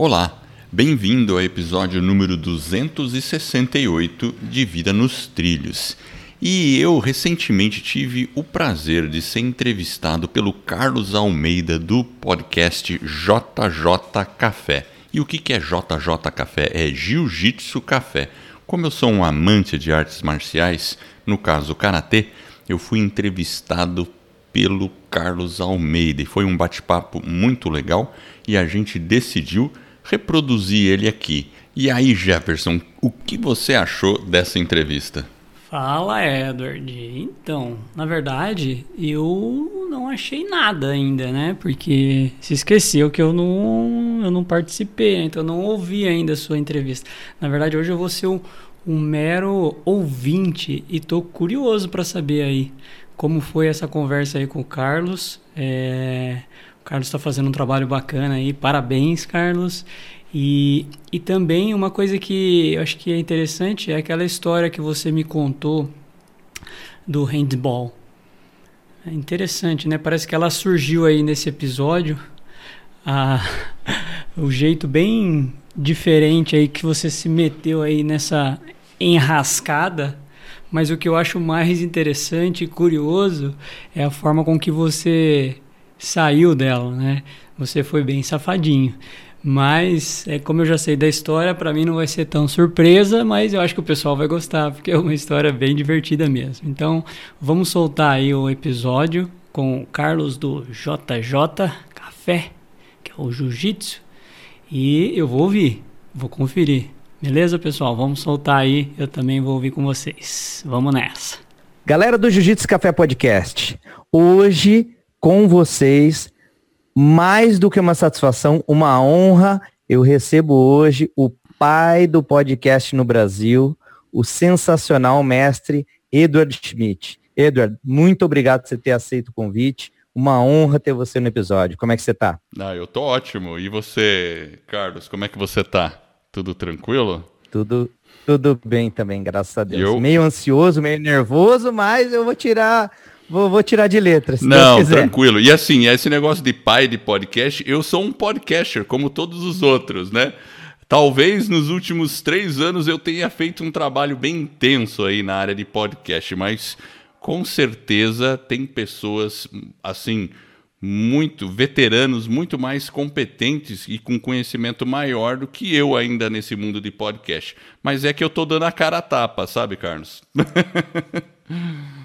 Olá, bem-vindo ao episódio número 268 de Vida nos Trilhos. E eu recentemente tive o prazer de ser entrevistado pelo Carlos Almeida do podcast JJ Café. E o que é JJ Café? É Jiu-Jitsu Café. Como eu sou um amante de artes marciais, no caso karatê, eu fui entrevistado pelo Carlos Almeida. E foi um bate-papo muito legal e a gente decidiu reproduzir ele aqui. E aí, Jefferson, o que você achou dessa entrevista? Fala, Edward. Então, na verdade, eu não achei nada ainda, né? Porque se esqueceu que eu não, eu não participei, então eu não ouvi ainda a sua entrevista. Na verdade, hoje eu vou ser um, um mero ouvinte e tô curioso para saber aí como foi essa conversa aí com o Carlos. É, Carlos está fazendo um trabalho bacana aí, parabéns, Carlos. E, e também uma coisa que eu acho que é interessante é aquela história que você me contou do handball. É interessante, né? Parece que ela surgiu aí nesse episódio. Ah, o jeito bem diferente aí que você se meteu aí nessa enrascada. Mas o que eu acho mais interessante e curioso é a forma com que você saiu dela, né? Você foi bem safadinho. Mas, é, como eu já sei da história, para mim não vai ser tão surpresa, mas eu acho que o pessoal vai gostar, porque é uma história bem divertida mesmo. Então, vamos soltar aí o episódio com o Carlos do JJ Café, que é o Jiu-Jitsu, e eu vou ouvir, vou conferir. Beleza, pessoal? Vamos soltar aí, eu também vou ouvir com vocês. Vamos nessa. Galera do Jiu-Jitsu Café Podcast, hoje com vocês. Mais do que uma satisfação, uma honra. Eu recebo hoje o pai do podcast no Brasil, o sensacional mestre Edward Schmidt. Edward, muito obrigado por você ter aceito o convite. Uma honra ter você no episódio. Como é que você está? Ah, eu tô ótimo. E você, Carlos, como é que você tá? Tudo tranquilo? Tudo, tudo bem também, graças a Deus. Eu... Meio ansioso, meio nervoso, mas eu vou tirar Vou, vou, tirar de letras. Não, tranquilo. E assim, esse negócio de pai de podcast, eu sou um podcaster, como todos os outros, né? Talvez nos últimos três anos eu tenha feito um trabalho bem intenso aí na área de podcast, mas com certeza tem pessoas, assim, muito veteranos, muito mais competentes e com conhecimento maior do que eu ainda nesse mundo de podcast. Mas é que eu tô dando a cara a tapa, sabe, Carlos?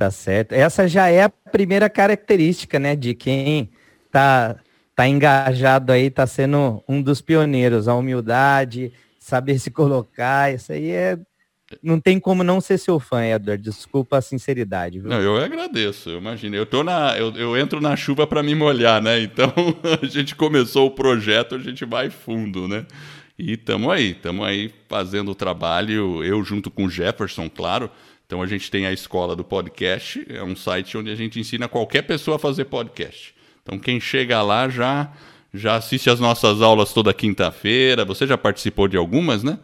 Tá certo. Essa já é a primeira característica, né, de quem tá, tá engajado aí, tá sendo um dos pioneiros. A humildade, saber se colocar, isso aí é. Não tem como não ser seu fã, Edward. Desculpa a sinceridade. Viu? Não, eu agradeço. Eu imagino. Eu tô na, eu, eu entro na chuva para me molhar, né? Então a gente começou o projeto, a gente vai fundo, né? E estamos aí, estamos aí fazendo o trabalho. Eu junto com o Jefferson, claro. Então a gente tem a escola do podcast, é um site onde a gente ensina qualquer pessoa a fazer podcast. Então quem chega lá já já assiste as nossas aulas toda quinta-feira. Você já participou de algumas, né?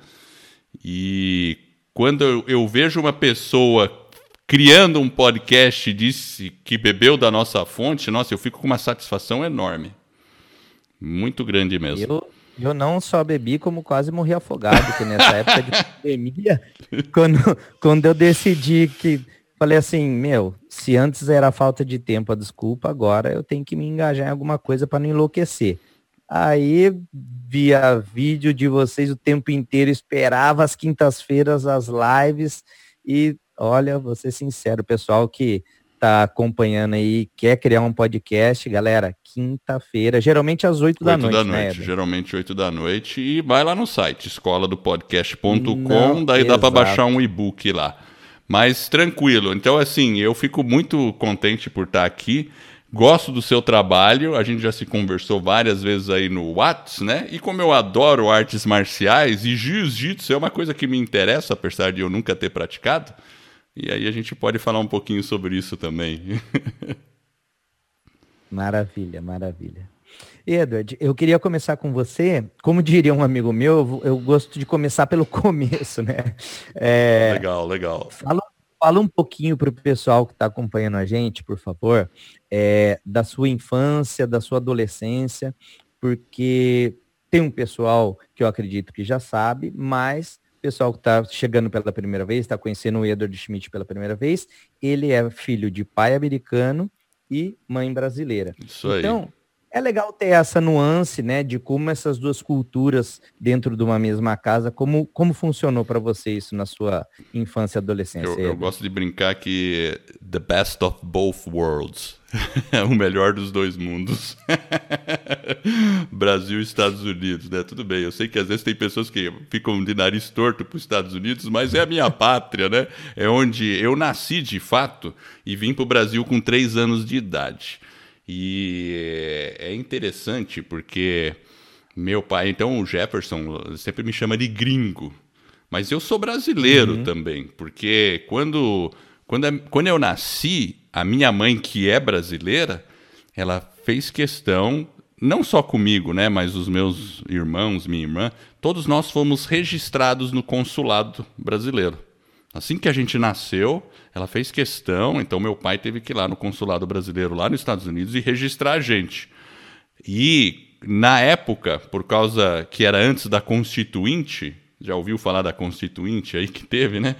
E quando eu, vejo uma pessoa criando um podcast e disse que bebeu da nossa fonte, nossa, eu fico com uma satisfação enorme. Muito grande mesmo. Eu, eu não só bebi, como quase morri afogado, porque nessa época de pandemia, quando, quando eu decidi que. Falei assim, meu, se antes era falta de tempo a desculpa, agora eu tenho que me engajar em alguma coisa para não enlouquecer. Aí via vídeo de vocês o tempo inteiro, esperava as quintas-feiras as lives e olha, vou ser sincero, pessoal que tá acompanhando aí, quer criar um podcast, galera, quinta-feira, geralmente às 8 da noite. 8 da noite, né, geralmente 8 da noite. E vai lá no site, escola do podcast.com, daí exato. dá para baixar um e-book lá. Mas tranquilo. Então, assim, eu fico muito contente por estar aqui. Gosto do seu trabalho, a gente já se conversou várias vezes aí no Whats, né? E como eu adoro artes marciais e jiu-jitsu é uma coisa que me interessa, apesar de eu nunca ter praticado, e aí a gente pode falar um pouquinho sobre isso também. maravilha, maravilha. Edward, eu queria começar com você. Como diria um amigo meu, eu gosto de começar pelo começo, né? É, legal, legal. Fala, fala um pouquinho para o pessoal que está acompanhando a gente, por favor, é, da sua infância, da sua adolescência, porque Tem um pessoal que eu acredito que já sabe, mas pessoal que está chegando pela primeira vez, está conhecendo o Edward Schmidt pela primeira vez, ele é filho de pai americano e mãe brasileira. Isso aí. É legal ter essa nuance, né, de como essas duas culturas dentro de uma mesma casa, como, como funcionou para você isso na sua infância e adolescência? Eu, eu, gosto de brincar que the best of both worlds, é o melhor dos dois mundos. Brasil e Estados Unidos, né? Tudo bem, eu sei que às vezes tem pessoas que ficam de nariz torto para os Estados Unidos, mas é a minha pátria, né? É onde eu nasci de fato e vim para o Brasil com três anos de idade. E é interessante porque meu pai, então o Jefferson, sempre me chama de gringo. Mas eu sou brasileiro uhum. também, porque quando, quando, quando eu nasci, a minha mãe, que é brasileira, ela fez questão, não só comigo, né, mas os meus irmãos, minha irmã, todos nós fomos registrados no consulado brasileiro. Assim que a gente nasceu, ela fez questão, então meu pai teve que ir lá no consulado brasileiro, lá nos Estados Unidos, e registrar a gente. E na época, por causa que era antes da Constituinte, já ouviu falar da Constituinte aí que teve, né?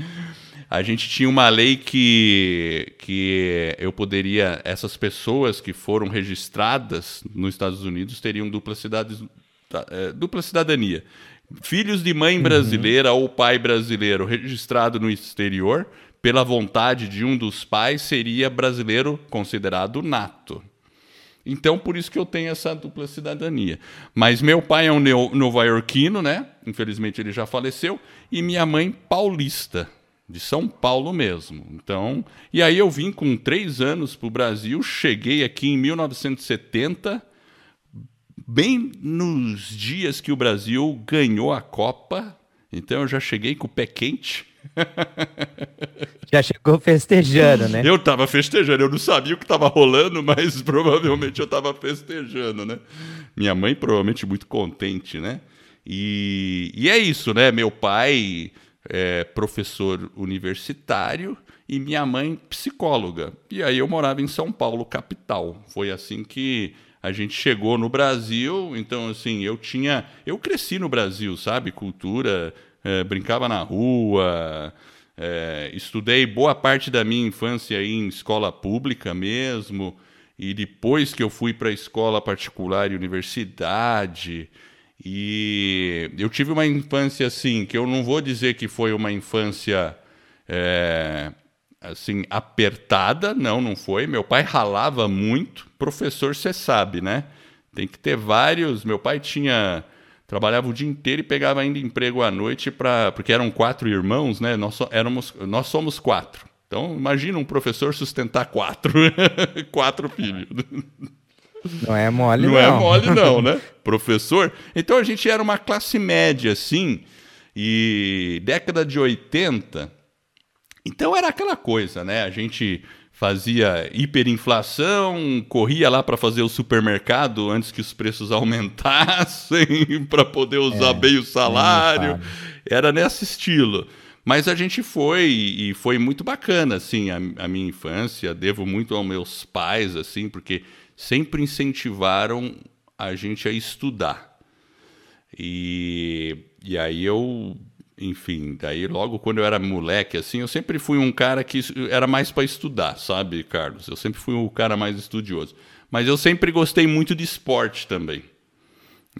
A gente tinha uma lei que, que eu poderia, essas pessoas que foram registradas nos Estados Unidos teriam dupla, cidade, é, dupla cidadania. Filhos de mãe brasileira uhum. ou pai brasileiro registrado no exterior pela vontade de um dos pais, seria brasileiro considerado nato. Então, por isso que eu tenho essa dupla cidadania. Mas meu pai é um nova-iorquino, né? Infelizmente ele já faleceu. E minha mãe, paulista, de São Paulo mesmo. Então, e aí eu vim com três anos para o Brasil, cheguei aqui em 1970, bem nos dias que o Brasil ganhou a Copa. Então eu já cheguei com o pé quente. Já chegou festejando, né? Eu tava festejando, eu não sabia o que tava rolando, mas provavelmente eu tava festejando, né? Minha mãe provavelmente muito contente, né? E, e é isso, né? Meu pai é professor universitário e minha mãe psicóloga. E aí eu morava em São Paulo, capital. Foi assim que a gente chegou no Brasil, então assim, eu tinha, eu cresci no Brasil, sabe? Cultura, é, brincava na rua, é, estudei boa parte da minha infância em escola pública mesmo, e depois que eu fui para escola particular e universidade, e eu tive uma infância assim, que eu não vou dizer que foi uma infância é, assim apertada, não, não foi. Meu pai ralava muito. Professor, você sabe, né? Tem que ter vários. Meu pai tinha trabalhava o dia inteiro e pegava ainda emprego à noite para porque eram quatro irmãos, né? Nós, so, éramos, nós somos quatro. Então imagina um professor sustentar quatro, quatro filhos. Não é mole, não. Não é mole, não, né? Professor. Então a gente era uma classe média, assim, e década de 80. Então era aquela coisa, né? A gente fazia hiperinflação, corria lá para fazer o supermercado antes que os preços aumentassem, para poder usar é, bem o salário. Era nesse estilo. Mas a gente foi e foi muito bacana, assim, a, a, minha infância. Devo muito aos meus pais, assim, porque sempre incentivaram a gente a estudar. E, e aí eu enfim, daí logo quando eu era moleque, assim, eu sempre fui um cara que era mais para estudar, sabe, Carlos? Eu sempre fui o cara mais estudioso. Mas eu sempre gostei muito de esporte também.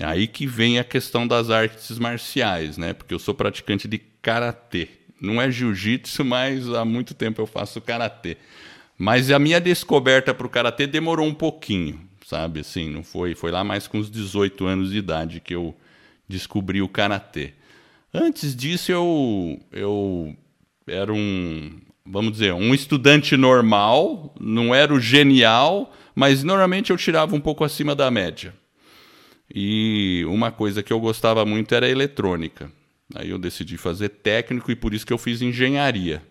Aí que vem a questão das artes marciais, né? Porque eu sou praticante de karatê. Não é jiu-jitsu, mas há muito tempo eu faço karatê. Mas a minha descoberta para o karatê demorou um pouquinho, sabe? Assim, não foi, foi lá mais com os 18 anos de idade que eu descobri o karatê. Antes disso, eu, eu era um, vamos dizer, um estudante normal, não era o genial, mas normalmente eu tirava um pouco acima da média. E uma coisa que eu gostava muito era eletrônica. Aí eu decidi fazer técnico e por isso que eu fiz engenharia.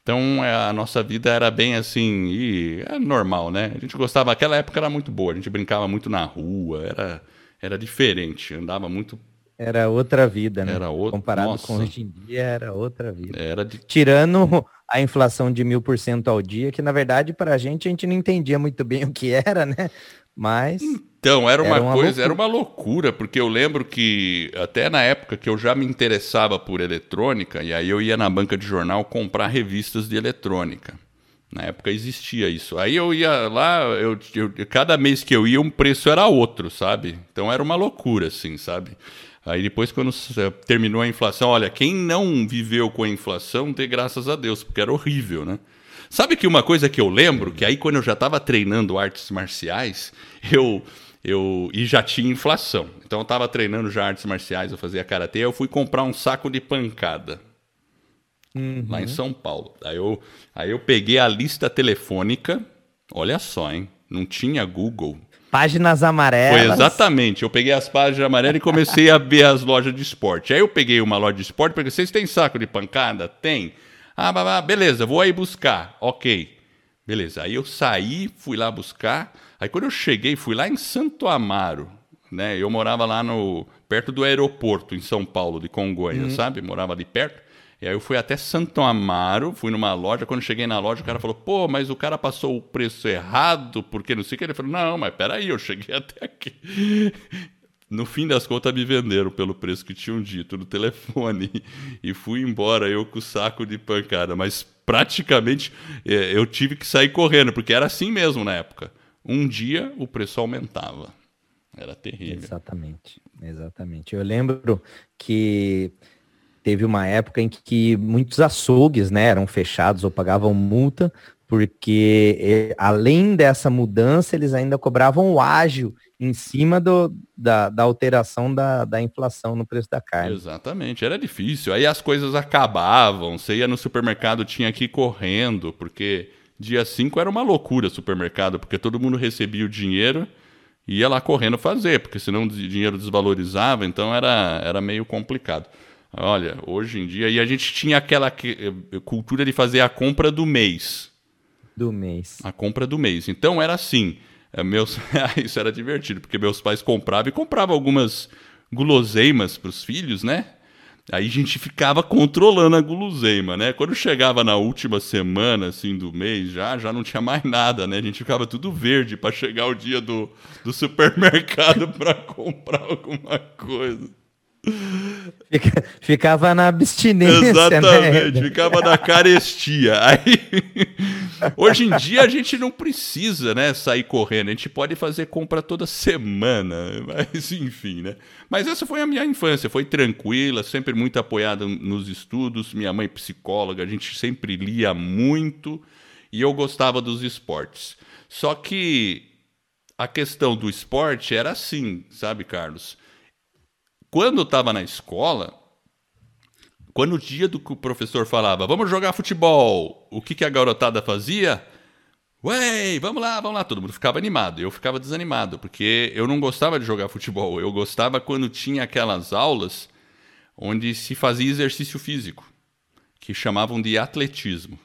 Então é, a nossa vida era bem assim, e é normal, né? A gente gostava, aquela época era muito boa, a gente brincava muito na rua, era, era diferente, andava muito era outra vida, né? Era outra. Comparado Nossa. com hoje em dia, era outra vida. Era de... Tirando a inflação de mil por cento ao dia, que na verdade para a gente a gente não entendia muito bem o que era, né? Mas. Então, era uma, era uma coisa, loucura. era uma loucura, porque eu lembro que até na época que eu já me interessava por eletrônica, e aí eu ia na banca de jornal comprar revistas de eletrônica. Na época existia isso. Aí eu ia lá, eu, eu, cada mês que eu ia, um preço era outro, sabe? Então era uma loucura, assim, sabe? Aí depois, quando terminou a inflação, olha, quem não viveu com a inflação, dê graças a Deus, porque era horrível, né? Sabe que uma coisa que eu lembro, que aí quando eu já estava treinando artes marciais, eu, eu e já tinha inflação. Então eu estava treinando já artes marciais, eu fazia karatê, eu fui comprar um saco de pancada. Uhum. Lá em São Paulo. Aí eu, aí eu peguei a lista telefônica, olha só, hein? Não tinha Google. Páginas amarelas. Foi exatamente. Eu peguei as páginas amarelas e comecei a ver as lojas de esporte. Aí eu peguei uma loja de esporte, porque vocês têm saco de pancada? Tem. Ah, beleza, vou aí buscar. Ok. Beleza. Aí eu saí, fui lá buscar. Aí quando eu cheguei, fui lá em Santo Amaro, né? Eu morava lá no perto do aeroporto em São Paulo de Congonhas, uhum. sabe? Morava ali perto. E aí eu fui até Santo Amaro, fui numa loja, quando cheguei na loja, o cara falou, pô, mas o cara passou o preço errado, porque não sei o que. Ele falou, não, mas peraí, eu cheguei até aqui. No fim das contas, me venderam pelo preço que tinham dito no telefone. E fui embora, eu com o saco de pancada. Mas praticamente é, eu tive que sair correndo, porque era assim mesmo na época. Um dia o preço aumentava. Era terrível. Exatamente, exatamente. Eu lembro que teve uma época em que muitos açougues né, eram fechados ou pagavam multa, porque além dessa mudança, eles ainda cobravam o ágio em cima do, da, da alteração da, da inflação no preço da carne. Exatamente, era difícil. Aí as coisas acabavam, você ia no supermercado, tinha que ir correndo, porque dia 5 era uma loucura supermercado, porque todo mundo recebia o dinheiro e ia lá correndo fazer, porque senão o dinheiro desvalorizava, então era, era meio complicado. Olha, hoje em dia. E a gente tinha aquela eh, cultura de fazer a compra do mês. Do mês. A compra do mês. Então era assim. Eh, meus... Isso era divertido, porque meus pais compravam e compravam algumas guloseimas para os filhos, né? Aí a gente ficava controlando a guloseima, né? Quando chegava na última semana, assim, do mês, já, já não tinha mais nada, né? A gente ficava tudo verde para chegar o dia do, do supermercado para comprar alguma coisa. Ficava na abstinência. Né? Exatamente, né? ficava na carestia. Aí, hoje em dia a gente não precisa né, sair correndo, a gente pode fazer compra toda semana, mas enfim, né? Mas essa foi a minha infância, foi tranquila, sempre muito apoiada nos estudos. Minha mãe psicóloga, a gente sempre lia muito e eu gostava dos esportes. Só que a questão do esporte era assim, sabe, Carlos? Quando eu estava na escola, quando o dia do que o professor falava, vamos jogar futebol, o que, que a garotada fazia? Ué, vamos lá, vamos lá. Todo mundo ficava animado. Eu ficava desanimado, porque eu não gostava de jogar futebol. Eu gostava quando tinha aquelas aulas onde se fazia exercício físico, que chamavam de atletismo.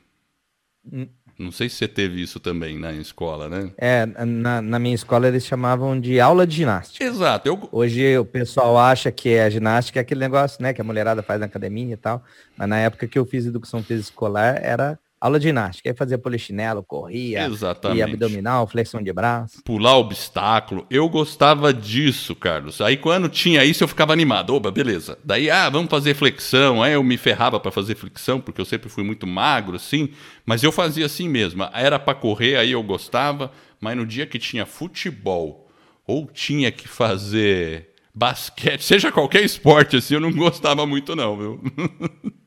Não sei se você teve isso também na escola, né? É, na, na minha escola eles chamavam de aula de ginástica. Exato. Eu... Hoje o pessoal acha que a ginástica é aquele negócio, né, que a mulherada faz na academia e tal. Mas na época que eu fiz educação física escolar era aula de ginástica. Aí fazia polichinelo, corria, Exatamente. abdominal, flexão de braço. Pular obstáculo. Eu gostava disso, Carlos. Aí quando tinha isso eu ficava animado. Oba, beleza. Daí, ah, vamos fazer flexão. Aí eu me ferrava para fazer flexão, porque eu sempre fui muito magro, assim. Mas eu fazia assim mesmo. Era para correr, aí eu gostava. Mas no dia que tinha futebol ou tinha que fazer basquete, seja qualquer esporte assim, eu não gostava muito não, viu?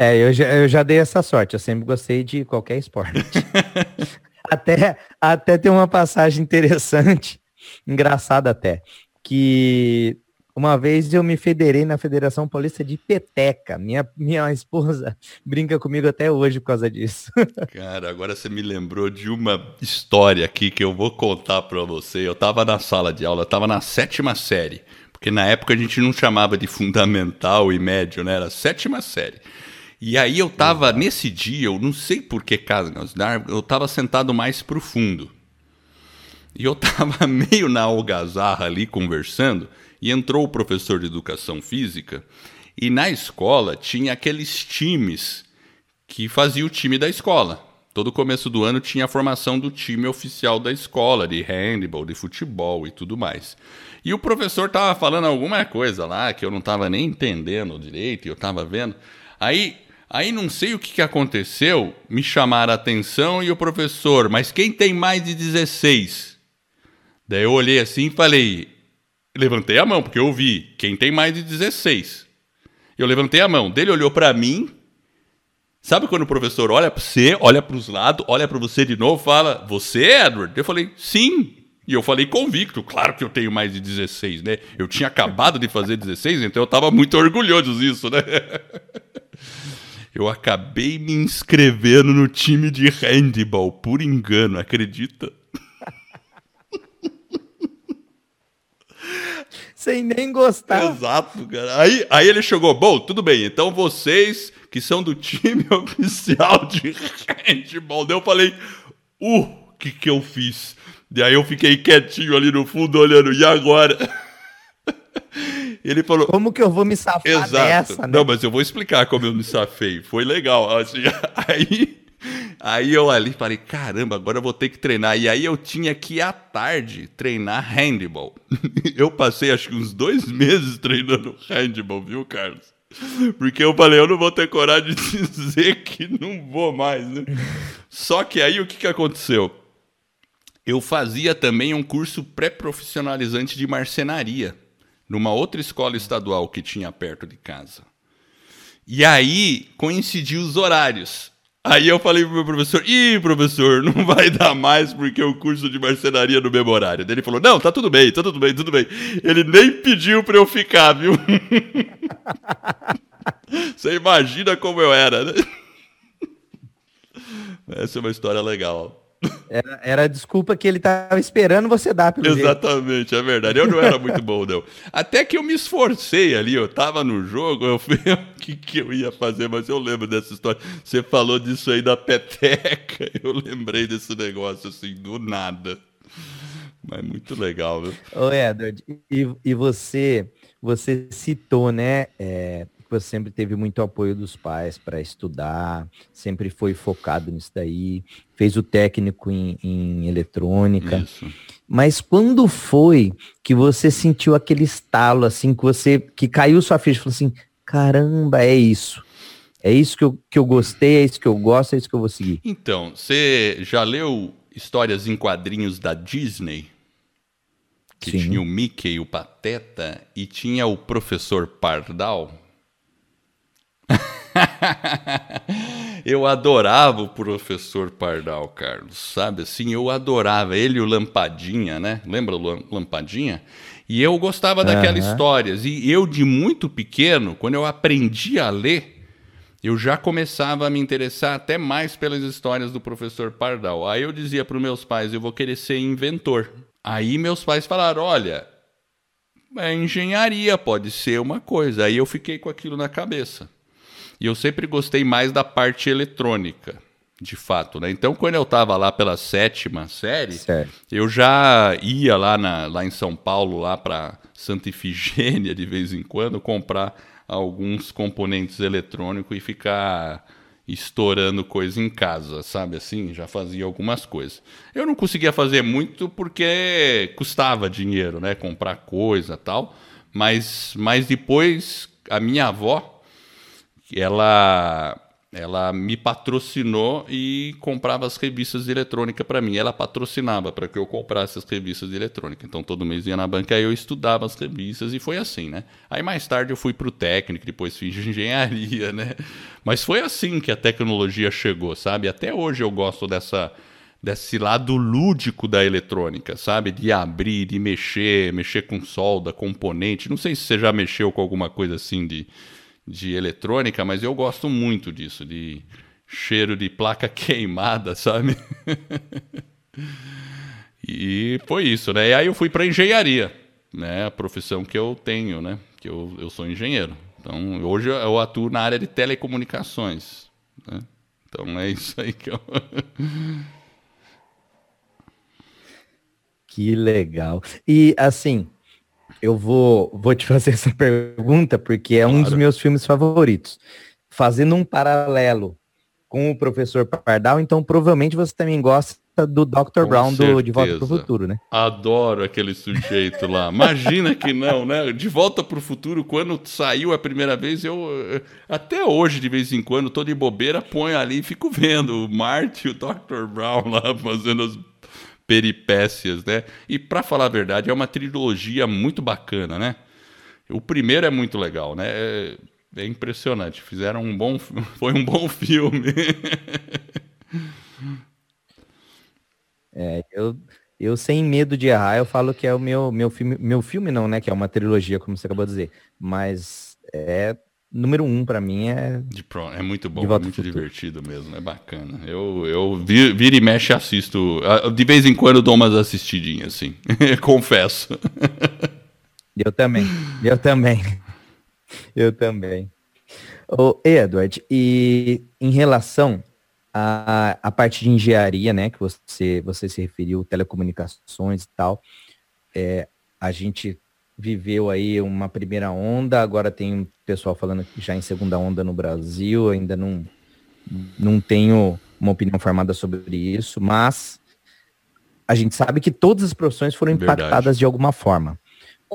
É, eu já, eu já dei essa sorte. Eu sempre gostei de qualquer esporte. até, até tem uma passagem interessante, engraçada até, que uma vez eu me federei na Federação Paulista de Peteca. Minha, minha esposa brinca comigo até hoje por causa disso. Cara, agora você me lembrou de uma história aqui que eu vou contar para você. Eu estava na sala de aula, estava na sétima série, porque na época a gente não chamava de fundamental e médio, né? Era sétima série. E aí eu tava, nesse dia, eu não sei por que caso, eu tava sentado mais pro fundo. E eu tava meio na algazarra ali conversando, e entrou o professor de educação física, e na escola tinha aqueles times que fazia o time da escola. todo começo do ano tinha a formação do time oficial da escola, de handball, de futebol e tudo mais. E o professor tava falando alguma coisa lá que eu não tava nem entendendo direito, e eu tava vendo. Aí, aí não sei o que, que aconteceu, me chamaram a atenção e o professor, mas quem tem mais de 16? Daí eu olhei assim e falei, levantei a mão, porque eu vi quem tem mais de 16. Eu levantei a mão, dele olhou para mim. Sabe quando o professor olha para você, olha para os lados, olha para você de novo, fala: "Você, Edward?" Eu falei: "Sim". E eu falei convicto, claro que eu tenho mais de 16, né? Eu tinha acabado de fazer 16, então eu estava muito orgulhoso disso, né? Eu acabei me inscrevendo no time de handball por engano, acredita? Sem nem gostar. Exato, cara. Aí, aí ele chegou, bom, tudo bem, então vocês que são do time oficial de handball, daí eu falei, uh, o que que eu fiz? Daí eu fiquei quietinho ali no fundo olhando, e agora? Ele falou. Como que eu vou me safar Exato. dessa, né? Não, mas eu vou explicar como eu me safei. Foi legal. Assim, aí, aí eu ali falei, caramba, agora eu vou ter que treinar. E aí eu tinha que à tarde treinar handball. Eu passei acho que uns dois meses treinando handball, viu, Carlos? Porque eu falei, eu não vou ter coragem de dizer que não vou mais, né? Só que aí o que, que aconteceu? Eu fazia também um curso pré-profissionalizante de marcenaria numa outra escola estadual que tinha perto de casa. E aí coincidiu os horários. Aí eu falei pro meu professor: Ih, professor, não vai dar mais porque o curso de marcenaria no mesmo horário. Daí ele falou: Não, tá tudo bem, tá tudo bem, tudo bem. Ele nem pediu pra eu ficar, viu? Você imagina como eu era, né? Essa é uma história legal. Era, era a desculpa que ele tava esperando você dar, pelo jeito. Exatamente, é verdade. Eu não era muito bom, não. Até que eu me esforcei ali, eu tava no jogo, eu fui o que, que eu ia fazer, mas eu lembro dessa história. Você falou disso aí da peteca, eu lembrei desse negócio assim, do nada. Mas muito legal, viu? Ô, Edward, e, e você, você citou, né, é, você sempre teve muito apoio dos pais para estudar, sempre foi focado nisso daí, fez o técnico em, em eletrônica. Isso. Mas quando foi que você sentiu aquele estalo, assim, que você, que caiu sua ficha, falou assim, caramba, é isso. É isso que eu, que eu gostei, é isso que eu gosto, é isso que eu vou seguir. Então, você já leu histórias em quadrinhos da Disney? Que Sim. tinha o Mickey, o Pateta e tinha o Professor Pardal? eu adorava o professor Pardal, Carlos, sabe? Assim, eu adorava ele e o Lampadinha, né? Lembra o Lam- Lampadinha? E eu gostava daquelas Aham. histórias. E eu, de muito pequeno, quando eu aprendi a ler, eu já começava a me interessar até mais pelas histórias do professor Pardal. Aí eu dizia para os meus pais, eu vou querer ser inventor. Aí meus pais falaram, olha, é engenharia, pode ser uma coisa. Aí eu fiquei com aquilo na cabeça. E eu sempre gostei mais da parte eletrônica, de fato, né? Então, quando eu estava lá pela sétima série, Certo. eu já ia lá, na, lá em São Paulo, lá para Santa Ifigênia, de vez em quando, comprar alguns componentes eletrônicos e ficar estourando coisa em casa, sabe assim? Já fazia algumas coisas. Eu não conseguia fazer muito porque custava dinheiro, né? Comprar coisa tal. Mas, mas depois, a minha avó, ela ela me patrocinou e comprava as revistas de eletrônica para mim. Ela patrocinava para que eu comprasse as revistas de eletrônica. Então todo mês ia na banca e eu estudava as revistas e foi assim, né? Aí mais tarde eu fui para o técnico, depois fiz engenharia, né? Mas foi assim que a tecnologia chegou, sabe? Até hoje eu gosto dessa desse lado lúdico da eletrônica, sabe? De abrir, de mexer, mexer com solda, componente. Não sei se você já mexeu com alguma coisa assim de de eletrônica, mas eu gosto muito disso, de cheiro de placa queimada, sabe? e foi isso, né? E aí eu fui para engenharia, né? A profissão que eu tenho, né? Que eu, eu sou engenheiro. Então, hoje eu atuo na área de telecomunicações, né? Então é isso aí que eu... Que legal. E assim, eu vou, vou te fazer essa pergunta porque é um dos Claro. meus filmes favoritos. Fazendo um paralelo com o professor Pardal, então provavelmente você também gosta do Dr. Com Brown do De Volta para o Futuro, né? Adoro aquele sujeito lá. Imagina que não, né? De Volta para o Futuro, quando saiu a primeira vez, eu até hoje, de vez em quando, tô de bobeira, ponho ali e fico vendo o Marty e o Dr. Brown lá fazendo as peripécias, né? E para falar a verdade, é uma trilogia muito bacana, né? O primeiro é muito legal, né? É, é impressionante. Fizeram um bom, foi um bom filme. É, eu, eu sem medo de errar, eu falo que é o meu, meu filme, meu filme não, né? Que é uma trilogia, como você acabou de dizer. Mas é número um para mim é. De pro, é muito bom, é muito divertido mesmo, é bacana. Eu, eu vir, vira e mexe assisto. De vez em quando dou umas assistidinhas, assim. Confesso. Eu também. Eu também. Eu também. Ô, Edward, e em relação a, a parte de engenharia, né, que você, você se referiu, telecomunicações e tal, é, a gente viveu aí uma primeira onda, agora tem pessoal falando que já em segunda onda no Brasil, ainda não, não tenho uma opinião formada sobre isso, mas a gente sabe que todas as profissões foram impactadas Verdade. de alguma forma.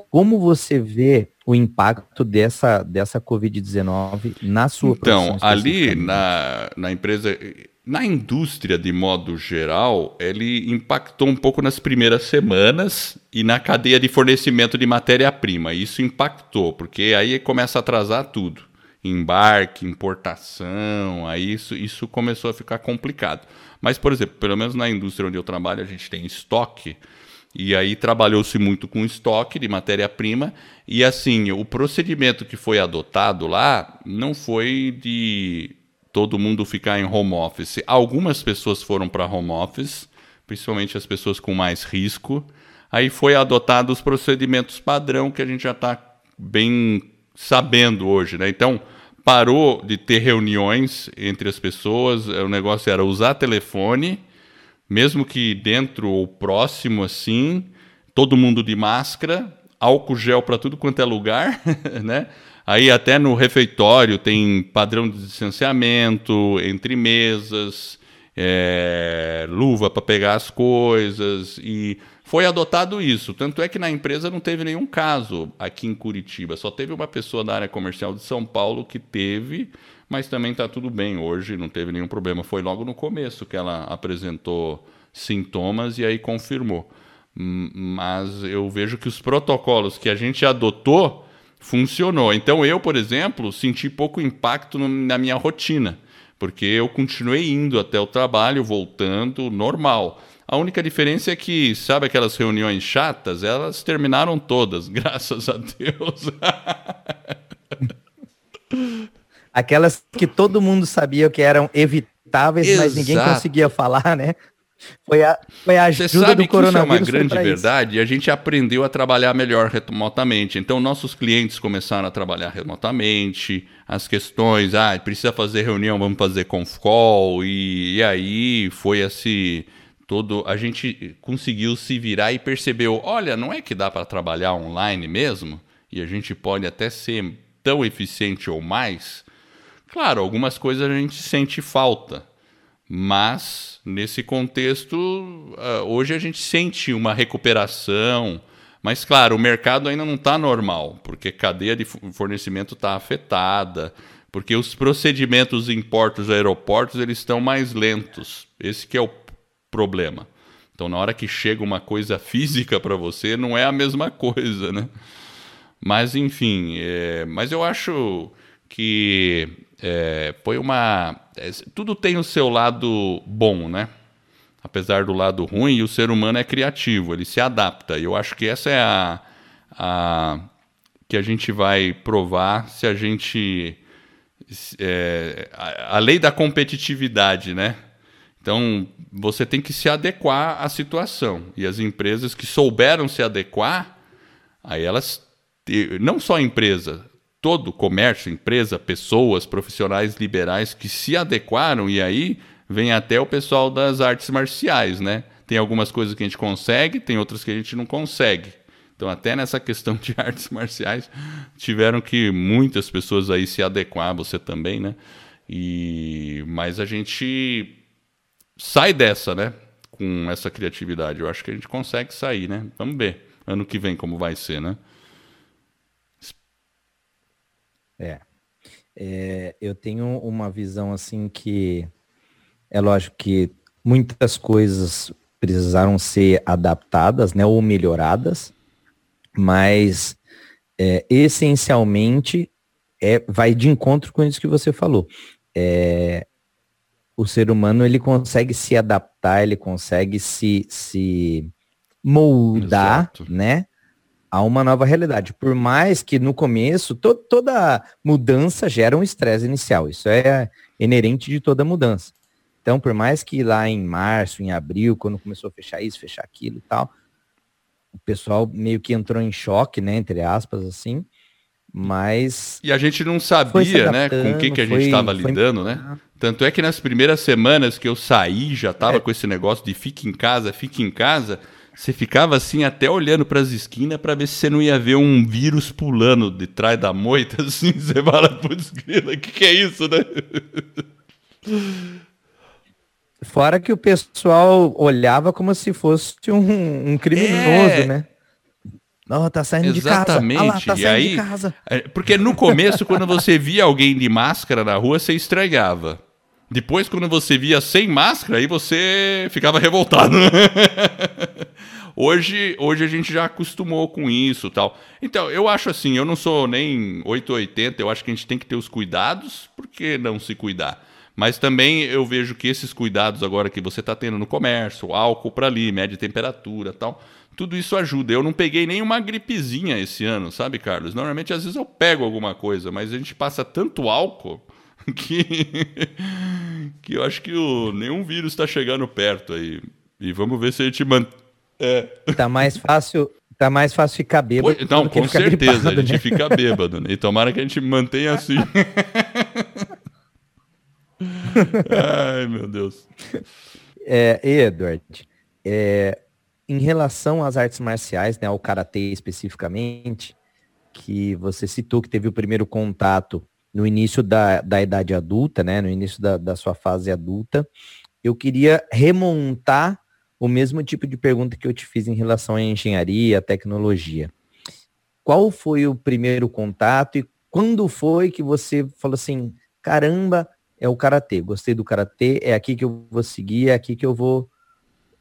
Como você vê o impacto dessa, dessa Covid-19 na sua Então, ali na, na empresa, na indústria de modo geral, ele impactou um pouco nas primeiras semanas e na cadeia de fornecimento de matéria-prima. Isso impactou, porque aí começa a atrasar tudo. Embarque, importação, aí isso, isso começou a ficar complicado. Mas, por exemplo, pelo menos na indústria onde eu trabalho, a gente tem estoque e aí trabalhou-se muito com estoque de matéria-prima. E assim, o procedimento que foi adotado lá não foi de todo mundo ficar em home office. Algumas pessoas foram para home office, principalmente as pessoas com mais risco. Aí foi adotado os procedimentos padrão que a gente já está bem sabendo hoje, né? Então parou de ter reuniões entre as pessoas. O negócio era usar telefone mesmo que dentro ou próximo assim, todo mundo de máscara, álcool gel para tudo quanto é lugar, né? Aí até no refeitório tem padrão de distanciamento entre mesas, é, luva para pegar as coisas e foi adotado isso. Tanto é que na empresa não teve nenhum caso aqui em Curitiba. Só teve uma pessoa da área comercial de São Paulo que teve, mas também está tudo bem hoje, não teve nenhum problema. Foi logo no começo que ela apresentou sintomas e aí confirmou. Mas eu vejo que os protocolos que a gente adotou funcionou. Então eu, por exemplo, senti pouco impacto na minha rotina, porque eu continuei indo até o trabalho, voltando normal. A única diferença é que, sabe aquelas reuniões chatas? Elas terminaram todas, graças a Deus. Aquelas que todo mundo sabia que eram evitáveis, Exato. mas ninguém conseguia falar, né? Foi a, foi a ajuda Você sabe do coronavírus. Isso é uma grande verdade. E a gente aprendeu a trabalhar melhor remotamente. Então, nossos clientes começaram a trabalhar remotamente. As questões, ah, precisa fazer reunião, vamos fazer conf call. E, e aí foi assim todo a gente conseguiu se virar e percebeu, olha, não é que dá para trabalhar online mesmo e a gente pode até ser tão eficiente ou mais. Claro, algumas coisas a gente sente falta, mas nesse contexto uh, hoje a gente sente uma recuperação. Mas claro, o mercado ainda não está normal, porque cadeia de fornecimento está afetada, porque os procedimentos em portos e aeroportos eles estão mais lentos. Esse que é o problema. Então, na hora que chega uma coisa física para você, não é a mesma coisa, né? Mas, enfim, é, mas eu acho que é, foi uma. É, tudo tem o seu lado bom, né? Apesar do lado ruim, o ser humano é criativo, ele se adapta. E eu acho que essa é a, a que a gente vai provar se a gente. É, a, a lei da competitividade, né? Então, você tem que se adequar à situação. E as empresas que souberam se adequar, aí elas, não só a empresa, todo comércio, empresa, pessoas, profissionais liberais que se adequaram, e aí vem até o pessoal das artes marciais, né? Tem algumas coisas que a gente consegue, tem outras que a gente não consegue. Então, até nessa questão de artes marciais, tiveram que muitas pessoas aí se adequar, você também, né? E mas a gente sai dessa, né? Com essa criatividade. Eu acho que a gente consegue sair, né? Vamos ver ano que vem como vai ser, né? É. é eu tenho uma visão assim que é lógico que muitas coisas precisaram ser adaptadas, né, ou melhoradas, mas é, essencialmente é, vai de encontro com isso que você falou. É, o ser humano ele consegue se adaptar, ele consegue se, se moldar, Exato. né? A uma nova realidade. Por mais que no começo to toda mudança gera um estresse inicial. Isso é inerente de toda mudança. Então, por mais que lá em março, em abril, quando começou a fechar isso, fechar aquilo e tal, o pessoal meio que entrou em choque, né? Entre aspas, assim. Mas. E a gente não sabia, né, com o que, que a gente estava lidando, né? Tanto é que nas primeiras semanas que eu saí, já tava é. com esse negócio de fique em casa, fique em casa. Você ficava assim até olhando para as esquinas para ver se você não ia ver um vírus pulando de trás da moita, assim. Você fala, putz, o que, que é isso, né? Fora que o pessoal olhava como se fosse um, um criminoso, é... né? Não, tá saindo Exatamente. de casa. Ah lá, tá e aí, de casa. É, porque no começo, quando você via alguém de máscara na rua, você estranhava. Depois, quando você via sem máscara, aí você ficava revoltado. hoje, hoje a gente já acostumou com isso tal. Então, eu acho assim, eu não sou nem 880, eu acho que a gente tem que ter os cuidados, por que não se cuidar? Mas também eu vejo que esses cuidados agora que você está tendo no comércio, álcool para ali, média temperatura tal, tudo isso ajuda. Eu não peguei nenhuma gripezinha esse ano, sabe, Carlos? Normalmente, às vezes, eu pego alguma coisa, mas a gente passa tanto álcool que, que eu acho que o, nenhum vírus está chegando perto aí. E vamos ver se a gente mantém. É. Tá mais fácil. Tá mais fácil ficar bêbado. Pô, não, com certeza, gripado, a gente né? fica bêbado, né? E tomara que a gente mantenha assim. Ai, meu Deus. É, Edward, é, em relação às artes marciais, né, ao karatê especificamente, que você citou que teve o primeiro contato no início da, da idade adulta, né, no início da, da sua fase adulta, eu queria remontar o mesmo tipo de pergunta que eu te fiz em relação à engenharia, à tecnologia. Qual foi o primeiro contato e quando foi que você falou assim, caramba, é o karatê, gostei do karatê, é aqui que eu vou seguir, é aqui que eu vou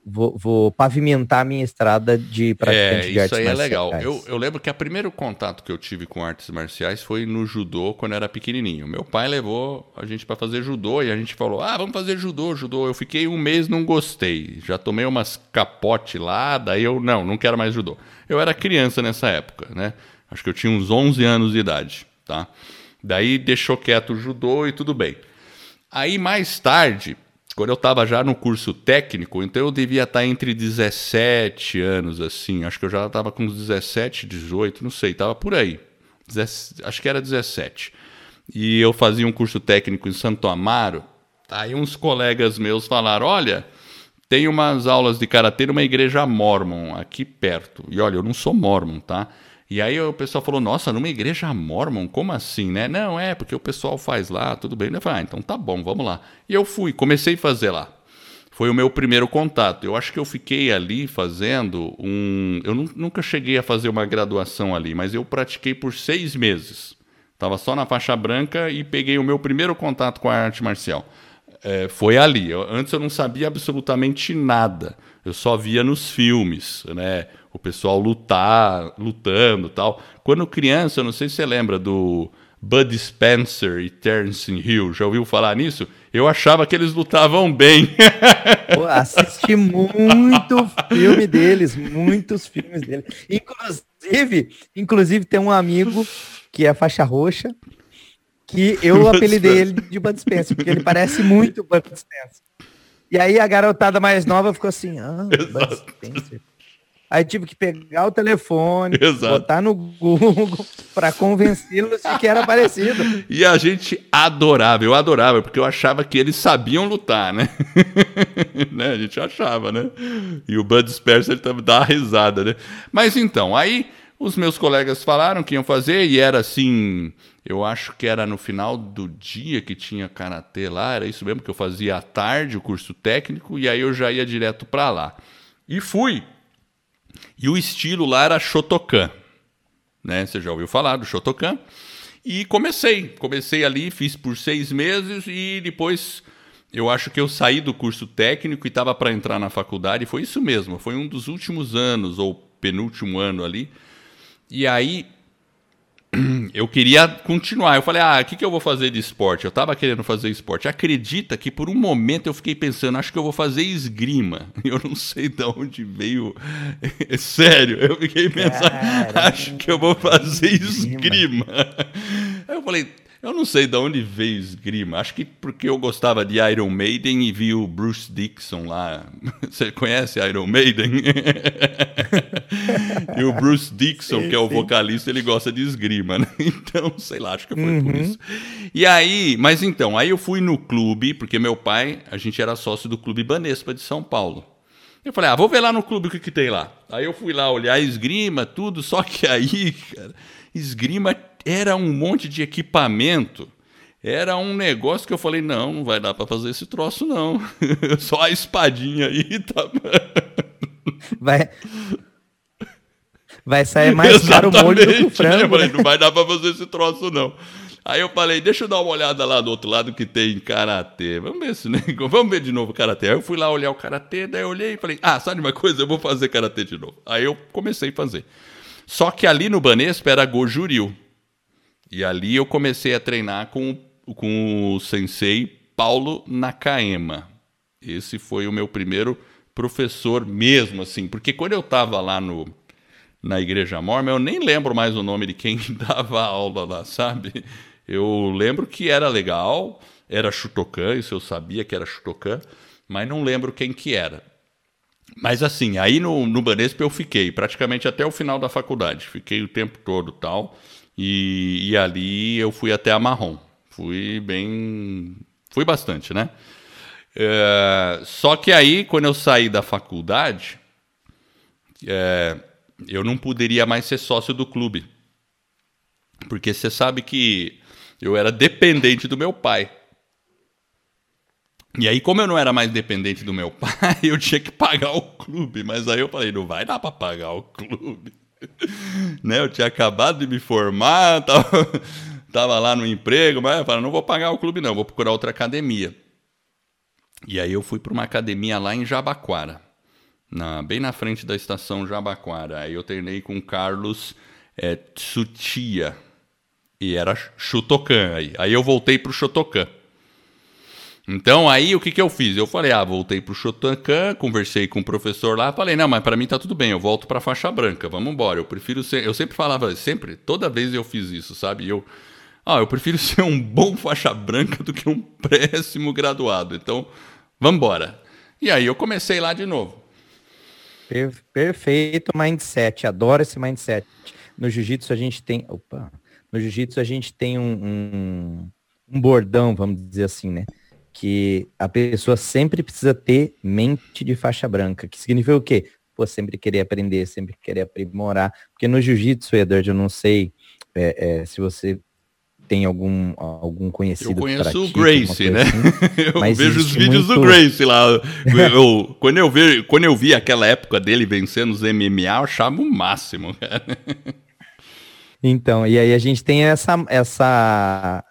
vou, vou pavimentar a minha estrada de praticante é, de artes marciais. Isso aí é legal. Eu, eu lembro que o primeiro contato que eu tive com artes marciais foi no judô quando eu era pequenininho. Meu pai levou a gente para fazer judô e a gente falou: ah, vamos fazer judô, judô. Eu fiquei um mês, não gostei. Já tomei umas capote lá, daí eu, não, não quero mais judô. Eu era criança nessa época, né? Acho que eu tinha uns 11 anos de idade, tá? Daí deixou quieto o judô e tudo bem. Aí mais tarde, quando eu estava já no curso técnico, então eu devia estar tá entre 17 anos, assim. Acho que eu já estava com uns 17, 18, não sei, estava por aí. acho que era 17. E eu fazia um curso técnico em Santo Amaro. Aí uns colegas meus falaram: olha, tem umas aulas de karatê numa igreja mormon aqui perto. E olha, eu não sou mormon, tá? E aí o pessoal falou, nossa, numa igreja mormon, como assim, né? Não, é, porque o pessoal faz lá, tudo bem. Eu falei, ah, então tá bom, vamos lá. E eu fui, comecei a fazer lá. Foi o meu primeiro contato. Eu acho que eu fiquei ali fazendo um. Eu nunca cheguei a fazer uma graduação ali, mas eu pratiquei por seis meses. Estava só na faixa branca e peguei o meu primeiro contato com a arte marcial. É, foi ali. Eu, antes eu não sabia absolutamente nada. Eu só via nos filmes, né? O pessoal lutar, lutando tal. Quando criança, eu não sei se você lembra do Bud Spencer e Terence Hill, já ouviu falar nisso? Eu achava que eles lutavam bem. Pô, assisti muito filme deles, muitos filmes deles. Inclusive, inclusive tem um amigo que é faixa roxa, que eu apelidei ele de Bud Spencer, porque ele parece muito Bud Spencer. E aí a garotada mais nova ficou assim, ah, Bud Spencer. Aí tive que pegar o telefone, Exato. botar no Google para convencê-los de que era parecido. E a gente adorava, eu adorava, porque eu achava que eles sabiam lutar, né? né? A gente achava, né? E o Bud Spencer dá uma risada, né? Mas então, aí Os meus colegas falaram que iam fazer e era assim, eu acho que era no final do dia que tinha karatê lá, era isso mesmo que eu fazia à tarde o curso técnico e aí eu já ia direto para lá. E fui. E o estilo lá era Shotokan, né? Você já ouviu falar do Shotokan? E comecei, comecei ali, fiz por seis meses e depois eu acho que eu saí do curso técnico e estava para entrar na faculdade. Foi isso mesmo, foi um dos últimos anos ou penúltimo ano ali e aí eu queria continuar. Eu falei, ah, o que, que eu vou fazer de esporte? Eu estava querendo fazer esporte. Acredita que por um momento eu fiquei pensando, acho que eu vou fazer esgrima. Eu não sei de onde veio. Sério, eu fiquei pensando, Caramba, acho que eu vou fazer esgrima. Aí eu falei, eu não sei de onde veio esgrima. Acho que porque eu gostava de Iron Maiden e vi o Bruce Dixon lá. Você conhece Iron Maiden? e o Bruce Dixon, sim, que é o vocalista, ele gosta de esgrima, né? Então, sei lá, acho que foi uhum. por isso. E aí, mas então, aí eu fui no clube, porque meu pai, a gente era sócio do Clube Banespa de São Paulo. Eu falei, ah, vou ver lá no clube o que, que tem lá. Aí eu fui lá olhar esgrima, tudo, só que aí, cara, esgrima era um monte de equipamento. Era um negócio que eu falei, não, não vai dar para fazer esse troço, não. Só a espadinha aí tá. Vai. Vai sair mais caro o molho do que o frango. Falei, né? Não vai dar para fazer esse troço, não. Aí eu falei, deixa eu dar uma olhada lá do outro lado que tem karatê. Vamos ver se negócio. Vamos ver de novo o karatê. Aí eu fui lá olhar o karatê, daí eu olhei e falei, ah, sabe uma coisa? Eu vou fazer karatê de novo. Aí eu comecei a fazer. Só que ali no Banespa era Gojuril. E ali eu comecei a treinar com, com o sensei Paulo Nakaema. Esse foi o meu primeiro professor mesmo, assim, porque quando eu estava lá no, na Igreja Mormon, eu nem lembro mais o nome de quem dava aula lá, sabe? Eu lembro que era legal, era Shutokan, isso eu sabia que era Shutokan, mas não lembro quem que era. Mas assim, aí no, no Banespa eu fiquei praticamente até o final da faculdade, fiquei o tempo todo tal. E, e ali eu fui até a Marrom. Fui bem. Fui bastante, né? É, só que aí, quando eu saí da faculdade, é, eu não poderia mais ser sócio do clube. Porque você sabe que eu era dependente do meu pai. E aí, como eu não era mais dependente do meu pai, eu tinha que pagar o clube. Mas aí eu falei, não vai dar para pagar o clube. né? Eu tinha acabado de me formar, tava, tava lá no emprego, mas eu falei, não vou pagar o clube não, vou procurar outra academia. E aí eu fui para uma academia lá em Jabaquara, na, bem na frente da estação Jabaquara. Aí eu treinei com Carlos é, Tsutia, e era Shotokan aí. Aí eu voltei pro Shotokan. Então aí o que, que eu fiz? Eu falei, ah, voltei pro Shotokan, conversei com o professor lá, falei, não, mas para mim tá tudo bem, eu volto pra faixa branca, vamos embora. Eu prefiro ser, eu sempre falava, sempre, toda vez eu fiz isso, sabe? Eu, ah, eu prefiro ser um bom faixa branca do que um péssimo graduado. Então, vamos embora. E aí eu comecei lá de novo. Perfeito mindset, adoro esse mindset. No jiu-jitsu a gente tem, opa, no jiu-jitsu a gente tem um, um, um bordão, vamos dizer assim, né? que a pessoa sempre precisa ter mente de faixa branca, que significa o quê? Pô, sempre querer aprender, sempre querer aprimorar. Porque no jiu-jitsu, Edward, eu não sei é, é, se você tem algum, algum conhecido. Eu conheço o Grace, né? Assim, eu vejo os vídeos muito... do Grace lá. Eu, quando, eu vi, quando eu vi aquela época dele vencendo os MMA, eu achava o máximo, cara. Então, e aí a gente tem essa, essa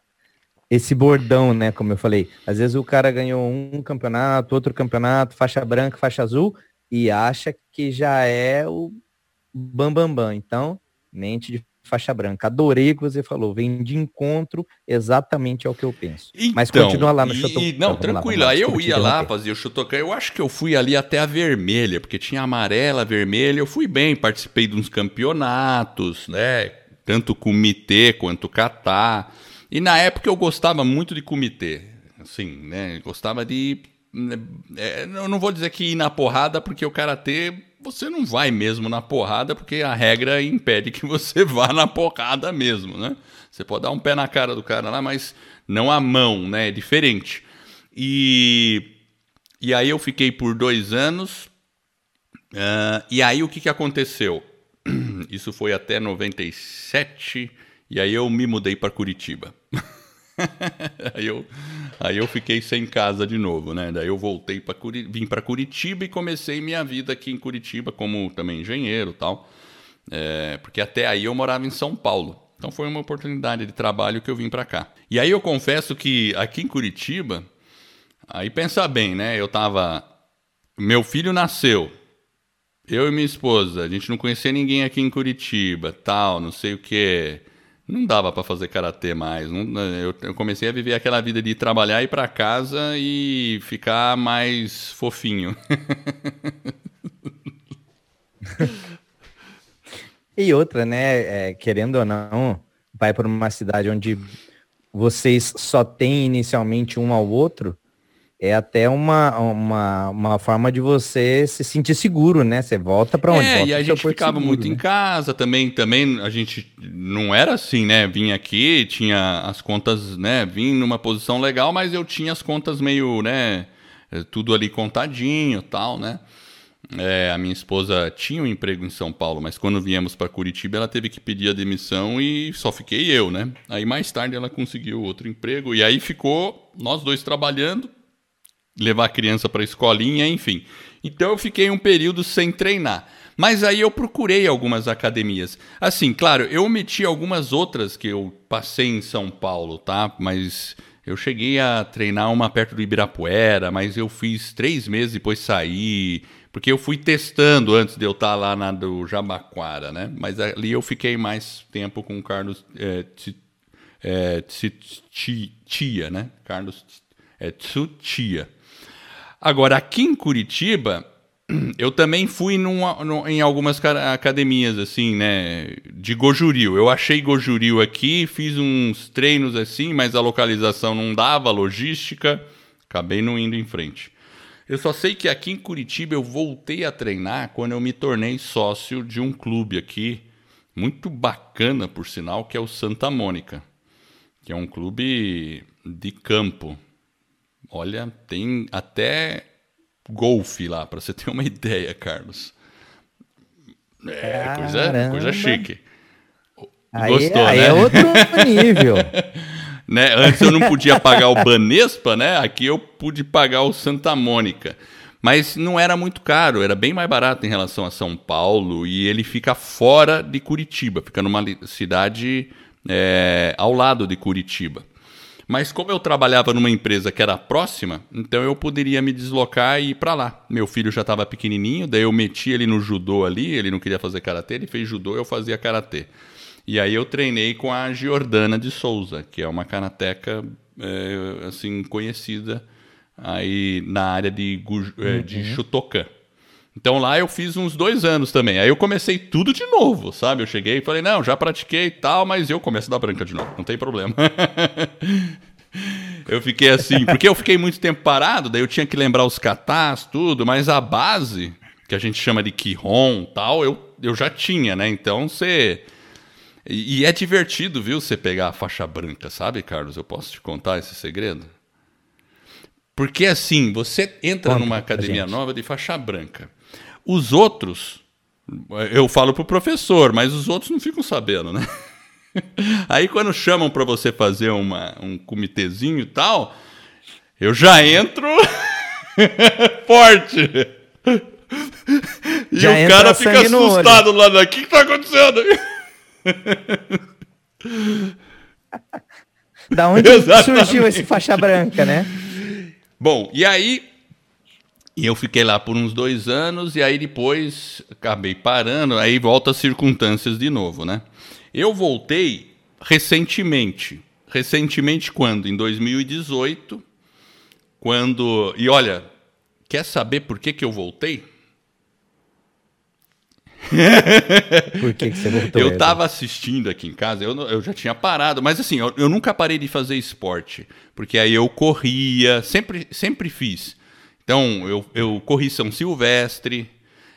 esse bordão, né? Como eu falei, às vezes o cara ganhou um campeonato, outro campeonato, faixa branca, faixa azul, e acha que já é o bambambam. Bam, bam. Então, mente de faixa branca. Adorei o que você falou, vem de encontro exatamente ao que eu penso. Então, Mas continua lá no Shotokan. Não, tranquilo, aí eu ia lá fazer o Shotokan, eu acho que eu fui ali até a vermelha, porque tinha amarela, vermelha, eu fui bem, participei de uns campeonatos, né? Tanto comitê quanto catar. E na época eu gostava muito de comitê. Assim, né? Gostava de. Né, é, eu não vou dizer que ir na porrada, porque o karatê você não vai mesmo na porrada, porque a regra impede que você vá na porrada mesmo, né? Você pode dar um pé na cara do cara lá, mas não a mão, né? É diferente. E, e aí eu fiquei por dois anos. Uh, e aí o que, que aconteceu? Isso foi até 97 e aí eu me mudei para Curitiba. aí, eu, aí eu fiquei sem casa de novo, né? Daí eu voltei para Curi... vim para Curitiba e comecei minha vida aqui em Curitiba como também engenheiro, tal. É, porque até aí eu morava em São Paulo. Então foi uma oportunidade de trabalho que eu vim para cá. E aí eu confesso que aqui em Curitiba, aí pensa bem, né? Eu tava meu filho nasceu. Eu e minha esposa, a gente não conhecia ninguém aqui em Curitiba, tal, não sei o que não dava para fazer karatê mais. Não, eu, eu, comecei a viver aquela vida de trabalhar, ir para casa e ficar mais fofinho. e outra, né? É, querendo ou não, vai para uma cidade onde vocês só têm inicialmente um ao outro é até uma, uma, uma forma de você se sentir seguro, né? Você volta para onde? É, volta e a gente ficava seguro, muito né? em casa também, também a gente não era assim, né? Vinha aqui, tinha as contas, né? Vim numa posição legal, mas eu tinha as contas meio, né? Tudo ali contadinho tal, né? É, a minha esposa tinha um emprego em São Paulo, mas quando viemos para Curitiba ela teve que pedir a demissão e só fiquei eu, né? Aí mais tarde ela conseguiu outro emprego e aí ficou nós dois trabalhando, levar a criança para a escolinha, enfim. Então eu fiquei um período sem treinar. Mas aí eu procurei algumas academias. Assim, claro, eu omiti algumas outras que eu passei em São Paulo, tá? Mas eu cheguei a treinar uma perto do Ibirapuera, mas eu fiz três meses depois saí, porque eu fui testando antes de eu estar lá na do Jabaquara, né? Mas ali eu fiquei mais tempo com o Carlos é, é, Tia, né? Carlos é, Tsutia. Agora, aqui em Curitiba, eu também fui numa, num, em algumas academias, assim, né, de Gojuril. Eu achei Gojuril aqui, fiz uns treinos assim, mas a localização não dava, a logística, acabei não indo em frente. Eu só sei que aqui em Curitiba eu voltei a treinar quando eu me tornei sócio de um clube aqui, muito bacana, por sinal, que é o Santa Mônica, que é um clube de campo. Olha, tem até golfe lá, para você ter uma ideia, Carlos. É, coisa, coisa chique. Aí, Gostou, aí né? é outro nível. né? Antes eu não podia pagar o Banespa, né? Aqui eu pude pagar o Santa Mônica. Mas não era muito caro, era bem mais barato em relação a São Paulo e ele fica fora de Curitiba, fica numa cidade é, ao lado de Curitiba. Mas como eu trabalhava numa empresa que era próxima, então eu poderia me deslocar e ir para lá. Meu filho já estava pequenininho, daí eu meti ele no judô ali, ele não queria fazer karatê, ele fez judô, eu fazia karatê. E aí eu treinei com a Giordana de Souza, que é uma karateca é, assim conhecida aí na área de, é, de uhum. Shotokan. Então lá eu fiz uns dois anos também. Aí eu comecei tudo de novo, sabe? Eu cheguei e falei, não, já pratiquei e tal, mas eu começo da branca de novo, não tem problema. eu fiquei assim, porque eu fiquei muito tempo parado, daí eu tinha que lembrar os katas, tudo, mas a base, que a gente chama de Kihon tal, eu, eu já tinha, né? Então você. E, e é divertido, viu, você pegar a faixa branca, sabe, Carlos? Eu posso te contar esse segredo? Porque assim, você entra Conta numa academia nova de faixa branca. Os outros, eu falo pro professor, mas os outros não ficam sabendo, né? Aí quando chamam para você fazer uma, um comitêzinho e tal, eu já entro forte. E já o cara fica assustado lá O que, que tá acontecendo? da onde Exatamente. surgiu esse faixa branca, né? Bom, e aí e eu fiquei lá por uns dois anos e aí depois acabei parando, aí volta as circunstâncias de novo, né? Eu voltei recentemente. Recentemente quando? Em 2018, quando... E olha, quer saber por que, que eu voltei? Por que, que você voltou? Eu estava assistindo aqui em casa, eu, eu já tinha parado, mas assim, eu, eu nunca parei de fazer esporte, porque aí eu corria, sempre, sempre fiz. Então, eu, eu corri São Silvestre.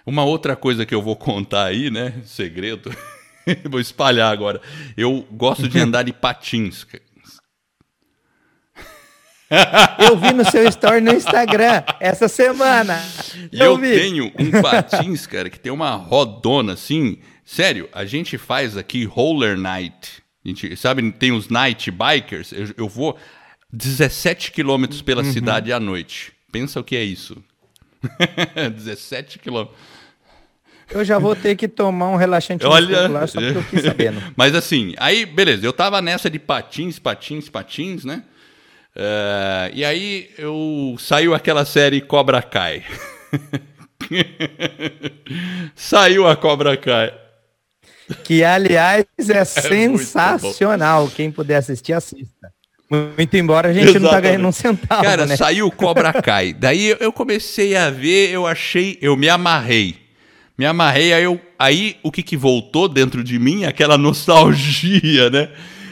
Uma outra coisa que eu vou contar aí, né? Segredo. vou espalhar agora. Eu gosto de andar de patins. Eu vi no seu story no Instagram essa semana. E eu, eu tenho um patins, cara, que tem uma rodona assim, sério, a gente faz aqui roller night. A gente, sabe, tem os night bikers. Eu, eu vou 17 quilômetros pela uhum. cidade à noite. Pensa o que é isso. 17 quilômetros. Eu já vou ter que tomar um relaxante Olha... só porque eu fiquei sabendo. Mas assim, aí, beleza, eu tava nessa de patins, patins, patins, né? Uh, e aí eu saiu aquela série Cobra Kai. saiu a Cobra Kai. Que, aliás, é, é sensacional. Quem puder assistir, assista. Muito embora a gente Exatamente. não tá ganhando um centavo. Cara, né? saiu Cobra Kai. Daí eu comecei a ver, eu achei, eu me amarrei. Me amarrei, aí, eu, aí o que, que voltou dentro de mim? Aquela nostalgia, né?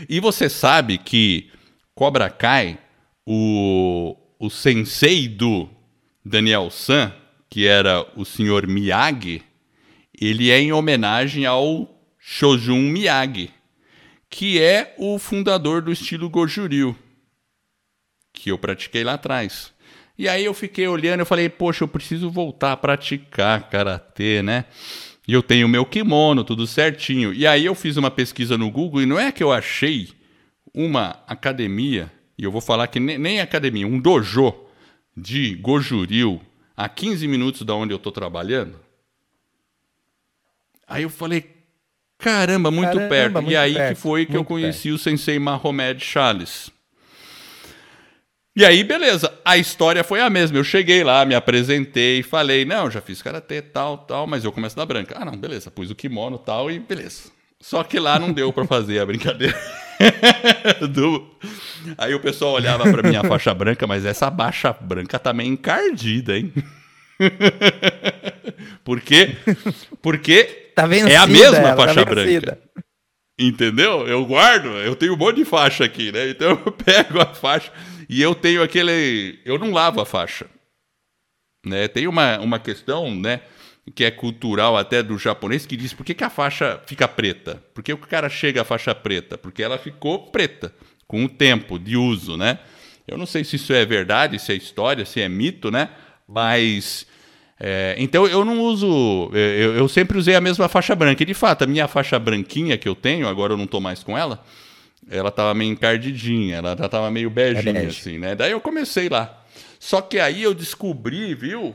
E você sabe que Cobra Kai, o, o sensei do Daniel San, que era o senhor Miyagi, ele é em homenagem ao Shojun Miyagi, que é o fundador do estilo Goju-ryu, que eu pratiquei lá atrás. E aí eu fiquei olhando, eu falei, poxa, eu preciso voltar a praticar karatê, né? E eu tenho meu kimono, tudo certinho. E aí eu fiz uma pesquisa no Google e não é que eu achei uma academia, e eu vou falar que nem, nem academia, um dojo de Goju-ryu a 15 minutos da onde eu estou trabalhando. Aí eu falei, caramba, muito caramba, perto. Muito e aí perto, que foi que eu conheci perto. o sensei Mahomed Charles. E aí, beleza, a história foi a mesma. Eu cheguei lá, me apresentei, falei, não, já fiz karatê, tal, tal, mas eu começo da branca. Ah, não, beleza, pus o kimono tal e beleza. Só que lá não deu para fazer a brincadeira. Do... Aí o pessoal olhava para minha faixa branca, mas essa baixa branca tá meio encardida, hein? Por quê? Porque tá vencida, é a mesma tá faixa tá branca. Entendeu? Eu guardo, eu tenho um monte de faixa aqui, né? Então eu pego a faixa e eu tenho aquele. Eu não lavo a faixa. Né? Tem uma, uma questão, né? Que é cultural até do japonês, que diz por que, que a faixa fica preta? Por que o cara chega à faixa preta? Porque ela ficou preta com o tempo de uso, né? Eu não sei se isso é verdade, se é história, se é mito, né? Mas. É, então eu não uso. Eu, eu, sempre usei a mesma faixa branca. E de fato, a minha faixa branquinha que eu tenho, agora eu não estou mais com ela, ela tava meio encardidinha, ela já tava meio beijinha, é assim, né? Daí eu comecei lá. Só que aí eu descobri, viu,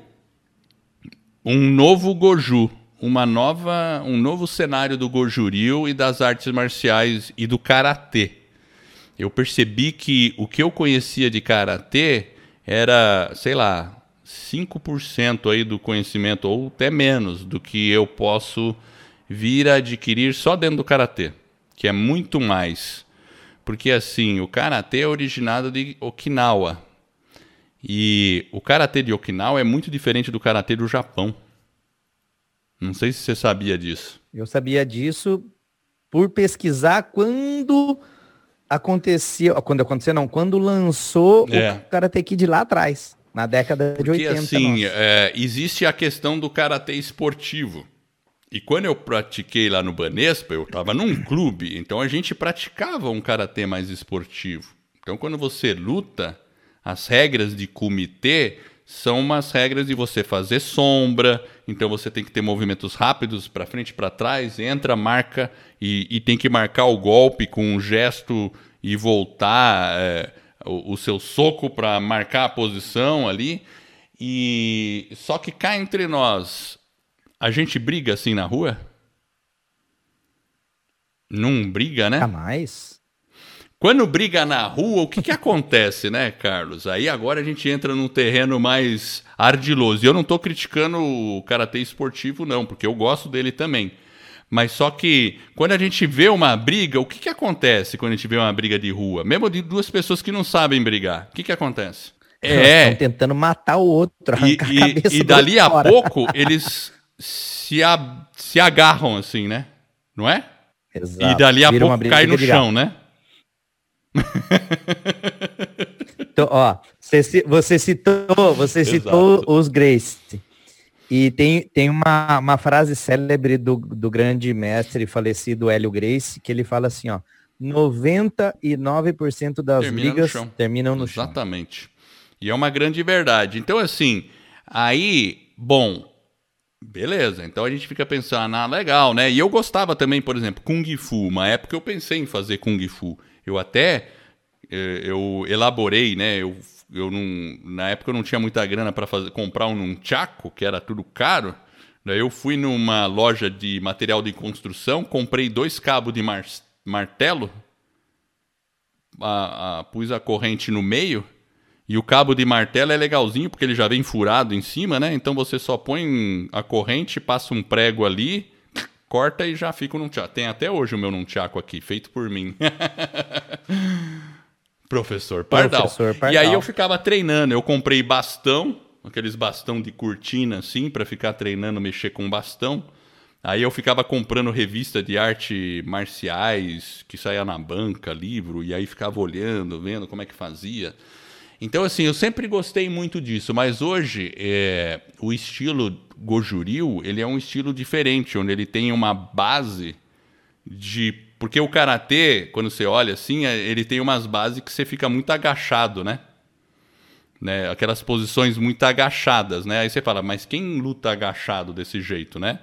um novo Goju, uma nova, um novo cenário do Gojuril e das artes marciais e do karatê. Eu percebi que o que eu conhecia de karatê era, sei lá, 5% aí do conhecimento ou até menos do que eu posso vir a adquirir só dentro do karatê, que é muito mais porque assim, o karatê é originado de Okinawa. E o karatê de Okinawa é muito diferente do karatê do Japão. Não sei se você sabia disso. Eu sabia disso por pesquisar quando aconteceu, quando aconteceu não, quando lançou é. o Karate Kid lá atrás, na década Porque, de 80. assim, é, existe a questão do karatê esportivo. E quando eu pratiquei lá no Banespa, eu estava num clube, então a gente praticava um karatê mais esportivo. Então quando você luta, as regras de comitê são umas regras de você fazer sombra, então você tem que ter movimentos rápidos para frente para trás, entra, marca e, e, tem que marcar o golpe com um gesto e voltar é, o, o seu soco para marcar a posição ali. E só que cá entre nós, a gente briga assim na rua? Não briga, né? Jamais. Quando briga na rua, o que, que acontece, né, Carlos? Aí agora a gente entra num terreno mais ardiloso. E eu não estou criticando o karatê esportivo, não, porque eu gosto dele também. Mas só que quando a gente vê uma briga, o que, que acontece quando a gente vê uma briga de rua? Mesmo de duas pessoas que não sabem brigar, o que, que acontece? É. Estão tentando matar o outro, arrancar e, a cabeça E, e dali a pouco eles se, a, se agarram assim, né? Não é? Exato. E dali a Vira pouco cai no chão, né? então, ó, você, você citou, você citou os Grace. E tem, tem uma, uma frase célebre do, do grande mestre falecido Hélio Grace, que ele fala assim, ó, 99% das Termina brigas no terminam no Exatamente. chão. Exatamente. E é uma grande verdade. Então, assim, aí, bom, Beleza, então a gente fica pensando, ah, legal, né? E eu gostava também, por exemplo, Kung Fu. Uma época eu pensei em fazer Kung Fu. Eu até eh, eu elaborei, né? Eu, eu não, na época eu não tinha muita grana para comprar um nunchaku, que era tudo caro. Daí eu fui numa loja de material de construção, comprei dois cabos de mar, martelo, a, a, pus a corrente no meio e o cabo de martelo é legalzinho porque ele já vem furado em cima, né? Então você só põe a corrente, passa um prego ali, corta e já fica um nunchaku. Tem até hoje o meu nunchaku aqui, feito por mim. Professor Pardal. Professor Pardal. E aí eu ficava treinando. Eu comprei bastão, aqueles bastão de cortina assim, para ficar treinando mexer com bastão. Aí eu ficava comprando revista de arte marciais que saía na banca, livro, e aí ficava olhando, vendo como é que fazia. Então, assim, eu sempre gostei muito disso, mas hoje é, o estilo Gojuril, ele é um estilo diferente, onde ele tem uma base de... Porque o Karatê, quando você olha assim, é, ele tem umas bases que você fica muito agachado, né? né? Aquelas posições muito agachadas, né? Aí você fala, mas quem luta agachado desse jeito, né?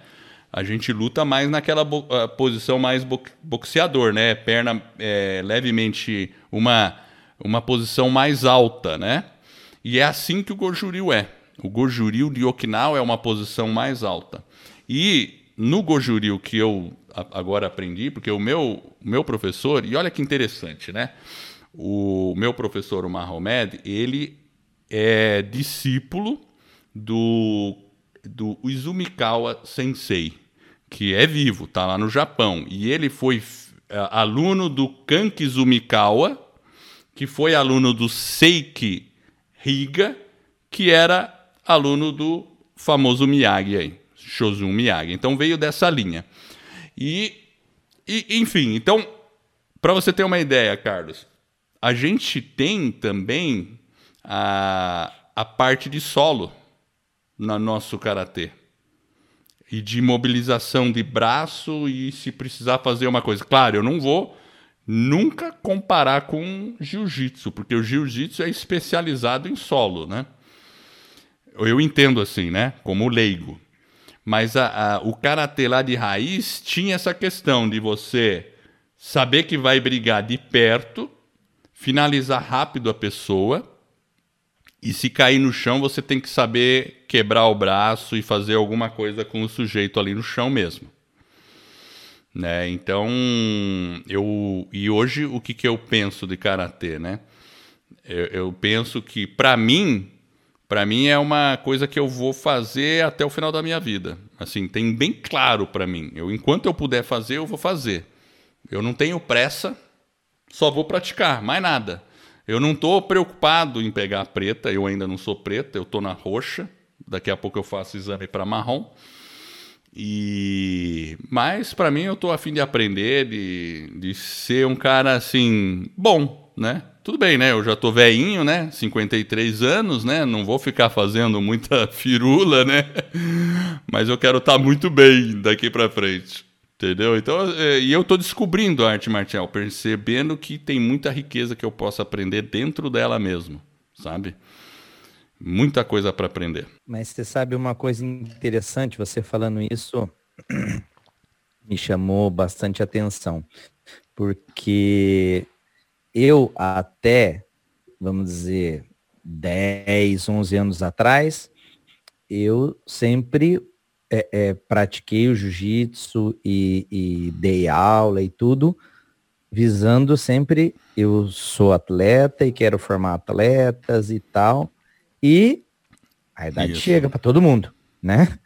A gente luta mais naquela uh, posição mais bo boxeador, né? Perna é, levemente uma uma posição mais alta, né? E é assim que o Gojuriu é. O Gojuriu de Okinawa é uma posição mais alta. E no Gojuriu que eu agora aprendi, porque o meu, meu professor, e olha que interessante, né? O meu professor, o Mahomed, ele é discípulo do, do Izumikawa Sensei, que é vivo, tá lá no Japão. E ele foi é, aluno do Kanki Izumikawa, que foi aluno do Seiki Higa, que era aluno do famoso Miyagi aí, Shozun Miyagi. Então veio dessa linha. E, e enfim, então, para você ter uma ideia, Carlos, a gente tem também a, a parte de solo no nosso karatê. E de mobilização de braço e se precisar fazer uma coisa. Claro, eu não vou nunca comparar com jiu-jitsu, porque o jiu-jitsu é especializado em solo, né? Eu entendo assim, né? Como leigo. Mas a, a, o karatê lá de raiz tinha essa questão de você saber que vai brigar de perto, finalizar rápido a pessoa, e se cair no chão, você tem que saber quebrar o braço e fazer alguma coisa com o sujeito ali no chão mesmo. Né? Então, eu e hoje o que, que eu penso de karatê, né? Eu, eu penso que para mim, para mim é uma coisa que eu vou fazer até o final da minha vida. Assim, tem bem claro para mim. Eu enquanto eu puder fazer, eu vou fazer. Eu não tenho pressa, só vou praticar, mais nada. Eu não estou preocupado em pegar a preta, eu ainda não sou preta, eu estou na roxa. Daqui a pouco eu faço exame para marrom. E mas para mim eu tô afim de aprender, de, de ser um cara assim bom, né? Tudo bem, né? Eu já tô velhinho, né? 53 anos, né? Não vou ficar fazendo muita firula, né? Mas eu quero estar tá muito bem daqui para frente. Entendeu? Então, é, e eu tô descobrindo a arte marcial, percebendo que tem muita riqueza que eu posso aprender dentro dela mesmo, sabe? Muita coisa para aprender. Mas você sabe uma coisa interessante, você falando isso me chamou bastante atenção, porque eu até, vamos dizer, 10, 11 anos atrás, eu sempre é, é, pratiquei o jiu-jitsu e, e dei aula e tudo, visando sempre, eu sou atleta e quero formar atletas e tal, e a idade Isso. chega para todo mundo, né?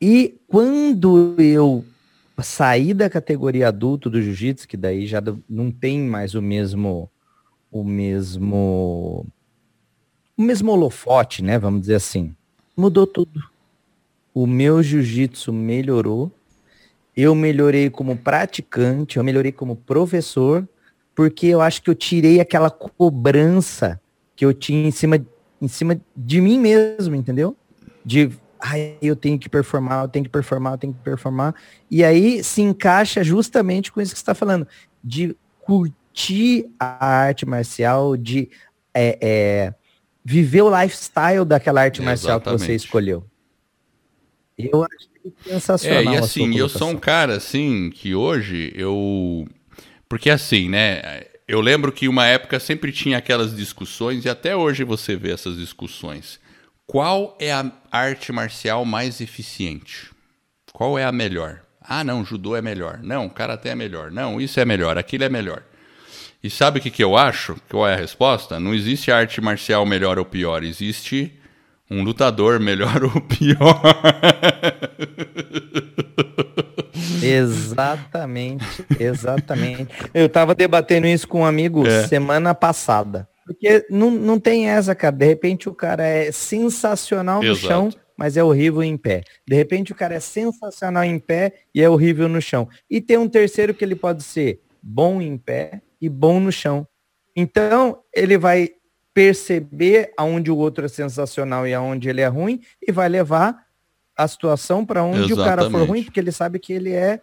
E quando eu saí da categoria adulto do jiu-jitsu, que daí já não tem mais o mesmo o mesmo o mesmo holofote, né, vamos dizer assim. Mudou tudo. O meu jiu-jitsu melhorou. Eu melhorei como praticante, eu melhorei como professor, porque eu acho que eu tirei aquela cobrança que eu tinha em cima, em cima de mim mesmo, entendeu? De, ai, eu tenho que performar, eu tenho que performar, eu tenho que performar. E aí se encaixa justamente com isso que você está falando, de curtir a arte marcial, de é, é, viver o lifestyle daquela arte marcial Exatamente. que você escolheu. Eu achei sensacional. É, e assim, eu sou um cara, assim, que hoje eu. Porque assim, né? Eu lembro que uma época sempre tinha aquelas discussões, e até hoje você vê essas discussões. Qual é a arte marcial mais eficiente? Qual é a melhor? Ah, não, judô é melhor. Não, karatê é melhor. Não, isso é melhor, aquilo é melhor. E sabe o que, que eu acho? Qual é a resposta? Não existe arte marcial melhor ou pior, existe um lutador melhor ou pior. Exatamente, exatamente. Eu tava debatendo isso com um amigo é. semana passada. Porque não, não tem essa, cara. De repente o cara é sensacional no Exato. chão, mas é horrível em pé. De repente o cara é sensacional em pé e é horrível no chão. E tem um terceiro que ele pode ser bom em pé e bom no chão. Então, ele vai perceber aonde o outro é sensacional e aonde ele é ruim e vai levar a situação para onde exatamente. o cara for ruim, porque ele sabe que ele é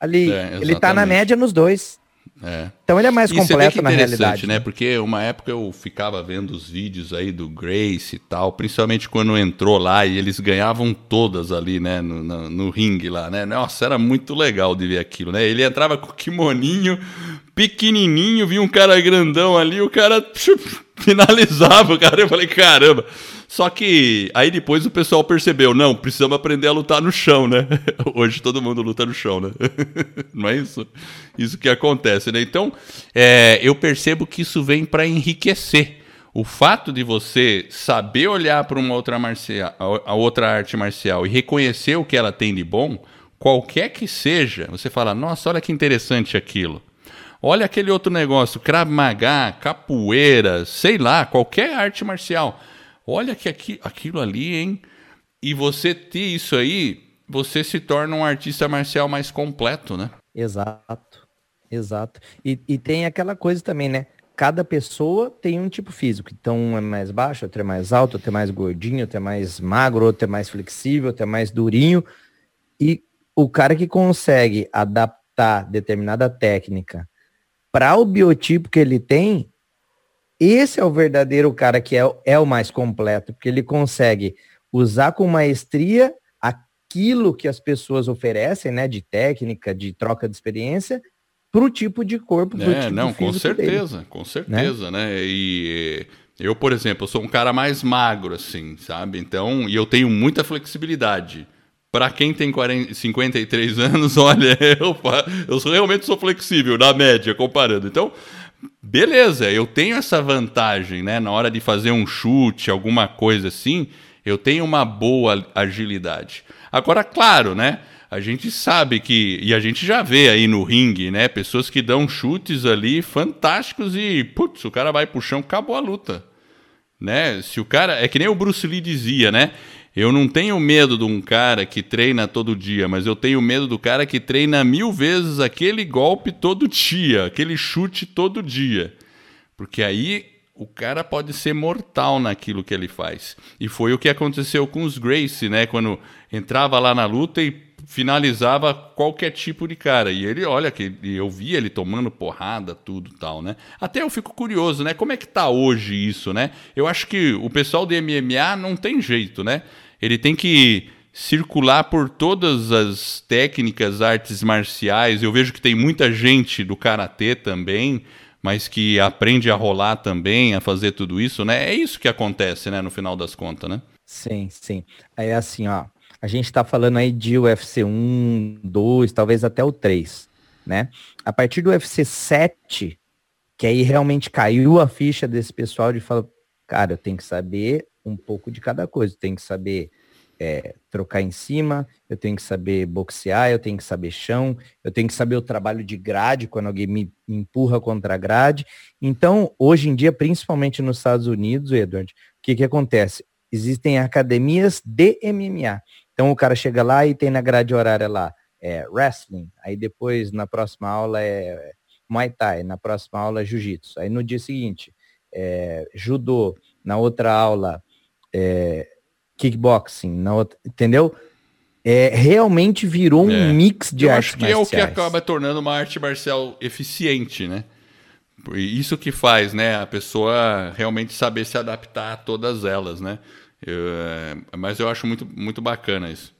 ali, é, ele tá na média nos dois. É. Então ele é mais e completo na realidade. né? Porque uma época eu ficava vendo os vídeos aí do Grace e tal, principalmente quando entrou lá e eles ganhavam todas ali, né? No, no, no ringue lá, né? Nossa, era muito legal de ver aquilo, né? Ele entrava com o kimoninho pequenininho, vinha um cara grandão ali, o cara finalizava, cara. Eu falei, caramba. Só que aí depois o pessoal percebeu, não, precisamos aprender a lutar no chão, né? Hoje todo mundo luta no chão, né? Não é isso? Isso que acontece, né? Então, é, eu percebo que isso vem para enriquecer. O fato de você saber olhar para uma outra marcial, a outra arte marcial e reconhecer o que ela tem de bom, qualquer que seja, você fala, nossa, olha que interessante aquilo. Olha aquele outro negócio, Krav Maga, capoeira, sei lá, qualquer arte marcial. Olha que aqui, aquilo ali, hein? E você ter isso aí, você se torna um artista marcial mais completo, né? Exato, exato. E, e tem aquela coisa também, né? Cada pessoa tem um tipo físico. Então, um é mais baixo, outro é mais alto, outro é mais gordinho, outro é mais magro, outro é mais flexível, outro é mais durinho. E o cara que consegue adaptar determinada técnica para o biotipo que ele tem, esse é o verdadeiro cara que é, é o mais completo, porque ele consegue usar com maestria aquilo que as pessoas oferecem, né, de técnica, de troca de experiência, para o tipo de corpo. É, tipo não, com certeza, dele. com certeza, né? né? E eu, por exemplo, sou um cara mais magro, assim, sabe? Então, e eu tenho muita flexibilidade. Para quem tem 40, 53 anos, olha, eu, eu realmente sou flexível, na média, comparando. Então, beleza, eu tenho essa vantagem, né? Na hora de fazer um chute, alguma coisa assim, eu tenho uma boa agilidade. Agora, claro, né? A gente sabe que, e a gente já vê aí no ringue, né? Pessoas que dão chutes ali fantásticos e, putz, o cara vai pro chão, acabou a luta. Né? Se o cara. É que nem o Bruce Lee dizia, né? Eu não tenho medo de um cara que treina todo dia, mas eu tenho medo do cara que treina mil vezes aquele golpe todo dia, aquele chute todo dia. Porque aí o cara pode ser mortal naquilo que ele faz. E foi o que aconteceu com os Gracie, né? Quando entrava lá na luta e finalizava qualquer tipo de cara. E ele, olha, que eu vi ele tomando porrada, tudo tal, né? Até eu fico curioso, né? Como é que tá hoje isso, né? Eu acho que o pessoal do MMA não tem jeito, né? Ele tem que circular por todas as técnicas, artes marciais. Eu vejo que tem muita gente do karatê também, mas que aprende a rolar também, a fazer tudo isso, né? É isso que acontece, né, no final das contas, né? Sim, sim. É assim, ó. A gente tá falando aí de UFC 1, 2, talvez até o 3, né? A partir do UFC 7, que aí realmente caiu a ficha desse pessoal de falar, cara, eu tenho que saber um pouco de cada coisa. Tem que saber é, trocar em cima, eu tenho que saber boxear, eu tenho que saber chão, eu tenho que saber o trabalho de grade quando alguém me empurra contra a grade. Então, hoje em dia, principalmente nos Estados Unidos, Edward, o que, que acontece? Existem academias de MMA. Então, o cara chega lá e tem na grade horária lá é, wrestling, aí depois na próxima aula é Muay Thai, na próxima aula é Jiu-Jitsu. Aí no dia seguinte, é, judô, na outra aula é, kickboxing, na outra, entendeu? É, realmente virou um é. mix de Eu artes acho que marciais. é o que acaba tornando uma arte marcial eficiente, né? Isso que faz, né? A pessoa realmente saber se adaptar a todas elas, né? Eu, é, mas eu acho muito, muito bacana isso.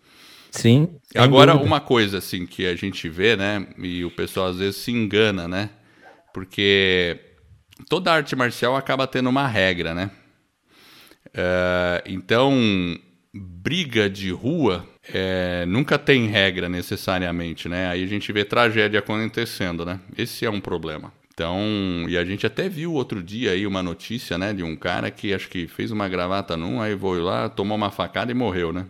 Sim. Agora, dúvida. uma coisa assim que a gente vê, né? E o pessoal às vezes se engana, né? Porque toda arte marcial acaba tendo uma regra, né? Uh, então, briga de rua é, nunca tem regra necessariamente, né? Aí a gente vê tragédia acontecendo, né? Esse é um problema. Então, e a gente até viu outro dia aí uma notícia, né, de um cara que acho que fez uma gravata num, aí foi lá, tomou uma facada e morreu, né?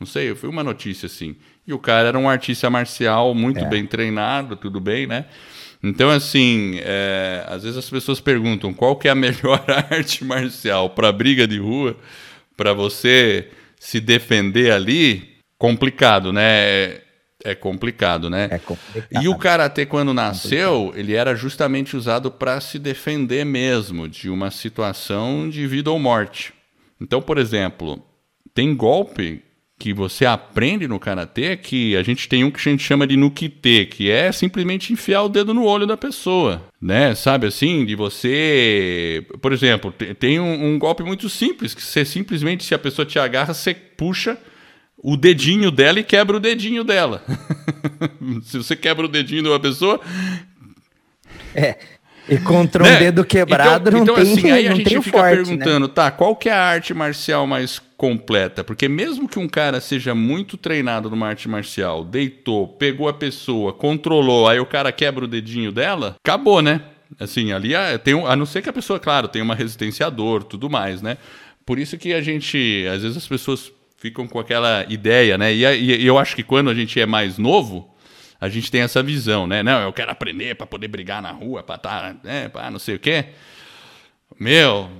Não sei, foi uma notícia assim. E o cara era um artista marcial muito é. bem treinado, tudo bem, né? Então, assim, é, às vezes as pessoas perguntam qual que é a melhor arte marcial para briga de rua, para você se defender ali, complicado, né? É complicado, né? É complicado. E o karatê quando nasceu, ele era justamente usado para se defender mesmo de uma situação de vida ou morte. Então, por exemplo, tem golpe que você aprende no karatê que a gente tem um que a gente chama de nukite, que é simplesmente enfiar o dedo no olho da pessoa, né? Sabe assim, de você, por exemplo, tem um, um golpe muito simples que você simplesmente se a pessoa te agarra, você puxa o dedinho dela e quebra o dedinho dela. se você quebra o dedinho de uma pessoa, é, e contra um né? dedo quebrado então, não então, tem assim, aí a gente fica forte, né? perguntando, né? tá, qual que é a arte marcial mais completa? Porque mesmo que um cara seja muito treinado numa arte marcial, deitou, pegou a pessoa, controlou, aí o cara quebra o dedinho dela, acabou, né? Assim, ali é, tem um, a não ser que a pessoa, claro, tenha uma resistência à dor, tudo mais, né? Por isso que a gente, às vezes as pessoas ficam com aquela ideia, né? E, e eu acho que quando a gente é mais novo, a gente tem essa visão, né? Não, eu quero aprender para poder brigar na rua, para tá, né, não sei o quê. Meu,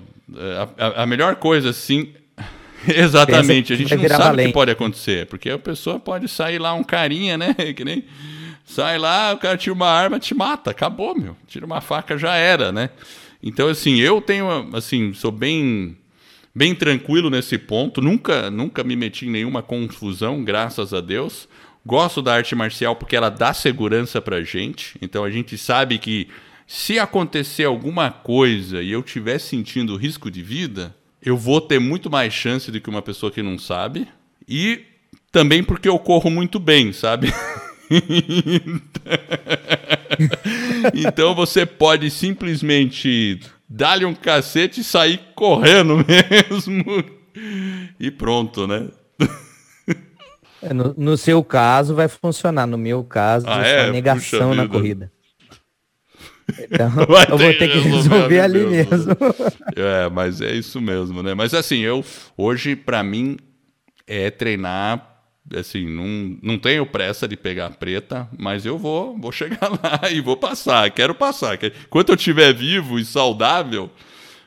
a, a melhor coisa assim, exatamente, a gente não sabe valente. o que pode acontecer, porque a pessoa pode sair lá um carinha, né, que nem sai lá, o cara tira uma arma, te mata, acabou, meu. Tira uma faca, já era, né? Então assim, eu tenho assim, sou bem bem tranquilo nesse ponto, nunca nunca me meti em nenhuma confusão, graças a Deus. Gosto da arte marcial porque ela dá segurança pra gente. Então a gente sabe que se acontecer alguma coisa e eu estiver sentindo risco de vida, eu vou ter muito mais chance do que uma pessoa que não sabe. E também porque eu corro muito bem, sabe? então você pode simplesmente dar-lhe um cacete e sair correndo mesmo. E pronto, né? É, no, no, seu caso vai funcionar, no meu caso, ah, é? negação na corrida. Então, eu vou ter que resolver ali mesmo. É, mas é isso mesmo, né? Mas assim, eu hoje para mim é treinar assim, não, não tenho pressa de pegar preta, mas eu vou, vou chegar lá e vou passar, quero passar. Enquanto eu estiver vivo e saudável,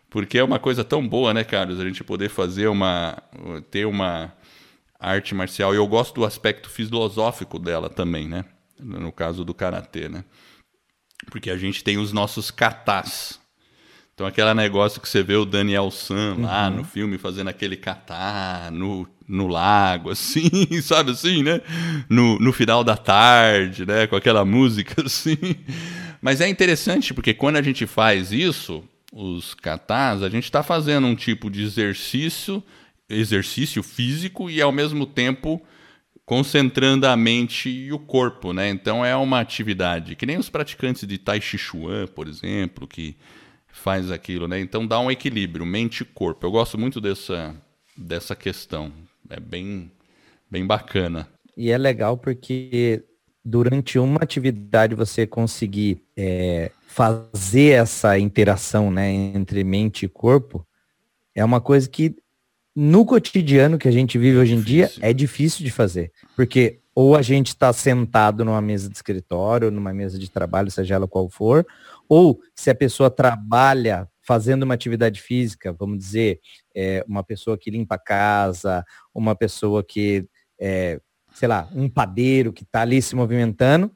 porque é uma coisa tão boa, né, Carlos, a gente poder fazer uma ter uma arte marcial. E eu gosto do aspecto filosófico dela também, né? No caso do karatê, né? Porque a gente tem os nossos katas. Então, aquele negócio que você vê o Daniel San lá uhum. no filme fazendo aquele kata no, no lago, assim, sabe assim, né? No, no final da tarde, né? Com aquela música assim. Mas é interessante porque quando a gente faz isso, os katas, a gente está fazendo um tipo de exercício exercício físico e ao mesmo tempo concentrando a mente e o corpo, né? Então é uma atividade que nem os praticantes de Tai Chi Chuan, por exemplo, que faz aquilo, né? Então dá um equilíbrio mente e corpo. Eu gosto muito dessa dessa questão. É bem bem bacana. E é legal porque durante uma atividade você conseguir é, fazer essa interação, né, entre mente e corpo, é uma coisa que no cotidiano que a gente vive hoje em dia é difícil de fazer. Porque ou a gente está sentado numa mesa de escritório, numa mesa de trabalho, seja ela qual for, ou se a pessoa trabalha fazendo uma atividade física, vamos dizer, é, uma pessoa que limpa a casa, uma pessoa que, é, sei lá, um padeiro que está ali se movimentando,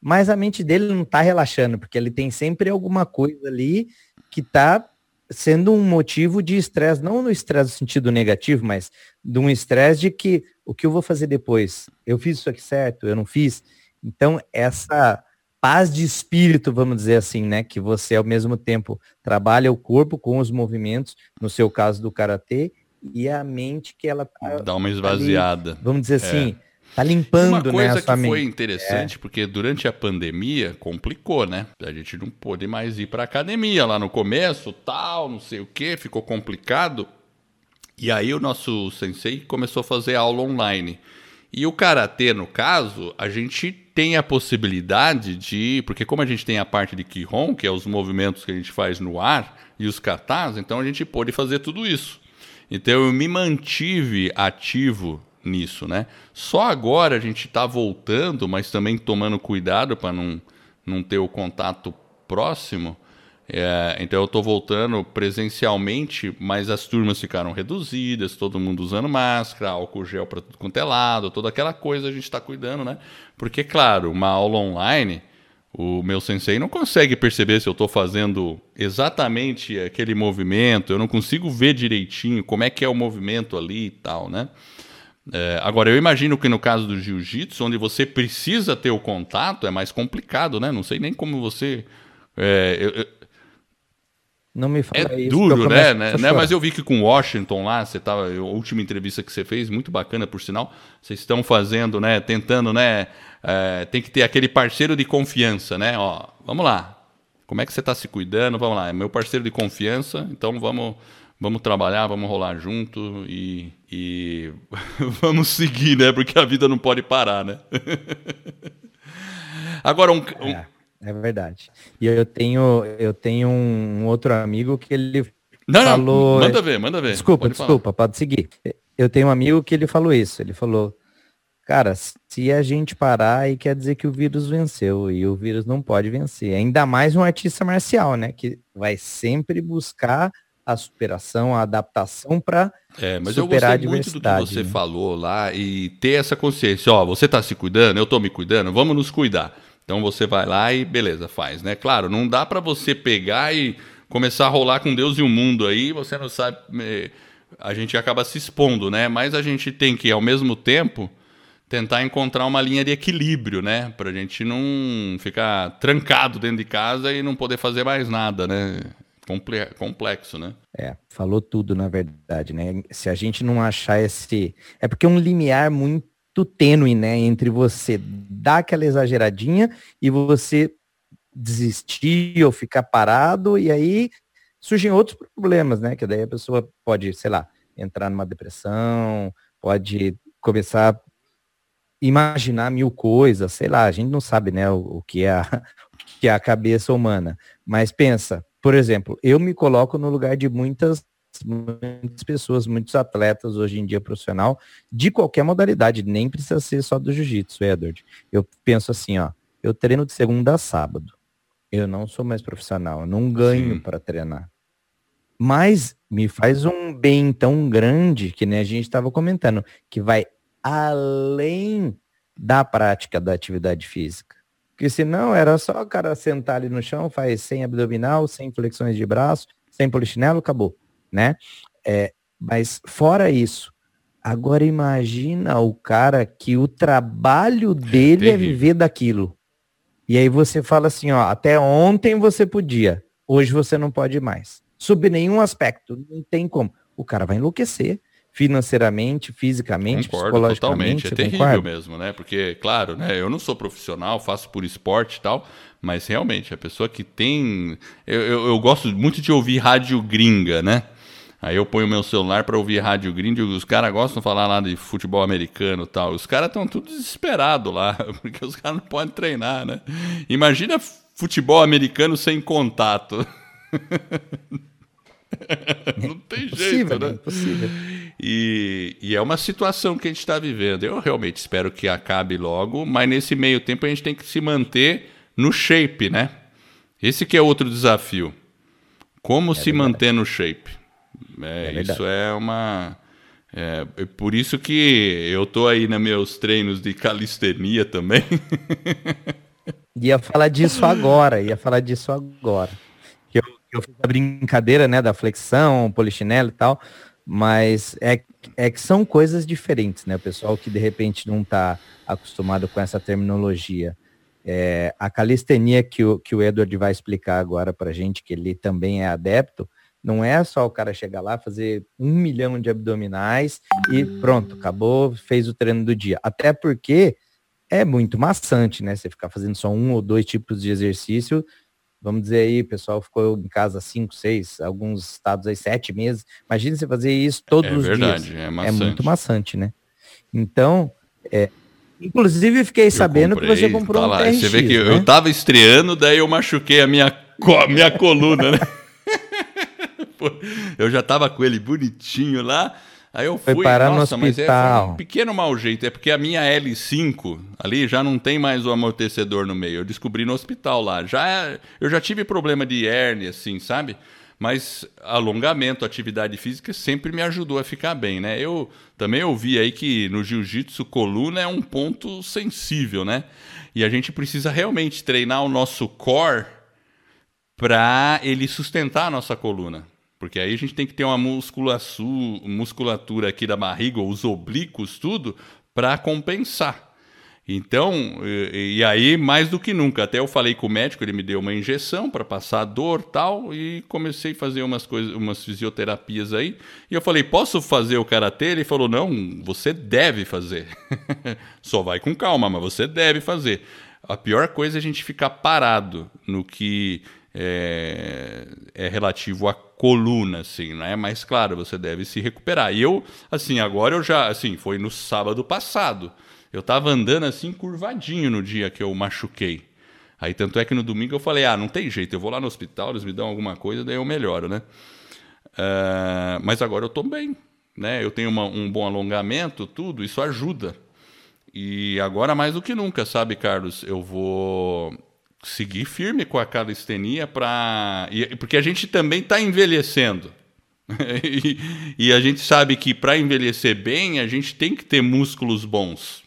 mas a mente dele não está relaxando, porque ele tem sempre alguma coisa ali que está sendo um motivo de estresse, não no estresse no sentido negativo, mas de um estresse de que o que eu vou fazer depois? Eu fiz isso aqui certo? Eu não fiz? Então, essa paz de espírito, vamos dizer assim, né? Que você ao mesmo tempo trabalha o corpo com os movimentos, no seu caso do karatê, e a mente que ela tá dá uma esvaziada. Ali, vamos dizer assim, é. Tá limpando, Uma coisa né, que foi interessante, é. porque durante a pandemia complicou, né? A gente não pôde mais ir para academia lá no começo, tal, não sei o que, ficou complicado. E aí o nosso sensei começou a fazer aula online. E o karatê, no caso, a gente tem a possibilidade de, porque como a gente tem a parte de Kihon, que é os movimentos que a gente faz no ar, e os katas, então a gente pôde fazer tudo isso. Então eu me mantive ativo nisso, né? Só agora a gente está voltando, mas também tomando cuidado para não, não ter o contato próximo. É, então eu estou voltando presencialmente, mas as turmas ficaram reduzidas, todo mundo usando máscara, álcool gel para tudo quanto é lado, toda aquela coisa a gente está cuidando, né? Porque, claro, uma aula online, o meu sensei não consegue perceber se eu estou fazendo exatamente aquele movimento, eu não consigo ver direitinho como é que é o movimento ali e tal, né? É, agora, eu imagino que no caso do jiu-jitsu, onde você precisa ter o contato, é mais complicado, né? Não sei nem como você. É, eu, não me fala é isso, duro, né? né? né? Mas eu vi que com Washington lá, você tava, a última entrevista que você fez, muito bacana por sinal, vocês estão fazendo, né? Tentando, né? É, tem que ter aquele parceiro de confiança, né? Ó, vamos lá. Como é que você está se cuidando? Vamos lá, é meu parceiro de confiança, então vamos vamos trabalhar, vamos rolar junto e, e vamos seguir, né? Porque a vida não pode parar, né? Agora, um, um... É, é, verdade. E eu tenho, eu tenho um outro amigo que ele não, falou... Não, manda ver, manda ver. Desculpa, pode desculpa, falar. pode seguir. Eu tenho um amigo que ele falou isso. Ele falou, cara, se a gente parar, aí quer dizer que o vírus venceu. E o vírus não pode vencer. Ainda mais um artista marcial, né? Que vai sempre buscar a superação, a adaptação para é, mas superar eu gostei muito do que você né? falou lá e ter essa consciência, ó, você está se cuidando, eu estou me cuidando, vamos nos cuidar. Então você vai lá e beleza, faz, né? Claro, não dá para você pegar e começar a rolar com Deus e o mundo aí, você não sabe, eh, a gente acaba se expondo, né? Mas a gente tem que ao mesmo tempo tentar encontrar uma linha de equilíbrio, né? Para a gente não ficar trancado dentro de casa e não poder fazer mais nada, né? Complexo, né? É, falou tudo, na verdade, né? Se a gente não achar esse. É porque é um limiar muito tênue, né? Entre você dar aquela exageradinha e você desistir ou ficar parado, e aí surgem outros problemas, né? Que daí a pessoa pode, sei lá, entrar numa depressão, pode começar a imaginar mil coisas, sei lá, a gente não sabe, né, o, o que é a, que é a cabeça humana. Mas pensa, por exemplo, eu me coloco no lugar de muitas muitas pessoas, muitos atletas hoje em dia profissional, de qualquer modalidade, nem precisa ser só do jiu-jitsu, Edward. Eu penso assim, ó, eu treino de segunda a sábado. Eu não sou mais profissional, eu não ganho para treinar. Mas me faz um bem tão grande, que nem a gente estava comentando, que vai além da prática da atividade física. Porque senão era só o cara sentar ali no chão, faz sem abdominal, sem flexões de braço, sem polichinelo, acabou, né? É, mas fora isso, agora imagina o cara que o trabalho dele é, é viver daquilo. E aí você fala assim, ó, até ontem você podia, hoje você não pode mais. Sob nenhum aspecto, não tem como. O cara vai enlouquecer financeiramente, fisicamente, concordo, psicologicamente. Totalmente, é terrível concorda? mesmo, né? Porque, claro, né, eu não sou profissional, faço por esporte e tal, mas realmente, a pessoa que tem. Eu, eu, eu gosto muito de ouvir rádio gringa, né? Aí eu ponho meu celular para ouvir rádio gringa, os caras gostam de falar lá de futebol americano e tal. Os caras estão tudo desesperados lá, porque os caras não podem treinar, né? Imagina futebol americano sem contato. não tem jeito, né? Impossível. E, e, é uma situação que a gente está vivendo. Eu realmente espero que acabe logo, mas nesse meio tempo a gente tem que se manter no shape, né? Esse que é outro desafio. Como é se verdade. manter no shape? É, é isso é uma. É, é, por isso que eu tô aí nos meus treinos de calistenia também. ia falar disso agora, ia falar disso agora eu fiz a brincadeira, né, da flexão, polichinelo e tal, mas é, é que são coisas diferentes, né? O pessoal que de repente não está acostumado com essa terminologia. É, a calistenia que o, que o Edward vai explicar agora para gente, que ele também é adepto, Não é só o cara chegar lá, fazer um milhão de abdominais e pronto, acabou, fez o treino do dia. Até porque é muito maçante, né? Você ficar fazendo só um ou dois tipos de exercício. Vamos dizer aí, o pessoal ficou em casa cinco, seis, alguns estados aí sete meses. Imagina você fazer isso todos é os verdade, dias. É, é muito maçante, né? Então, é, Inclusive, fiquei eu sabendo comprei, que você comprou tá um lá. TRX, Você vê que né? eu tava estreando, daí eu machuquei a minha, minha coluna, né? eu já tava com ele bonitinho lá. Aí eu fui, Foi parar nossa, no hospital. mas é um pequeno mau jeito. É porque a minha L5 ali já não tem mais o amortecedor no meio. Eu descobri no hospital lá. Já, eu já tive problema de hérnia, assim, sabe? Mas alongamento, atividade física sempre me ajudou a ficar bem, né? Eu também ouvi aí que no jiu-jitsu coluna é um ponto sensível, né? E a gente precisa realmente treinar o nosso core para ele sustentar a nossa coluna. Porque aí a gente tem que ter uma musculatura aqui da barriga, os oblíquos, tudo, para compensar. Então, e, e, aí mais do que nunca, até eu falei com o médico, ele me deu uma injeção para passar dor tal, e comecei a fazer umas coisas, umas fisioterapias aí. E eu falei, posso fazer o karatê? Ele falou, não, você deve fazer. Só vai com calma, mas você deve fazer. A pior coisa é a gente ficar parado no que é, é relativo à coluna, assim, né? Mas claro, você deve se recuperar. E eu, assim, agora eu já, assim, foi no sábado passado. Eu tava andando assim curvadinho no dia que eu machuquei. Aí tanto é que no domingo eu falei, ah, não tem jeito, eu vou lá no hospital, eles me dão alguma coisa, daí eu melhoro, né? Uh, mas agora eu tô bem, né? Eu tenho uma, um bom alongamento, tudo, isso ajuda. E agora mais do que nunca, sabe, Carlos? Eu vou seguir firme com a calistenia para porque a gente também está envelhecendo. e, e a gente sabe que para envelhecer bem, a gente tem que ter músculos bons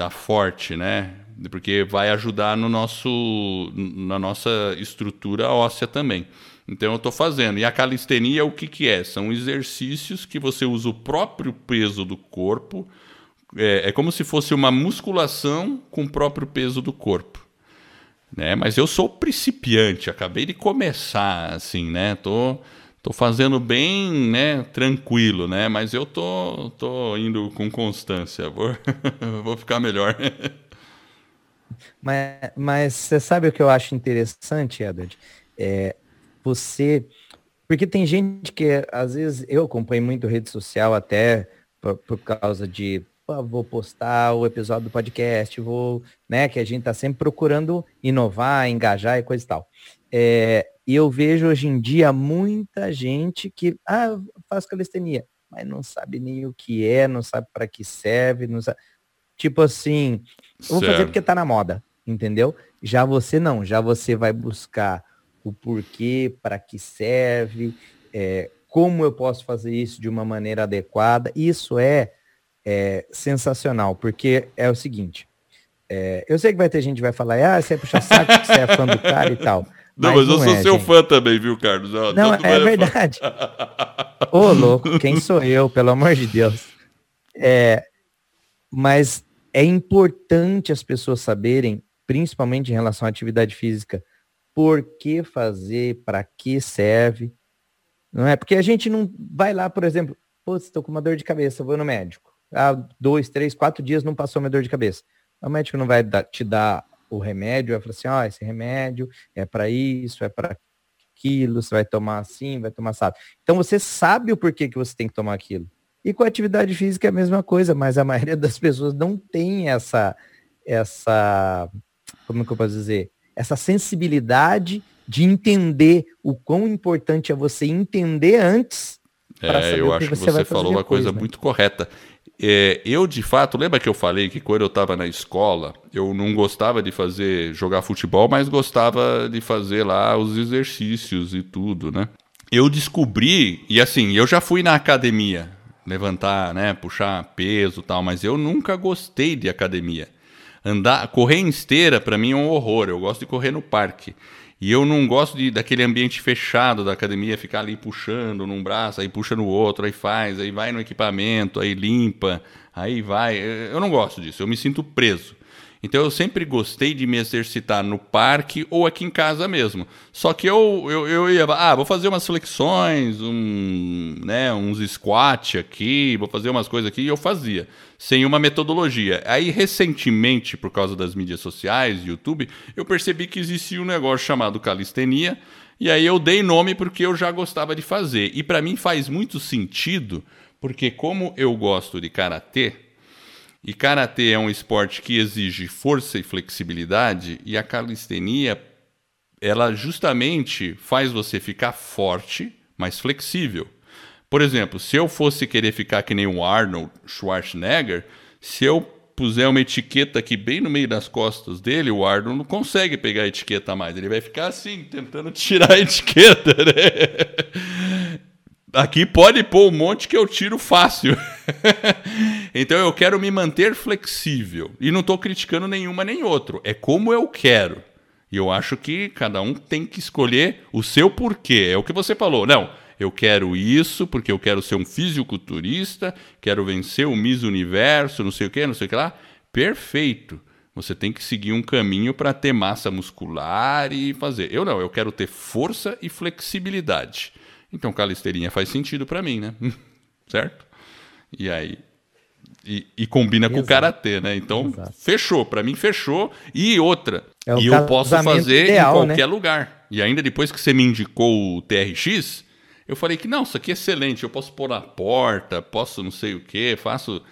tá forte, né? Porque vai ajudar no nosso, na nossa estrutura óssea também. Então eu estou fazendo. E a calistenia o que, que é? São exercícios que você usa o próprio peso do corpo. É, é como se fosse uma musculação com o próprio peso do corpo. Né? Mas eu sou principiante, acabei de começar, assim, né? Tô, tô fazendo bem, né, tranquilo, né? Mas eu tô, tô indo com constância. Vou, vou ficar melhor. mas, mas você sabe o que eu acho interessante, Edward? É, você. Porque tem gente que, às vezes, eu acompanho muito rede social até por, por causa de vou postar o episódio do podcast, vou, né, que a gente tá sempre procurando inovar, engajar e coisa e tal. É, e eu vejo hoje em dia muita gente que, ah, faz calistenia, mas não sabe nem o que é, não sabe para que serve, não sabe. Tipo assim, vou fazer porque tá na moda, entendeu? Já você não, já você vai buscar o porquê, para que serve, é, como eu posso fazer isso de uma maneira adequada. Isso é, é sensacional, porque é o seguinte, é, eu sei que vai ter gente que vai falar, ah, você é puxa saco, você é fã do cara e tal. Não, mas, mas eu sou é, seu gente. fã também, viu, Carlos? Não, não é verdade. Ô, louco, quem sou eu, pelo amor de Deus? É, mas é importante as pessoas saberem, principalmente em relação à atividade física, por que fazer, para que serve. Não é? Porque a gente não vai lá, por exemplo, pô, estou com uma dor de cabeça, vou no médico. Há dois, três, quatro dias não passou minha dor de cabeça. O médico não vai te dar o remédio, vai falar assim, ó, oh, esse remédio é para isso, é para aquilo, você vai tomar assim, vai tomar sabe. Então você sabe o porquê que você tem que tomar aquilo. E com a atividade física é a mesma coisa, mas a maioria das pessoas não tem essa, essa, como que eu posso dizer, essa sensibilidade de entender o quão importante é você entender antes. É, eu acho que você, você falou uma coisa né? muito correta. É, eu, de fato, lembra que eu falei que quando eu estava na escola, eu não gostava de fazer, jogar futebol, mas gostava de fazer lá os exercícios e tudo, né? Eu descobri, e assim, eu já fui na academia, levantar, né, puxar peso tal, mas eu nunca gostei de academia. Andar, correr em esteira para mim é um horror. Eu gosto de correr no parque. E eu não gosto de, daquele ambiente fechado da academia, ficar ali puxando num braço, aí puxa no outro, aí faz, aí vai no equipamento, aí limpa, aí vai. Eu não gosto disso, eu me sinto preso. Então eu sempre gostei de me exercitar no parque ou aqui em casa mesmo. Só que eu, eu, eu ia, ah, vou fazer umas flexões, um, né, uns squat aqui, vou fazer umas coisas aqui, e eu fazia, sem uma metodologia. Aí recentemente, por causa das mídias sociais, YouTube, eu percebi que existia um negócio chamado calistenia, e aí eu dei nome porque eu já gostava de fazer. E para mim faz muito sentido, porque como eu gosto de karatê, e karatê é um esporte que exige força e flexibilidade, e a calistenia ela justamente faz você ficar forte, mas flexível. Por exemplo, se eu fosse querer ficar que nem o Arnold Schwarzenegger, se eu puser uma etiqueta aqui bem no meio das costas dele, o Arnold não consegue pegar a etiqueta mais. Ele vai ficar assim, tentando tirar a etiqueta, né? Aqui pode pôr um monte que eu tiro fácil. então eu quero me manter flexível. E não estou criticando nenhuma nem outro. É como eu quero. E eu acho que cada um tem que escolher o seu porquê. É o que você falou. Não, eu quero isso porque eu quero ser um fisiculturista, quero vencer o Miss Universo, não sei o que, não sei o que lá. Perfeito. Você tem que seguir um caminho para ter massa muscular e fazer. Eu não, eu quero ter força e flexibilidade. Então calisteirinha faz sentido para mim, né? certo? E aí e, e combina Exato. com o karatê, né? Então Exato. fechou, para mim fechou. E outra, é e eu posso fazer ideal, em qualquer né? lugar. E ainda depois que você me indicou o TRX, eu falei que não, isso aqui é excelente, eu posso pôr na porta, posso não sei o que, faço,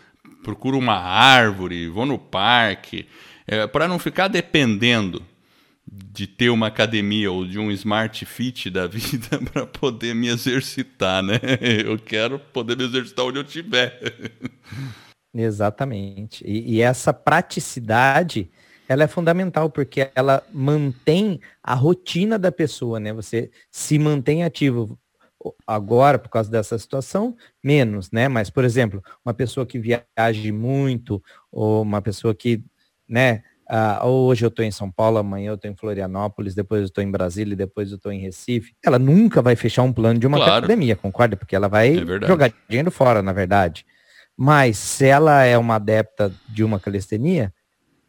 procuro uma árvore, vou no parque, é, para não ficar dependendo de ter uma academia ou de um smart fit da vida para poder me exercitar, né? Eu quero poder me exercitar onde eu estiver. Exatamente. E, e, essa praticidade, ela é fundamental porque ela mantém a rotina da pessoa, né? Você se mantém ativo. Agora, por causa dessa situação, menos, né? Mas, por exemplo, uma pessoa que viaja muito, ou uma pessoa que, né, ah, hoje eu estou em São Paulo, amanhã eu estou em Florianópolis, depois eu estou em Brasília, depois eu estou em Recife. Ela nunca vai fechar um plano de uma claro. academia, concorda? Porque ela vai é jogar dinheiro fora, na verdade. Mas se ela é uma adepta de uma calistenia,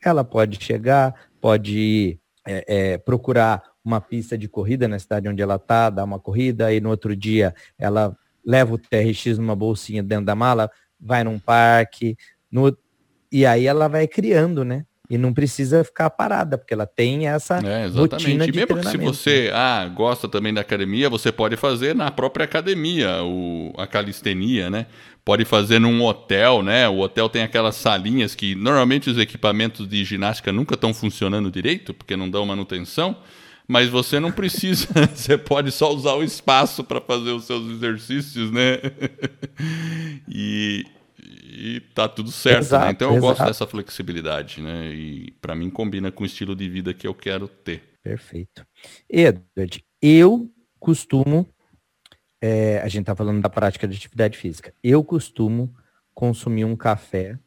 ela pode chegar, pode é, é, procurar uma pista de corrida na cidade onde ela está, dar uma corrida, e no outro dia ela leva o TRX numa bolsinha dentro da mala, vai num parque, no... e aí ela vai criando, né? E não precisa ficar parada, porque ela tem essa é, rotina de e mesmo que se você ah, gosta também da academia, você pode fazer na própria academia, o, a calistenia, né? Pode fazer num hotel, né? O hotel tem aquelas salinhas que normalmente os equipamentos de ginástica nunca estão funcionando direito, porque não dão manutenção, mas você não precisa, você pode só usar o espaço para fazer os seus exercícios, né? e, e tá tudo certo. Né? Exato, né? Então eu exato. gosto dessa flexibilidade, né? E para mim combina com o estilo de vida que eu quero ter. Perfeito. Edward, eu costumo, é, a gente tá falando da prática de atividade física, eu costumo consumir um café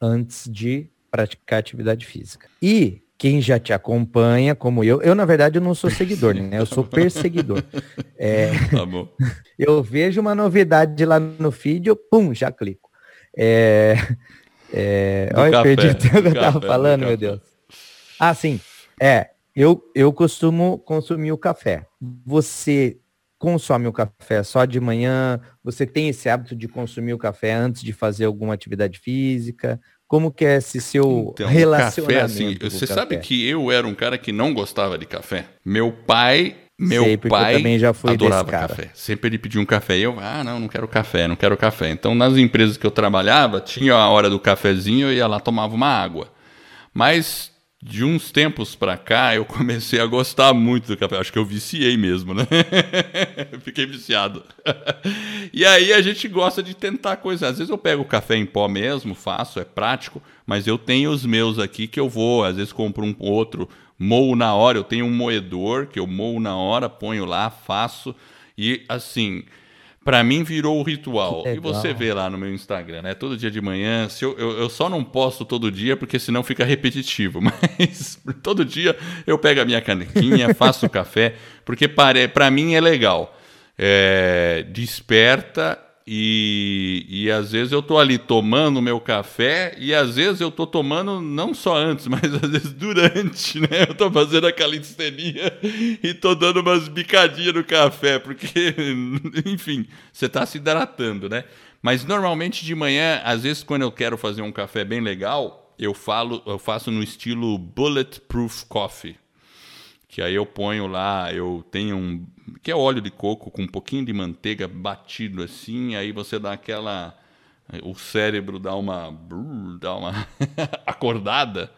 antes de praticar atividade física. E quem já te acompanha, como eu, eu na verdade eu não sou seguidor, né? Eu sou perseguidor. É, tá bom. Eu vejo uma novidade lá no feed, eu pum, já clico. É, é, olha, café, perdi o que eu estava falando, meu Deus. Ah, sim. É, eu, eu costumo consumir o café. Você consome o café só de manhã? Você tem esse hábito de consumir o café antes de fazer alguma atividade física? Como que é esse seu então, relacionamento? Café, assim, você café? sabe que eu era um cara que não gostava de café. Meu pai meu Sei, pai também já fui adorava café. Sempre ele pedia um café e eu, ah, não, não quero café, não quero café. Então, nas empresas que eu trabalhava, tinha a hora do cafezinho, eu ia lá tomava uma água. Mas de uns tempos para cá, eu comecei a gostar muito do café. Acho que eu viciei mesmo, né? Fiquei viciado. e aí a gente gosta de tentar coisas. Às vezes eu pego o café em pó mesmo, faço, é prático, mas eu tenho os meus aqui que eu vou, às vezes compro um outro moo na hora. Eu tenho um moedor que eu moo na hora, ponho lá, faço. E assim, para mim virou o ritual. E você vê lá no meu Instagram, né? Todo dia de manhã. Se eu, eu, eu, só não posto todo dia porque senão fica repetitivo. Mas todo dia eu pego a minha canequinha, faço o café, porque para mim é legal. É, desperta e, e às vezes eu tô ali tomando meu café e às vezes eu tô tomando não só antes, mas às vezes durante, né? Eu tô fazendo a calistenia e tô dando umas bicadinhas no café, porque, enfim, você tá se hidratando, né? Mas normalmente de manhã, às vezes quando eu quero fazer um café bem legal, eu falo, eu faço no estilo bulletproof coffee. Que aí eu ponho lá, eu tenho um que é óleo de coco com um pouquinho de manteiga batido assim, aí você dá aquela o cérebro dá uma dá uma acordada.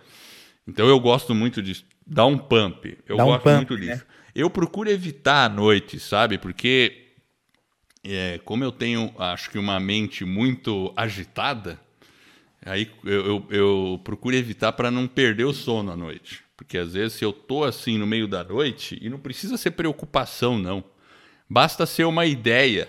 Então eu gosto muito disso, dá um pump. Eu dá gosto um pump, muito disso. Né? Eu procuro evitar a noite, sabe? Porque é, como eu tenho, acho que uma mente muito agitada, aí eu, eu, eu procuro evitar para não perder o sono à noite. Porque às vezes se eu tô assim no meio da noite, e não precisa ser preocupação, não. Basta ser uma ideia.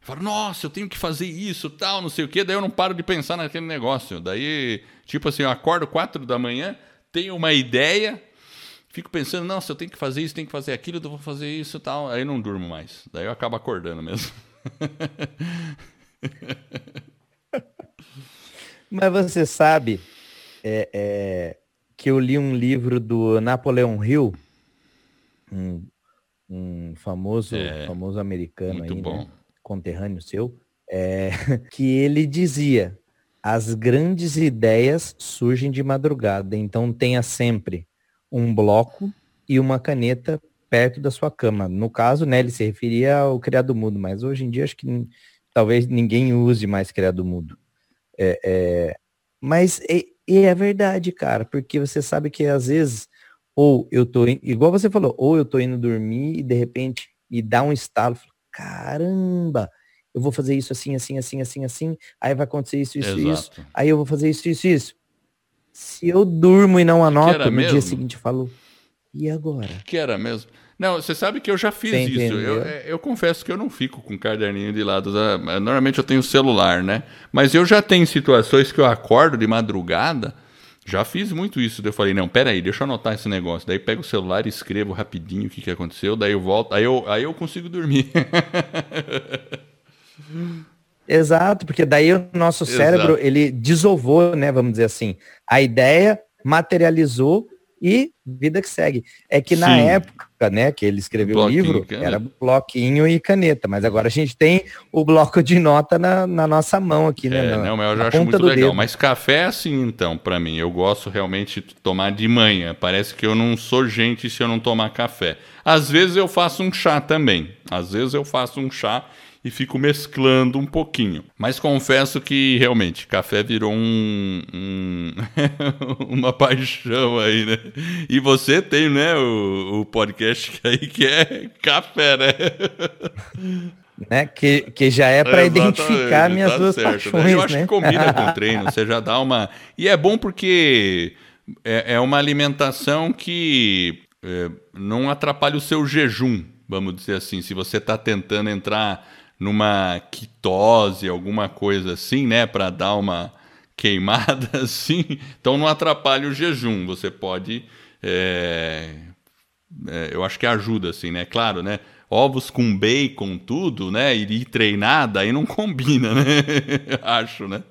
Eu falo, nossa, eu tenho que fazer isso, tal, não sei o quê. Daí eu não paro de pensar naquele negócio. Daí, tipo assim, eu acordo quatro da manhã, tenho uma ideia, fico pensando, nossa, eu tenho que fazer isso, tenho que fazer aquilo, eu vou fazer isso tal. Aí não durmo mais. Daí eu acabo acordando mesmo. Mas você sabe, é, é que eu li um livro do Napoleão Hill, um, um famoso, é, famoso americano aí, né? conterrâneo seu, é, que ele dizia: as grandes ideias surgem de madrugada, então tenha sempre um bloco e uma caneta perto da sua cama. No caso, né, ele se referia ao criado mudo, mas hoje em dia acho que talvez ninguém use mais criado mudo. É, é, mas e é verdade, cara, porque você sabe que às vezes, ou eu tô, igual você falou, ou eu tô indo dormir e de repente me dá um estalo, caramba, eu vou fazer isso assim, assim, assim, assim, assim, aí vai acontecer isso, isso, Exato. isso, aí eu vou fazer isso, isso, isso. Se eu durmo e não anoto, no mesmo? dia seguinte eu falo, e agora? Que era mesmo? Não, você sabe que eu já fiz isso. Eu, é, eu, confesso que eu não fico com caderninho de lado. Né? Normalmente eu tenho celular, né? Mas eu já tenho situações que eu acordo de madrugada. Já fiz muito isso. Daí eu falei, não, peraí, deixa eu anotar esse negócio. Daí pego o celular e escrevo rapidinho o que, que aconteceu. Daí eu volto. Aí eu, aí eu consigo dormir. Exato, porque daí o nosso Exato. cérebro, ele desovou, né? Vamos dizer assim. A ideia materializou e vida que segue. É que na época, né, que ele escreveu o livro, era bloquinho e caneta, mas agora a gente tem o bloco de nota na, na nossa mão aqui, né? É, na, não, mas eu já acho muito legal. Dedo. Mas café é assim, então, para mim. Eu gosto realmente de tomar de manhã. Parece que eu não sou gente se eu não tomar café. Às vezes eu faço um chá também. Às vezes eu faço um chá e fico mesclando um pouquinho. Mas confesso que realmente café virou um, um uma paixão aí, né? E você tem, né, o, o podcast aí que é café, né? né? Que, que já é para identificar minhas tá duas certo, paixões, né? Eu acho né? que combina com o treino, você já dá uma... E é bom porque é, é uma alimentação que é, não atrapalha o seu jejum, vamos dizer assim. Se você está tentando entrar numa quitose, alguma coisa assim, né, para dar uma queimada assim, então não atrapalha o jejum. Você pode, é, é, eu acho que ajuda assim, né? Claro, né? Ovos com bacon, tudo, né? E treinar, daí não combina, né? acho, né?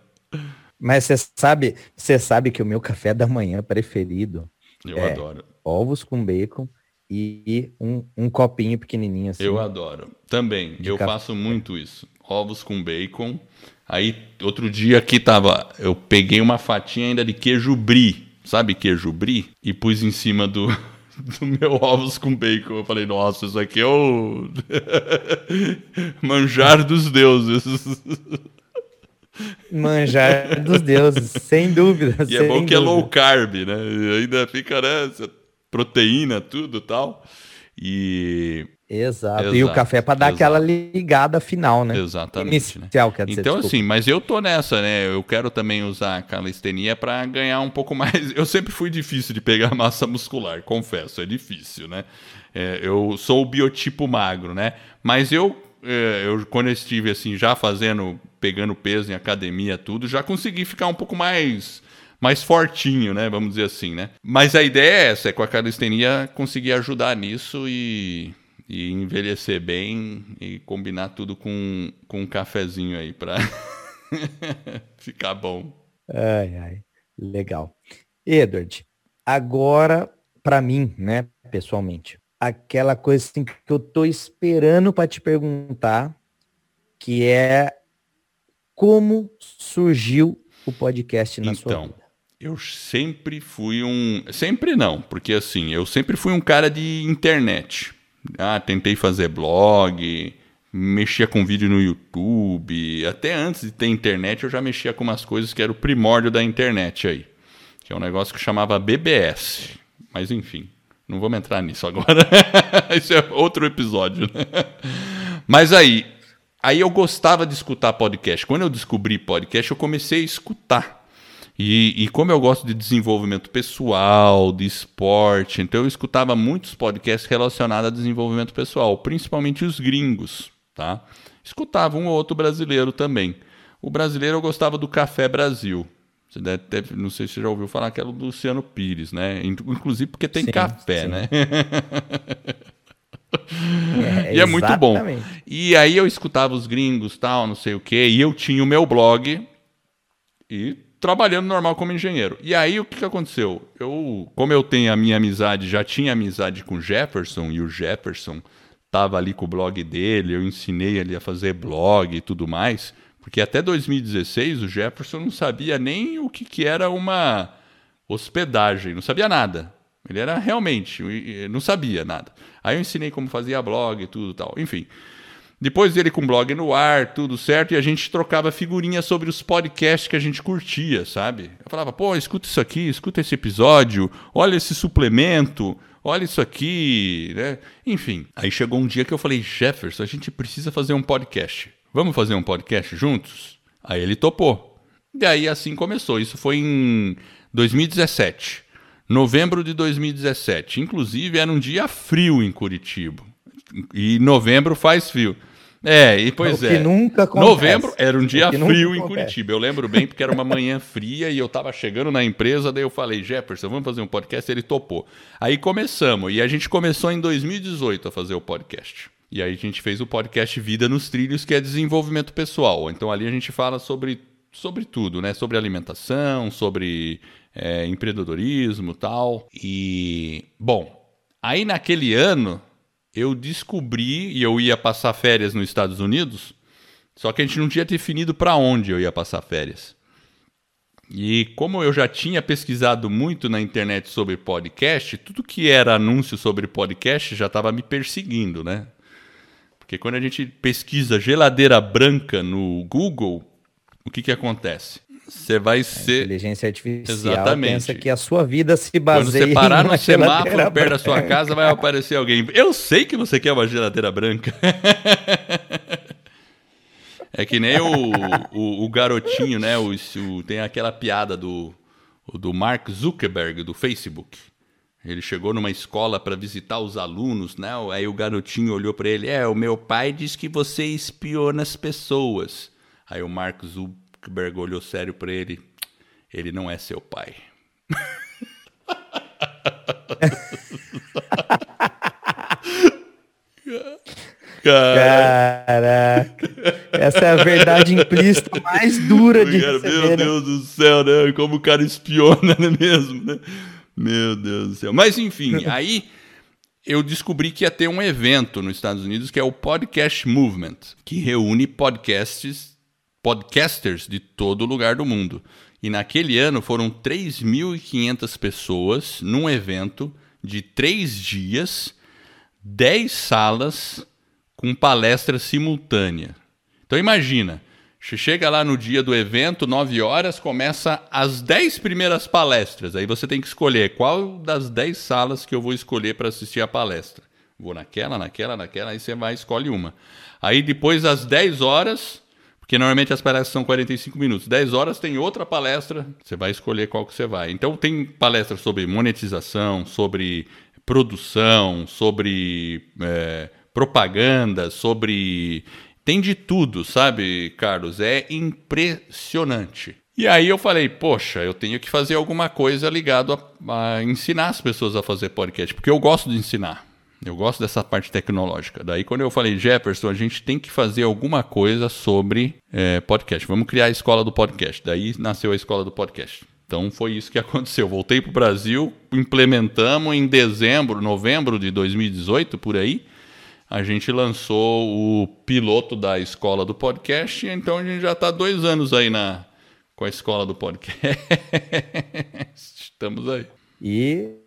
Mas você sabe, você sabe que o meu café da manhã preferido eu é adoro. ovos com bacon e um, um copinho pequenininho assim. Eu adoro. Também, eu café. faço muito isso. Ovos com bacon. Aí, outro dia aqui tava, eu peguei uma fatia ainda de queijo brie, sabe queijo brie? E pus em cima do, do meu ovos com bacon. Eu falei, nossa, isso aqui é o manjar dos deuses. Manjar dos deuses, sem dúvida. E é bom que é low carb, né? E ainda fica, né? Proteína, tudo tal. E. Exato. Exato. E o café para dar exato. aquela ligada final, né? Exatamente. Inicial, né? quer dizer, então, desculpa. assim, mas eu tô nessa, né? Eu quero também usar a calistenia para ganhar um pouco mais. Eu sempre fui difícil de pegar massa muscular, confesso, é difícil, né? É, eu sou o biotipo magro, né? Mas eu, é, eu, quando eu estive assim, já fazendo, pegando peso em academia, tudo, já consegui ficar um pouco mais mais fortinho, né? Vamos dizer assim, né? Mas a ideia é essa, é com a calistenia conseguir ajudar nisso e, e envelhecer bem e combinar tudo com, com um cafezinho aí para ficar bom. Ai, ai, legal. Edward, agora para mim, né, pessoalmente, aquela coisa assim, que eu tô esperando para te perguntar, que é como surgiu o podcast na então, sua vida? Eu sempre fui um. Sempre não, porque assim, eu sempre fui um cara de internet. Ah, tentei fazer blog, mexia com vídeo no YouTube. Até antes de ter internet, eu já mexia com umas coisas que era o primórdio da internet aí. Que é um negócio que chamava BBS. Mas enfim, não vamos entrar nisso agora. Isso é outro episódio. Né? Mas aí, aí eu gostava de escutar podcast. Quando eu descobri podcast, eu comecei a escutar. E, e, como eu gosto de desenvolvimento pessoal, de esporte, então eu escutava muitos podcasts relacionados a desenvolvimento pessoal, principalmente os gringos, tá? Escutava um ou outro brasileiro também. O brasileiro eu gostava do Café Brasil. Você deve ter, não sei se você já ouviu falar que era do Luciano Pires, né? Inclusive porque tem sim, café, sim. né? É, e é muito bom. E aí eu escutava os gringos, tal, não sei o quê, e eu tinha o meu blog e trabalhando normal como engenheiro. E aí o que, que aconteceu? Eu, como eu tenho a minha amizade, já tinha amizade com o Jefferson, e o Jefferson estava ali com o blog dele, eu ensinei ele a fazer blog e tudo mais, porque até 2016 o Jefferson não sabia nem o que, que era uma hospedagem, não sabia nada. Ele era realmente, não sabia nada. Aí eu ensinei como fazia blog e tudo tal. Enfim. Depois dele com blog no ar, tudo certo, e a gente trocava figurinhas sobre os podcasts que a gente curtia, sabe? Eu falava, pô, escuta isso aqui, escuta esse episódio, olha esse suplemento, olha isso aqui, né? Enfim, aí chegou um dia que eu falei, Jefferson, a gente precisa fazer um podcast. Vamos fazer um podcast juntos? Aí ele topou. E aí assim começou. Isso foi em 2017. Novembro de 2017. Inclusive era um dia frio em Curitiba. E novembro faz frio. É, e pois o é. Que nunca acontece. Novembro era um dia frio em Curitiba. Eu lembro bem porque era uma manhã fria e eu estava chegando na empresa, daí eu falei, Jefferson, vamos fazer um podcast? Ele topou. Aí começamos, e a gente começou em 2018 a fazer o podcast. E aí a gente fez o podcast Vida nos Trilhos, que é desenvolvimento pessoal. Então ali a gente fala sobre, sobre tudo, né? Sobre alimentação, sobre é, empreendedorismo tal. E, bom, aí naquele ano eu descobri e eu ia passar férias nos Estados Unidos, só que a gente não tinha definido para onde eu ia passar férias. E como eu já tinha pesquisado muito na internet sobre podcast, tudo que era anúncio sobre podcast já estava me perseguindo, né? Porque quando a gente pesquisa geladeira branca no Google, o que, que acontece? Você vai ser. A inteligência artificial Exatamente. pensa que a sua vida se baseia Quando você parar no semáforo perto da sua casa, vai aparecer alguém. Eu sei que você quer uma geladeira branca. é que nem o, o, o garotinho, né? O, o, tem aquela piada do, do Mark Zuckerberg, do Facebook. Ele chegou numa escola para visitar os alunos, né? Aí o garotinho olhou para ele: É, o meu pai diz que você espiona as pessoas. Aí o Mark Zuckerberg Zuckerberg olhou sério para ele. Ele não é seu pai. Caraca. Essa é a verdade implícita mais dura de cara, Meu né? Deus do céu, né? Como o cara espiona, não é mesmo? Né? Meu Deus do céu. Mas enfim, aí eu descobri que ia ter um evento nos Estados Unidos que é o Podcast Movement, que reúne podcasts podcasters de todo lugar do mundo. E naquele ano foram 3.500 pessoas num evento de três dias, 10 salas com palestra simultânea. Então imagina, você chega lá no dia do evento, 9 horas, começa as 10 primeiras palestras. Aí você tem que escolher qual das 10 salas que eu vou escolher para assistir a palestra. Vou naquela, naquela, naquela, aí você vai escolhe uma. Aí depois, às 10 horas, porque normalmente as palestras são 45 minutos. 10 horas tem outra palestra, você vai escolher qual que você vai. Então tem palestras sobre monetização, sobre produção, sobre é, propaganda, sobre. Tem de tudo, sabe, Carlos? É impressionante. E aí eu falei, poxa, eu tenho que fazer alguma coisa ligado a, a ensinar as pessoas a fazer podcast, porque eu gosto de ensinar. Eu gosto dessa parte tecnológica. Daí, quando eu falei, Jefferson, a gente tem que fazer alguma coisa sobre é, podcast. Vamos criar a escola do podcast. Daí nasceu a escola do podcast. Então foi isso que aconteceu. Voltei para o Brasil, implementamos em dezembro, novembro de 2018, por aí. A gente lançou o piloto da escola do podcast, então a gente já está dois anos aí na, com a escola do podcast. Estamos aí. E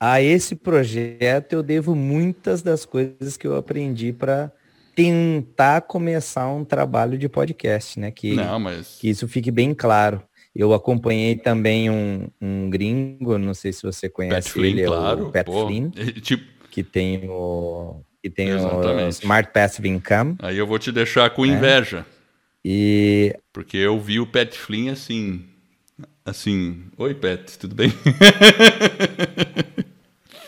a esse projeto eu devo muitas das coisas que eu aprendi para tentar começar um trabalho de podcast, né? Que, não, mas... que isso fique bem claro. Eu acompanhei também um, um gringo, não sei se você conhece Pat ele, Flynn, claro, o Pat pô, Flynn, tipo... que tem o que tem Exatamente. o Smart Passive Income. Aí eu vou te deixar com inveja. E Porque eu vi o Pat Flynn assim. Assim. Oi, Pat, tudo bem?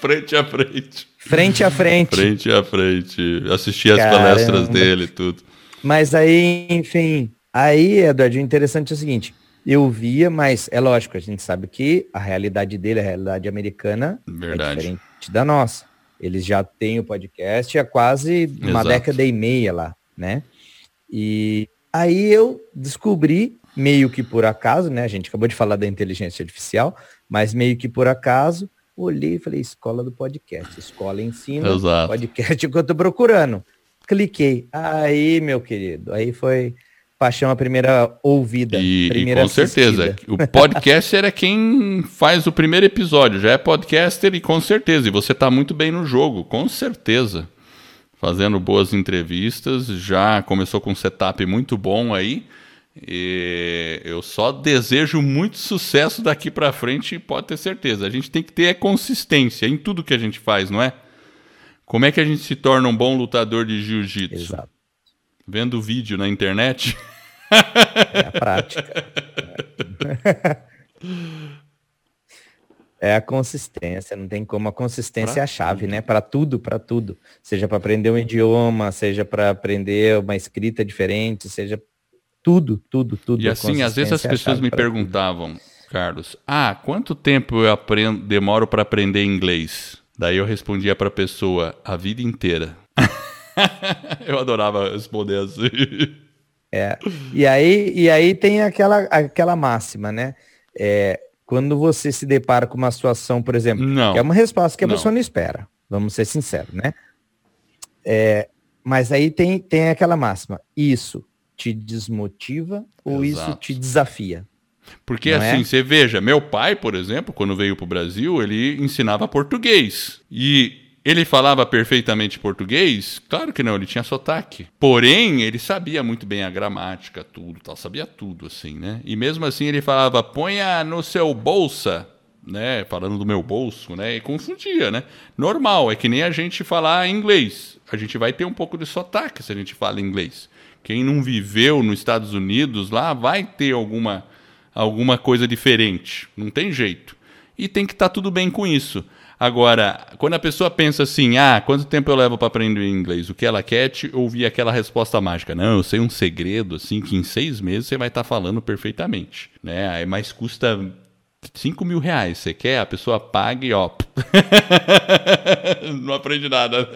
frente a frente. frente a frente. Frente a frente. Assisti as palestras dele e tudo. Mas aí, enfim, aí, Eduardo, o interessante é o seguinte, eu via, mas é lógico, a gente sabe que a realidade dele, a realidade americana, é Verdade. diferente da nossa. Eles já têm o podcast há quase uma Exato. década e meia lá, né? E aí eu descobri, meio que por acaso, né? A gente acabou de falar da inteligência artificial, mas meio que por acaso, olhei e falei, escola do podcast, escola ensina, Exato. podcast que eu tô procurando. Cliquei. Aí, meu querido, aí foi paixão a primeira ouvida. E, e primeira com certeza, o podcaster é quem faz o primeiro episódio, já é podcaster e com certeza, e você está muito bem no jogo, com certeza. Fazendo boas entrevistas, já começou com um setup muito bom aí. E eu só desejo muito sucesso daqui para frente, pode ter certeza. A gente tem que ter é consistência em tudo que a gente faz, não é? Como é que a gente se torna um bom lutador de jiu-jitsu? Exato. Vendo vídeo na internet? É a prática. É a consistência, não tem como. A consistência Pra é a chave, né? Para tudo, para tudo. Seja para aprender um idioma, seja para aprender uma escrita diferente, seja tudo, tudo, tudo. E A assim, às vezes as é pessoas me pra tudo. perguntavam, Carlos, ah, quanto tempo eu aprendo, demoro para aprender inglês? Daí eu respondia para a pessoa, a vida inteira. eu adorava responder assim. É. E aí, e aí tem aquela, aquela máxima, né? É, quando você se depara com uma situação, por exemplo, Não. que é uma resposta que a Não. pessoa não espera, vamos ser sinceros, né? É, mas aí tem, tem aquela máxima, isso te desmotiva ou isso Exato. te desafia? Porque Não é? assim, você veja, meu pai, por exemplo, quando veio para o Brasil, ele ensinava português. E ele falava perfeitamente português? Claro que não, ele tinha sotaque. Porém, ele sabia muito bem a gramática, tudo, tal, sabia tudo assim, né? E mesmo assim ele falava: "Ponha no seu bolsa", né, falando do meu bolso, né? E confundia, né? Normal, é que nem a gente falar inglês. A gente vai ter um pouco de sotaque se a gente fala inglês. Quem não viveu nos Estados Unidos lá vai ter alguma alguma coisa diferente. Não tem jeito. E tem que estar tudo bem com isso. Agora, quando a pessoa pensa assim, ah, quanto tempo eu levo para aprender inglês? O que ela quer é te ouvir aquela resposta mágica. Não, eu sei um segredo, assim, que em seis meses você vai estar falando perfeitamente. Né? Mas custa 5 mil reais. Você quer? A pessoa paga e ó. Não aprende nada.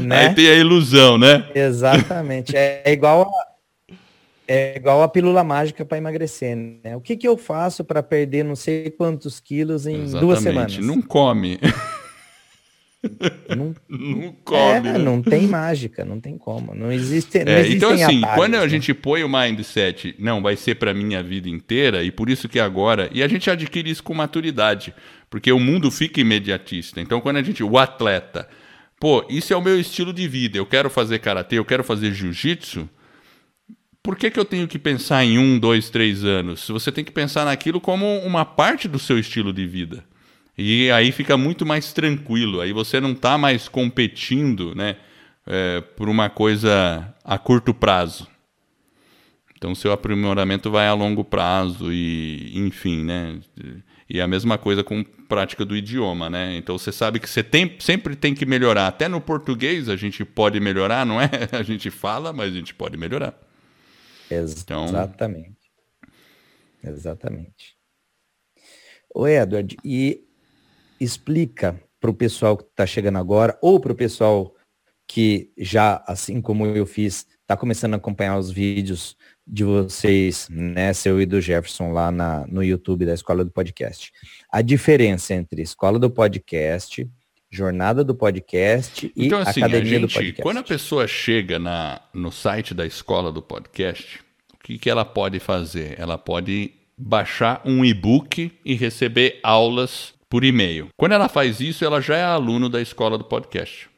Né? Aí tem a ilusão, né? Exatamente. É, igual a, é igual a pílula mágica para emagrecer, né? O que, que eu faço para perder não sei quantos quilos em duas semanas? Não come. Não, Não come. é, né? não tem mágica, não tem como. Não existe. Não É, existem então, assim, atalhos, quando a né? gente põe o mindset, não, vai ser pra minha vida inteira, e por isso que agora. E a gente adquire isso com maturidade, porque o mundo fica imediatista. Então, quando a gente. O atleta, pô, isso é o meu estilo de vida, eu quero fazer karatê, eu quero fazer jiu-jitsu. Por que, que eu tenho que pensar em um, dois, três anos? Você tem que pensar naquilo como uma parte do seu estilo de vida. E aí fica muito mais tranquilo. Aí você não está mais competindo, né, é, por uma coisa a curto prazo. Então seu aprimoramento vai a longo prazo e, enfim, né? E a mesma coisa com prática do idioma, né? Então você sabe que você tem, sempre tem que melhorar. Até no português a gente pode melhorar, não é? A gente fala, mas a gente pode melhorar. Então- Exatamente. Exatamente. Ô, Edward, e explica para o pessoal que está chegando agora, ou para o pessoal que já, assim como eu fiz, está começando a acompanhar os vídeos de vocês, né, seu e do Jefferson lá na, no YouTube da Escola do Podcast. A diferença entre Escola do Podcast, Jornada do Podcast e então, assim, Academia gente, do Podcast. Quando a pessoa chega na, no site da Escola do Podcast, o que, que ela pode fazer? Ela pode baixar um e-book e receber aulas por e-mail. Quando ela faz isso, ela já é aluno da Escola do Podcast.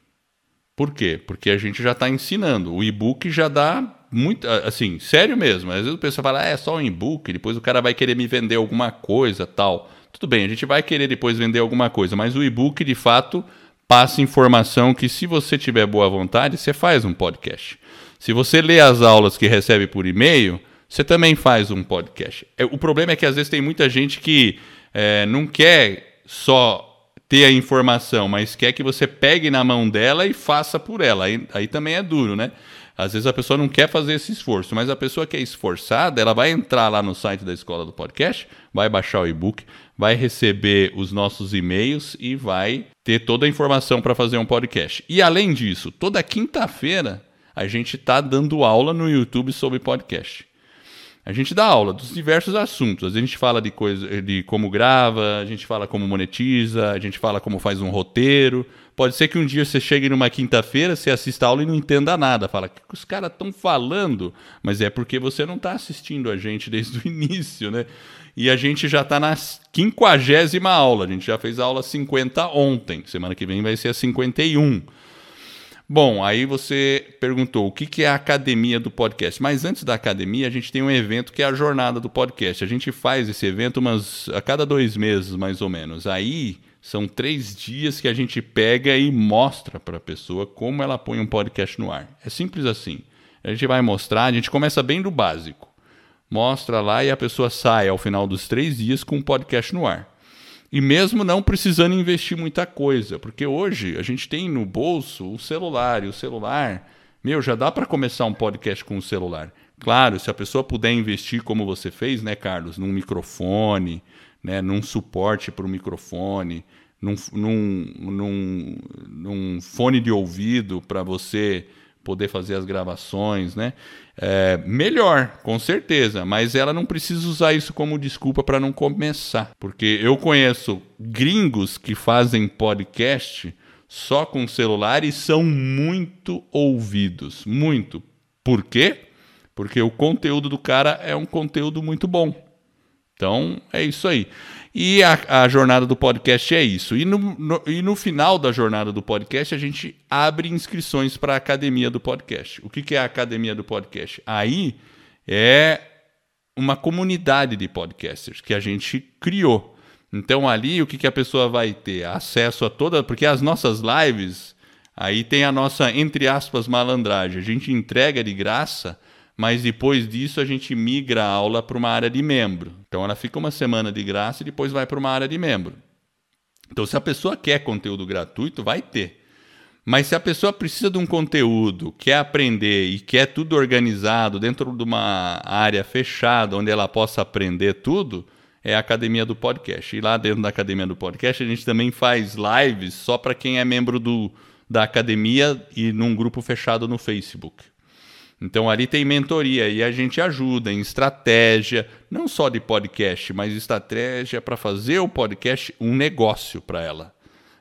Por quê? Porque a gente já está ensinando. O e-book já dá muito, assim, sério mesmo. Às vezes o pessoal fala, ah, é só um e-book, depois o cara vai querer me vender alguma coisa, tal. Tudo bem, a gente vai querer depois vender alguma coisa, mas o e-book, de fato, passa informação que se você tiver boa vontade, você faz um podcast. Se você lê as aulas que recebe por e-mail, você também faz um podcast. É, o problema é que às vezes tem muita gente que é, não quer só ter a informação, mas quer que você pegue na mão dela e faça por ela. Aí, aí também é duro, né? Às vezes a pessoa não quer fazer esse esforço, mas a pessoa que é esforçada, ela vai entrar lá no site da escola do podcast, vai baixar o e-book, vai receber os nossos e-mails e vai ter toda a informação para fazer um podcast. E além disso, toda quinta-feira a gente está dando aula no YouTube sobre podcast. A gente dá aula dos diversos assuntos. A gente fala de coisa, de como grava, a gente fala como monetiza, a gente fala como faz um roteiro. Pode ser que um dia você chegue numa quinta-feira, você assista a aula e não entenda nada. Fala, o que os caras estão falando? Mas é porque você não está assistindo a gente desde o início, né? E a gente já está na quinquagésima aula. A gente já fez a aula 50 ontem. Semana que vem vai ser a 51. Bom, aí você perguntou o que, que é a academia do podcast. Mas antes da academia, a gente tem um evento que é a jornada do podcast. A gente faz esse evento umas a cada dois meses, mais ou menos. Aí são três dias que a gente pega e mostra para a pessoa como ela põe um podcast no ar. É simples assim. A gente vai mostrar, a gente começa bem do básico. Mostra lá e a pessoa sai ao final dos três dias com um podcast no ar. E mesmo não precisando investir muita coisa, porque hoje a gente tem no bolso o celular, e o celular, meu, já dá para começar um podcast com o celular. Claro, se a pessoa puder investir como você fez, né, Carlos, num microfone, né, num suporte para o microfone, num, num, num, num fone de ouvido para você poder fazer as gravações, né? É, melhor, com certeza, mas ela não precisa usar isso como desculpa para não começar, porque eu conheço gringos que fazem podcast só com celular e são muito ouvidos, muito. Por quê? Porque o conteúdo do cara é um conteúdo muito bom. Então é isso aí. E a, a, jornada do podcast é isso. E no, no, e no final da jornada do podcast, a gente abre inscrições para a academia do podcast. O que, que é a academia do podcast? Aí é uma comunidade de podcasters que a gente criou. Então ali o que, que a pessoa vai ter? Acesso a toda. Porque as nossas lives, aí tem a nossa, entre aspas, malandragem. A gente entrega de graça mas depois disso a gente migra a aula para uma área de membro. Então ela fica uma semana de graça e depois vai para uma área de membro. Então se a pessoa quer conteúdo gratuito, vai ter. Mas se a pessoa precisa de um conteúdo, quer aprender e quer tudo organizado dentro de uma área fechada onde ela possa aprender tudo, é a academia do podcast. E lá dentro da academia do podcast a gente também faz lives só para quem é membro do, da academia e num grupo fechado no Facebook. Então ali tem mentoria e a gente ajuda em estratégia, não só de podcast, mas estratégia para fazer o podcast um negócio para ela,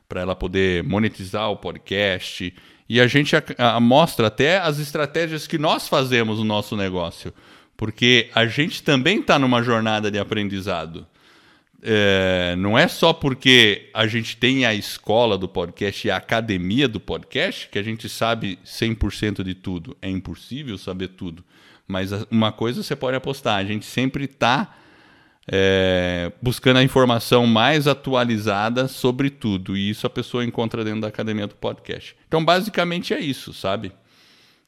para ela poder monetizar o podcast. E a gente a, a, mostra até as estratégias que nós fazemos no nosso negócio, porque a gente também está numa jornada de aprendizado é, não é só porque a gente tem a escola do podcast e a academia do podcast que a gente sabe 100% de tudo. É impossível saber tudo. Mas uma coisa você pode apostar: a gente sempre está é, buscando a informação mais atualizada sobre tudo. E isso a pessoa encontra dentro da academia do podcast. Então, basicamente é isso, sabe?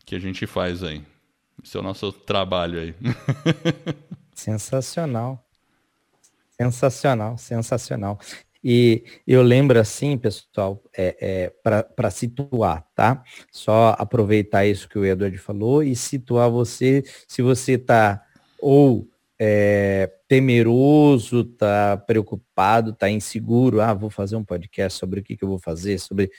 Que a gente faz aí. Esse é o nosso trabalho aí. Sensacional. Sensacional, sensacional. E eu lembro assim, pessoal, é, é, para situar, tá? Só aproveitar isso que o Edward falou e situar você, se você está ou é, temeroso, tá preocupado, tá inseguro. Ah, vou fazer um podcast sobre o que, que eu vou fazer, sobre.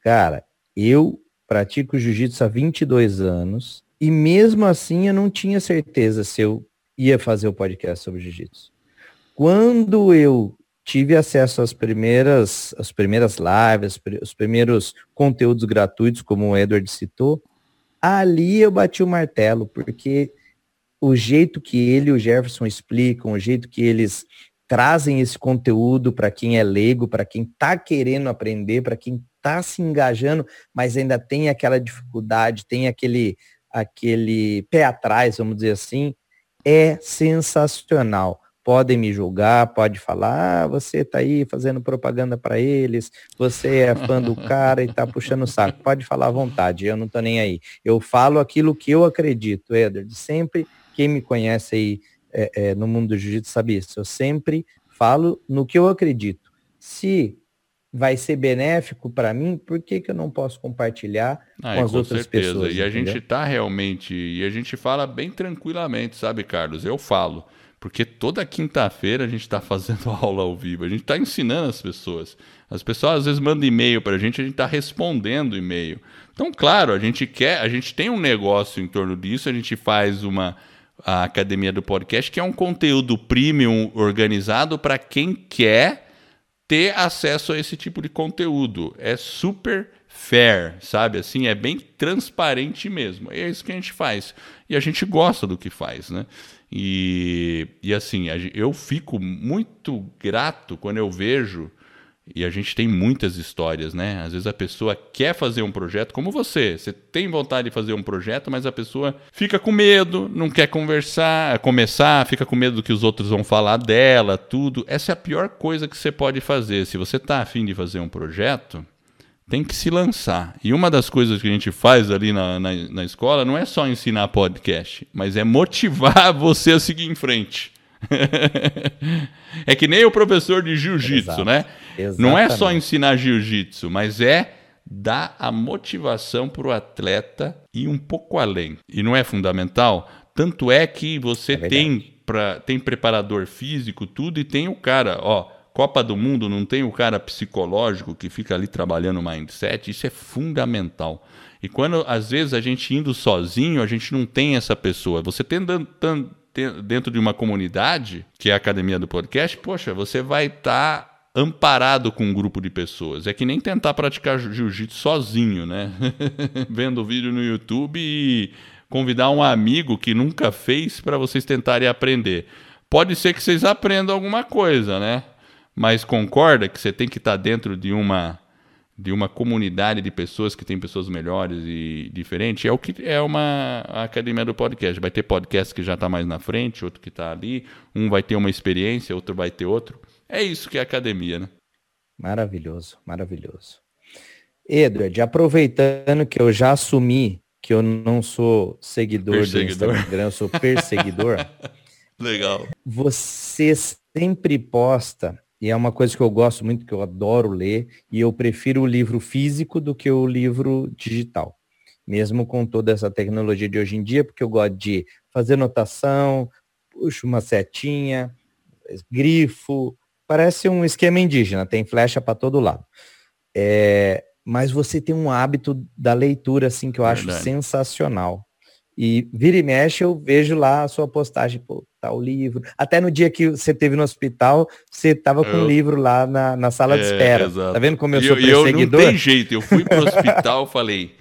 Cara, eu pratico jiu-jitsu há 22 anos e mesmo assim eu não tinha certeza se eu ia fazer o podcast sobre jiu-jitsu. Quando eu tive acesso às primeiras, às primeiras lives, os primeiros conteúdos gratuitos, como o Edward citou, ali eu bati o martelo, porque o jeito que ele e o Jefferson explicam, o jeito que eles trazem esse conteúdo para quem é leigo, para quem está querendo aprender, para quem está se engajando, mas ainda tem aquela dificuldade, tem aquele, aquele pé atrás, vamos dizer assim, é sensacional. Podem me julgar, pode falar, ah, você está aí fazendo propaganda para eles, você é fã do cara e está puxando o saco. Pode falar à vontade, eu não estou nem aí. Eu falo aquilo que eu acredito, Edward. Sempre quem me conhece aí é, é, no mundo do jiu-jitsu sabe isso. Eu sempre falo no que eu acredito. Se vai ser benéfico para mim, por que, que eu não posso compartilhar ah, com as com outras certeza. pessoas? E a gente está realmente, e a gente fala bem tranquilamente, sabe, Carlos? Eu falo, porque toda quinta-feira a gente está fazendo aula ao vivo, a gente está ensinando as pessoas. As pessoas às vezes mandam e-mail para a gente, a gente está respondendo e-mail. Então, claro, a gente quer, a gente tem um negócio em torno disso, a gente faz uma a Academia do Podcast, que é um conteúdo premium organizado para quem quer ter acesso a esse tipo de conteúdo. É super fair, sabe? Assim, é bem transparente mesmo. É isso que a gente faz. E a gente gosta do que faz, né? E, e assim, eu fico muito grato quando eu vejo e a gente tem muitas histórias, né? Às vezes a pessoa quer fazer um projeto, como você. Você tem vontade de fazer um projeto, mas a pessoa fica com medo, não quer conversar, começar, fica com medo do que os outros vão falar dela, tudo. Essa é a pior coisa que você pode fazer. Se você está afim de fazer um projeto, tem que se lançar. E uma das coisas que a gente faz ali na, na, na escola não é só ensinar podcast, mas é motivar você a seguir em frente. é que nem o professor de jiu-jitsu, né? Exatamente. Não é só ensinar jiu-jitsu, mas é dar a motivação para o atleta ir um pouco além. E não é fundamental? Tanto é que você é tem, pra, tem preparador físico, tudo, e tem o cara, ó. Copa do Mundo não tem o cara psicológico que fica ali trabalhando o mindset, isso é fundamental. E quando às vezes a gente indo sozinho, a gente não tem essa pessoa. Você tem dentro de uma comunidade, que é a academia do podcast, poxa, você vai estar tá amparado com um grupo de pessoas. É que nem tentar praticar jiu-jitsu sozinho, né? Vendo vídeo no YouTube e convidar um amigo que nunca fez para vocês tentarem aprender. Pode ser que vocês aprendam alguma coisa, né? Mas concorda que você tem que estar dentro de uma de uma comunidade de pessoas que tem pessoas melhores e diferentes, é o que é uma academia do podcast. Vai ter podcast que já está mais na frente, outro que está ali, um vai ter uma experiência, outro vai ter outro. É isso que é academia, né? Maravilhoso, maravilhoso. Edward, aproveitando que eu já assumi que eu não sou seguidor do Instagram, eu sou perseguidor. Legal. Você sempre posta e é uma coisa que eu gosto muito, que eu adoro ler, e eu prefiro o livro físico do que o livro digital. Mesmo com toda essa tecnologia de hoje em dia, porque eu gosto de fazer notação, puxo uma setinha, grifo, parece um esquema indígena, tem flecha para todo lado. É, mas você tem um hábito da leitura, assim, que eu Verdade. acho sensacional. E vira e mexe, eu vejo lá a sua postagem, pô, o livro. Até no dia que você teve no hospital, você tava com o um livro lá na, na sala é, de espera. Exato. Tá vendo como eu sou e perseguidor? Eu não tem jeito, eu fui pro hospital, falei,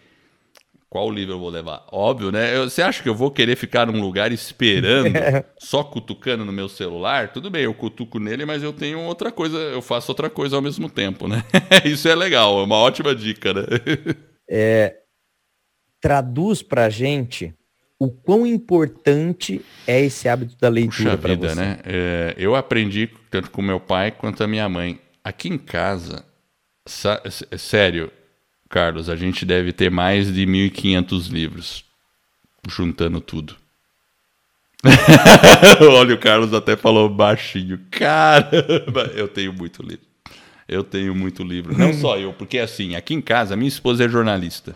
qual livro eu vou levar? Óbvio, né? Eu, você acha que eu vou querer ficar num lugar esperando, é. só cutucando no meu celular? Tudo bem, eu cutuco nele, mas eu tenho outra coisa, eu faço outra coisa ao mesmo tempo, né? Isso é legal, é uma ótima dica, né? É, traduz pra gente o quão importante é esse hábito da leitura para você? né? É, eu aprendi tanto com meu pai quanto a minha mãe. Aqui em casa, sério, Carlos, a gente deve ter mais de 1.500 livros, juntando tudo. Olha, o Carlos até falou baixinho. Caramba, eu tenho muito livro. Eu tenho muito livro. Não só eu, porque assim, aqui em casa, minha esposa é jornalista.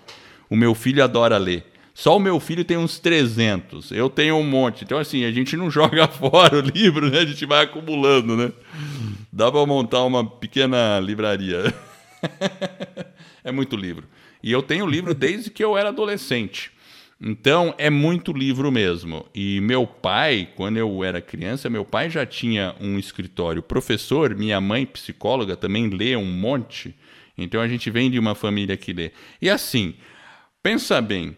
O meu filho adora ler. Só o meu filho tem uns 300, eu tenho um monte. Então, assim, a gente não joga fora o livro, né? A gente vai acumulando, né? Dá para montar uma pequena livraria. é muito livro. E eu tenho livro desde que eu era adolescente. Então, é muito livro mesmo. E meu pai, quando eu era criança, meu pai já tinha um escritório professor, minha mãe, psicóloga, também lê um monte. Então, a gente vem de uma família que lê. E assim, pensa bem,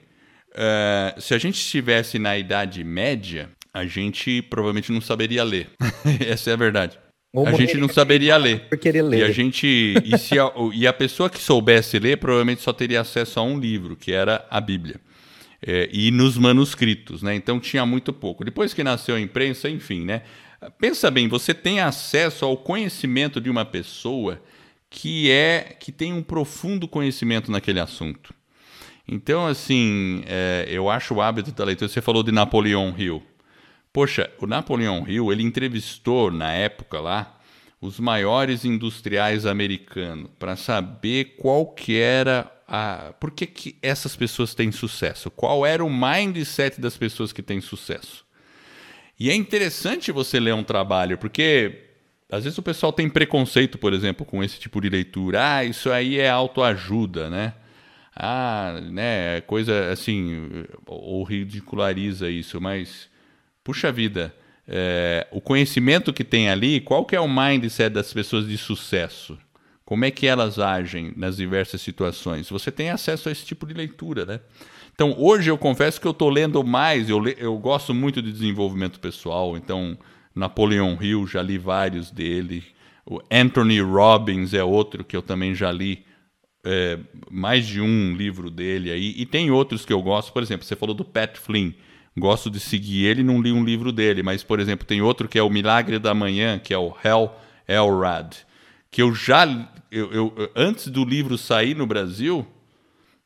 uh, se a gente estivesse na Idade Média, a gente provavelmente não saberia ler. Essa é a verdade. Ou a gente não saberia ler. Por querer ler. E a gente e, se a, e a pessoa que soubesse ler provavelmente só teria acesso a um livro, que era a Bíblia é, e nos manuscritos, né? Então tinha muito pouco. Depois que nasceu a imprensa, enfim, né? Pensa bem, você tem acesso ao conhecimento de uma pessoa que é que tem um profundo conhecimento naquele assunto. Então, assim, é, eu acho o hábito da leitura. Você falou de Napoleão Hill. Poxa, o Napoleão Hill ele entrevistou na época lá os maiores industriais americanos para saber qual que era a, por que, que essas pessoas têm sucesso? Qual era o mindset das pessoas que têm sucesso? E é interessante você ler um trabalho, porque às vezes o pessoal tem preconceito, por exemplo, com esse tipo de leitura. Ah, isso aí é autoajuda, né? Ah, né, coisa assim, ou ridiculariza isso, mas puxa vida, é, o conhecimento que tem ali, qual que é o mindset das pessoas de sucesso? Como é que elas agem nas diversas situações? Você tem acesso a esse tipo de leitura, né? Então, hoje eu confesso que eu estou lendo mais, eu, le, eu gosto muito de desenvolvimento pessoal, então Napoleão Hill, já li vários dele, o Anthony Robbins é outro que eu também já li é, mais de um livro dele aí, e tem outros que eu gosto, por exemplo, você falou do Pat Flynn, gosto de seguir ele, não li um livro dele, mas, por exemplo, tem outro que é o Milagre da Manhã, que é o Hell Elrod, que eu já eu, eu, antes do livro sair no Brasil,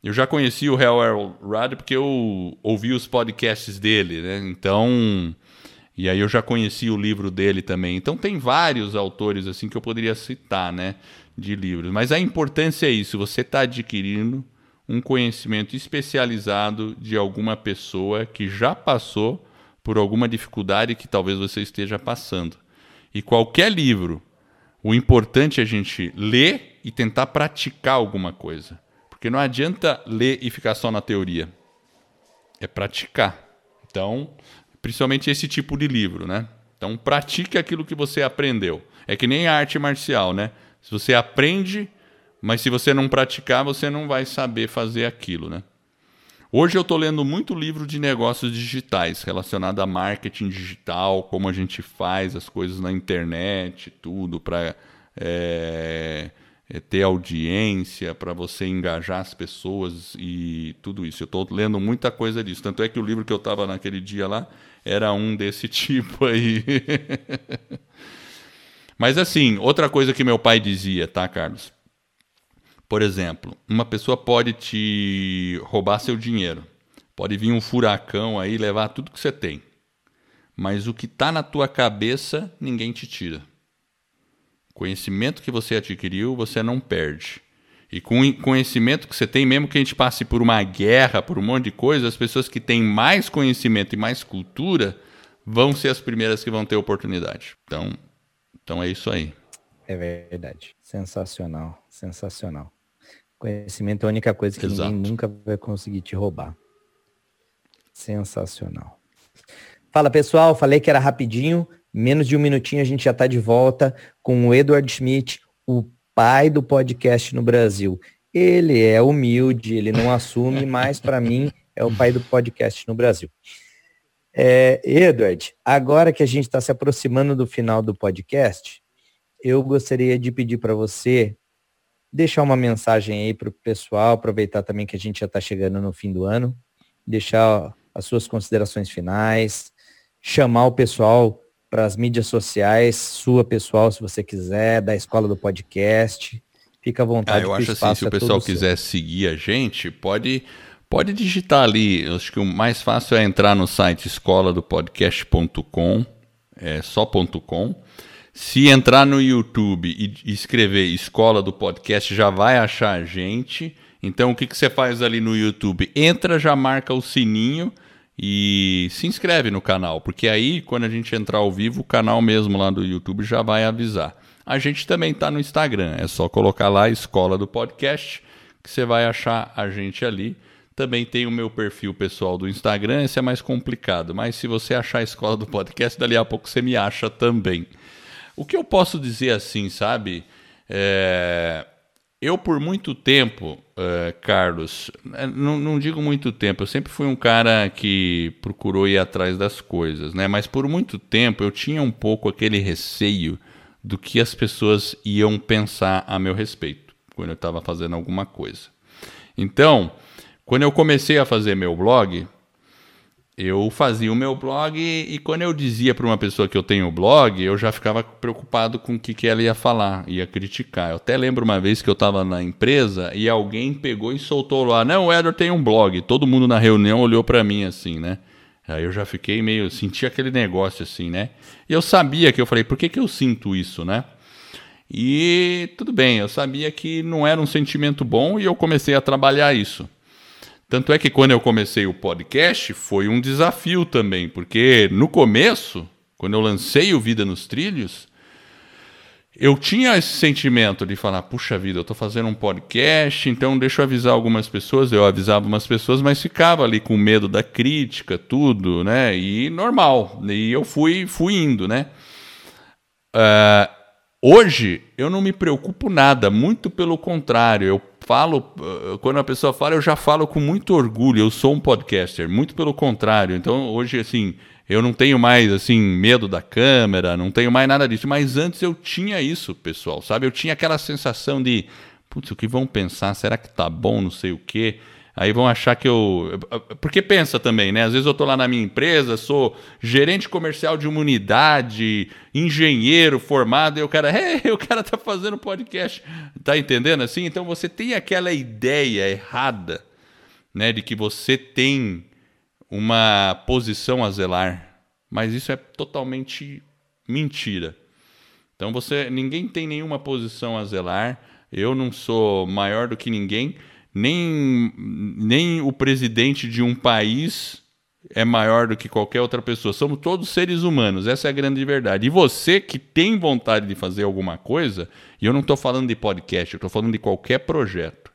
eu já conheci o Hal Elrod porque eu ouvi os podcasts dele, né? Então, e aí eu já conheci o livro dele também. Então tem vários autores assim que eu poderia citar, né, de livros. Mas a importância é isso, você está adquirindo um conhecimento especializado de alguma pessoa que já passou por alguma dificuldade que talvez você esteja passando. E qualquer livro o importante é a gente ler e tentar praticar alguma coisa. Porque não adianta ler e ficar só na teoria. É praticar. Então, principalmente esse tipo de livro, né? Então, pratique aquilo que você aprendeu. É que nem a arte marcial, né? Se você aprende, mas se você não praticar, você não vai saber fazer aquilo, né? Hoje eu estou lendo muito livro de negócios digitais relacionado a marketing digital, como a gente faz as coisas na internet, tudo para é, é, ter audiência, para você engajar as pessoas e tudo isso. Eu estou lendo muita coisa disso. Tanto é que o livro que eu estava naquele dia lá era um desse tipo aí. Mas assim, outra coisa que meu pai dizia, tá, Carlos? Por exemplo, uma pessoa pode te roubar seu dinheiro. Pode vir um furacão aí levar tudo que você tem. Mas o que está na tua cabeça, ninguém te tira. Conhecimento que você adquiriu, você não perde. E com o conhecimento que você tem, mesmo que a gente passe por uma guerra, por um monte de coisa, as pessoas que têm mais conhecimento e mais cultura vão ser as primeiras que vão ter oportunidade. Então, então é isso aí. É verdade. Sensacional, sensacional. Conhecimento é a única coisa que Exato. ninguém nunca vai conseguir te roubar. Sensacional. Fala pessoal, falei que era rapidinho, menos de um minutinho a gente já está de volta com o Edward Schmidt, o pai do podcast no Brasil. Ele é humilde, ele não assume, mas para mim é o pai do podcast no Brasil. É, Edward, agora que a gente está se aproximando do final do podcast, eu gostaria de pedir para você deixar uma mensagem aí para o pessoal, aproveitar também que a gente já está chegando no fim do ano, deixar as suas considerações finais, chamar o pessoal para as mídias sociais, sua pessoal, se você quiser, da escola do podcast. Fica à vontade. Ah, eu acho assim, se o é pessoal quiser seu. seguir a gente, pode pode digitar ali. Acho que o mais fácil é entrar no site escola do podcast.com, é só.com. Se entrar no YouTube e escrever Escola do Podcast, já vai achar a gente. Então, o que, que você faz ali no YouTube? Entra, já marca o sininho e se inscreve no canal, porque aí, quando a gente entrar ao vivo, o canal mesmo lá do YouTube já vai avisar. A gente também está no Instagram, é só colocar lá Escola do Podcast, que você vai achar a gente ali. Também tem o meu perfil pessoal do Instagram, esse é mais complicado, mas se você achar a Escola do Podcast, dali a pouco você me acha também. O que eu posso dizer assim, sabe? É... Eu, por muito tempo, uh, Carlos, é, não, não, digo muito tempo, eu sempre fui um cara que procurou ir atrás das coisas, né? Mas por muito tempo eu tinha um pouco aquele receio do que as pessoas iam pensar a meu respeito quando eu estava fazendo alguma coisa. Então, quando eu comecei a fazer meu blog, eu fazia o meu blog e quando eu dizia para uma pessoa que eu tenho blog, eu já ficava preocupado com o que, que ela ia falar, ia criticar. Eu até lembro uma vez que eu estava na empresa e alguém pegou e soltou lá: Não, o Edward tem um blog. Todo mundo na reunião olhou para mim assim, né? Aí eu já fiquei meio. senti aquele negócio assim, né? E eu sabia que eu falei: Por que, que eu sinto isso, né? E tudo bem, eu sabia que não era um sentimento bom e eu comecei a trabalhar isso. Tanto é que quando eu comecei o podcast foi um desafio também, porque no começo, quando eu lancei o Vida nos Trilhos, eu tinha esse sentimento de falar, puxa vida, eu estou fazendo um podcast, então deixa eu avisar algumas pessoas. Eu avisava umas pessoas, mas ficava ali com medo da crítica, tudo, né? E normal. E eu fui, fui indo, né? Uh, hoje eu não me preocupo nada, muito pelo contrário. Eu falo, eh, quando a pessoa fala, eu já falo com muito orgulho, eu sou um podcaster, muito pelo contrário. Então, hoje, assim, eu não tenho mais, assim, medo da câmera, não tenho mais nada disso. Mas antes eu tinha isso, pessoal, sabe? Eu tinha aquela sensação de, putz, o que vão pensar? Será que tá bom, não sei o quê? Aí vão achar que eu. Porque pensa também, né? Às vezes eu estou lá na minha empresa, sou gerente comercial de uma unidade, engenheiro formado, e o cara, hey, o cara tá fazendo podcast. Tá entendendo assim? Então você tem aquela ideia errada, né, de que você tem uma posição a zelar. Mas isso é totalmente mentira. Então você. Ninguém tem nenhuma posição a zelar. Eu não sou maior do que ninguém nem, nem o presidente de um país é maior do que qualquer outra pessoa. Somos todos seres humanos, essa é a grande verdade. E você que tem vontade de fazer alguma coisa, e eu não estou falando de podcast, eu estou falando de qualquer projeto.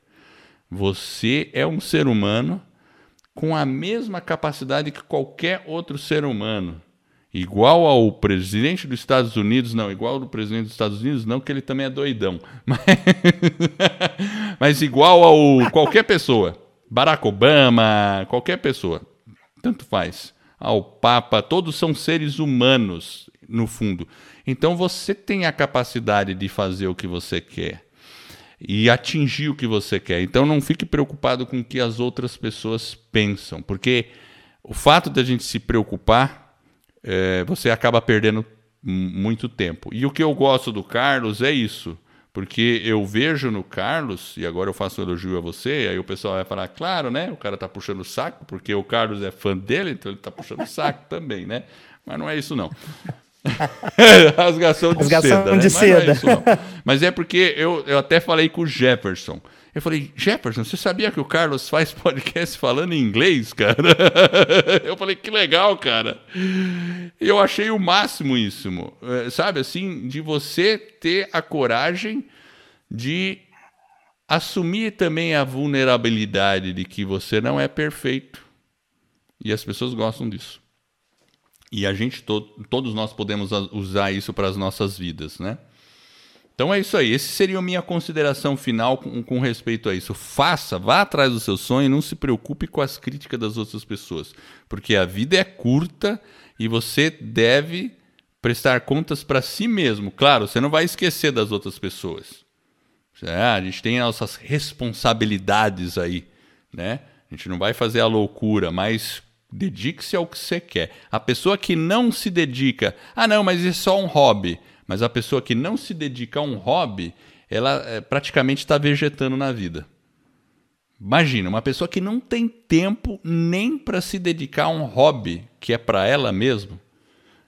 Você é um ser humano com a mesma capacidade que qualquer outro ser humano igual ao presidente dos Estados Unidos, não, igual ao presidente dos Estados Unidos, não, que ele também é doidão, mas, mas igual ao qualquer pessoa, Barack Obama, qualquer pessoa, tanto faz, ao Papa, todos são seres humanos, no fundo. Então você tem a capacidade de fazer o que você quer e atingir o que você quer. Então não fique preocupado com o que as outras pessoas pensam, porque o fato da gente se preocupar é, você acaba perdendo muito tempo. E o que eu gosto do Carlos é isso. Porque eu vejo no Carlos, e agora eu faço um elogio a você, aí o pessoal vai falar, claro, né? O cara tá puxando o saco, porque o Carlos é fã dele, então ele tá puxando o saco também, né? Mas não é isso, não. Rasgação de Rasgação seda. De né? seda. Mas, é isso, Mas é porque eu, eu até falei com o Jefferson. Eu falei, Jefferson, você sabia que o Carlos faz podcast falando em inglês, cara? Eu falei, que legal, cara. Eu achei o máximo isso, é, sabe, assim, de você ter a coragem de assumir também a vulnerabilidade de que você não é perfeito. E as pessoas gostam disso. E a gente, to todos nós podemos usar isso para as nossas vidas, né? Então é isso aí. Esse seria a minha consideração final com, com, respeito a isso. Faça, vá atrás do seu sonho e não se preocupe com as críticas das outras pessoas. Porque a vida é curta e você deve prestar contas para si mesmo. Claro, você não vai esquecer das outras pessoas. É, a gente tem nossas responsabilidades aí, né? A gente não vai fazer a loucura, mas dedique-se ao que você quer. A pessoa que não se dedica, ah não, mas é só um hobby. Mas a pessoa que não se dedica a um hobby, ela é, praticamente está vegetando na vida. Imagina, uma pessoa que não tem tempo nem para se dedicar a um hobby que é para ela mesma.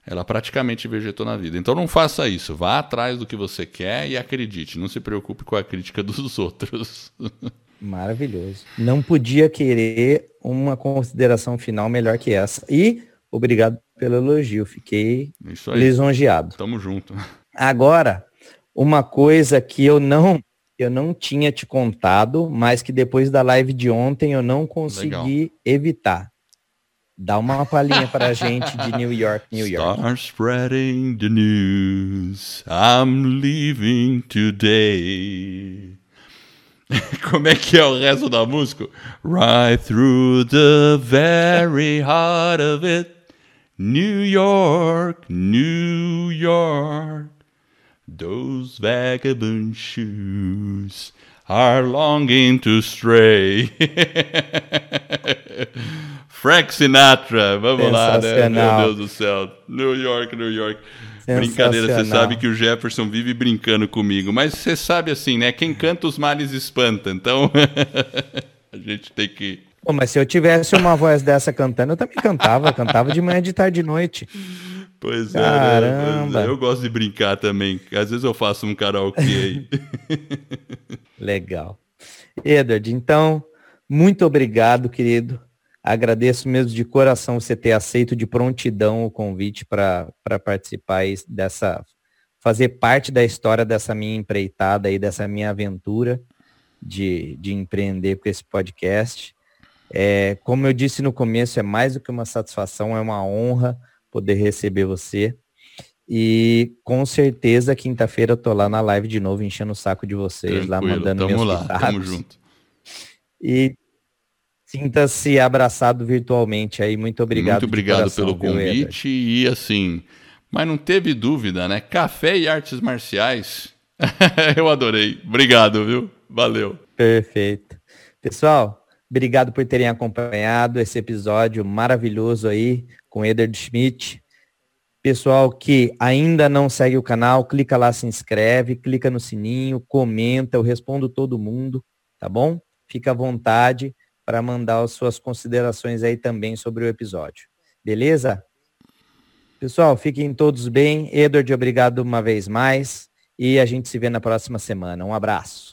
ela praticamente vegetou na vida. Então não faça isso. Vá atrás do que você quer e acredite. Não se preocupe com a crítica dos outros. Maravilhoso. Não podia querer uma consideração final melhor que essa. E obrigado pelo elogio. Fiquei lisonjeado. Tamo junto. Agora, uma coisa que eu não eu não tinha te contado, mas que depois da live de ontem eu não consegui Legal. evitar. Dá uma palhinha para a gente de New York, New York. Start spreading the news. I'm leaving today. Como é que é o resto da música? Right through the very heart of it. New York, New York. Those vagabond shoes are longing to stray. Frank Sinatra, vamos lá, né? Meu Deus do céu. New York, New York. Brincadeira, você sabe que o Jefferson vive brincando comigo, mas você sabe assim, né? Quem canta os males espanta, então a gente tem que. Pô, mas se eu tivesse uma voz dessa cantando, eu também cantava, cantava de manhã, de tarde, de noite. Pois Caramba. é, eu gosto de brincar também. Às vezes eu faço um karaokê aí. Legal. Edward, então, muito obrigado, querido. Agradeço mesmo de coração você ter aceito de prontidão o convite para participar dessa, fazer parte da história dessa minha empreitada aí, dessa minha aventura de, de empreender com esse podcast. É, como eu disse no começo, é mais do que uma satisfação, é uma honra poder receber você. E com certeza, quinta-feira eu tô lá na live de novo, enchendo o saco de vocês, Tranquilo, lá mandando tamo meus lá, pitados. Tamo junto. E Sinta-se abraçado virtualmente aí. Muito obrigado. Muito obrigado coração, pelo convite. E assim, mas não teve dúvida, né? Café e artes marciais. Eu adorei. Obrigado, viu? Valeu. Perfeito. Pessoal, obrigado por terem acompanhado esse episódio maravilhoso aí com Eder Schmidt. Pessoal que ainda não segue o canal, clica lá, se inscreve, clica no sininho, comenta, eu respondo todo mundo, tá bom? Fica à vontade para mandar as suas considerações aí também sobre o episódio. Beleza? Pessoal, fiquem todos bem. Edward, obrigado uma vez mais. E a gente se vê na próxima semana. Um abraço.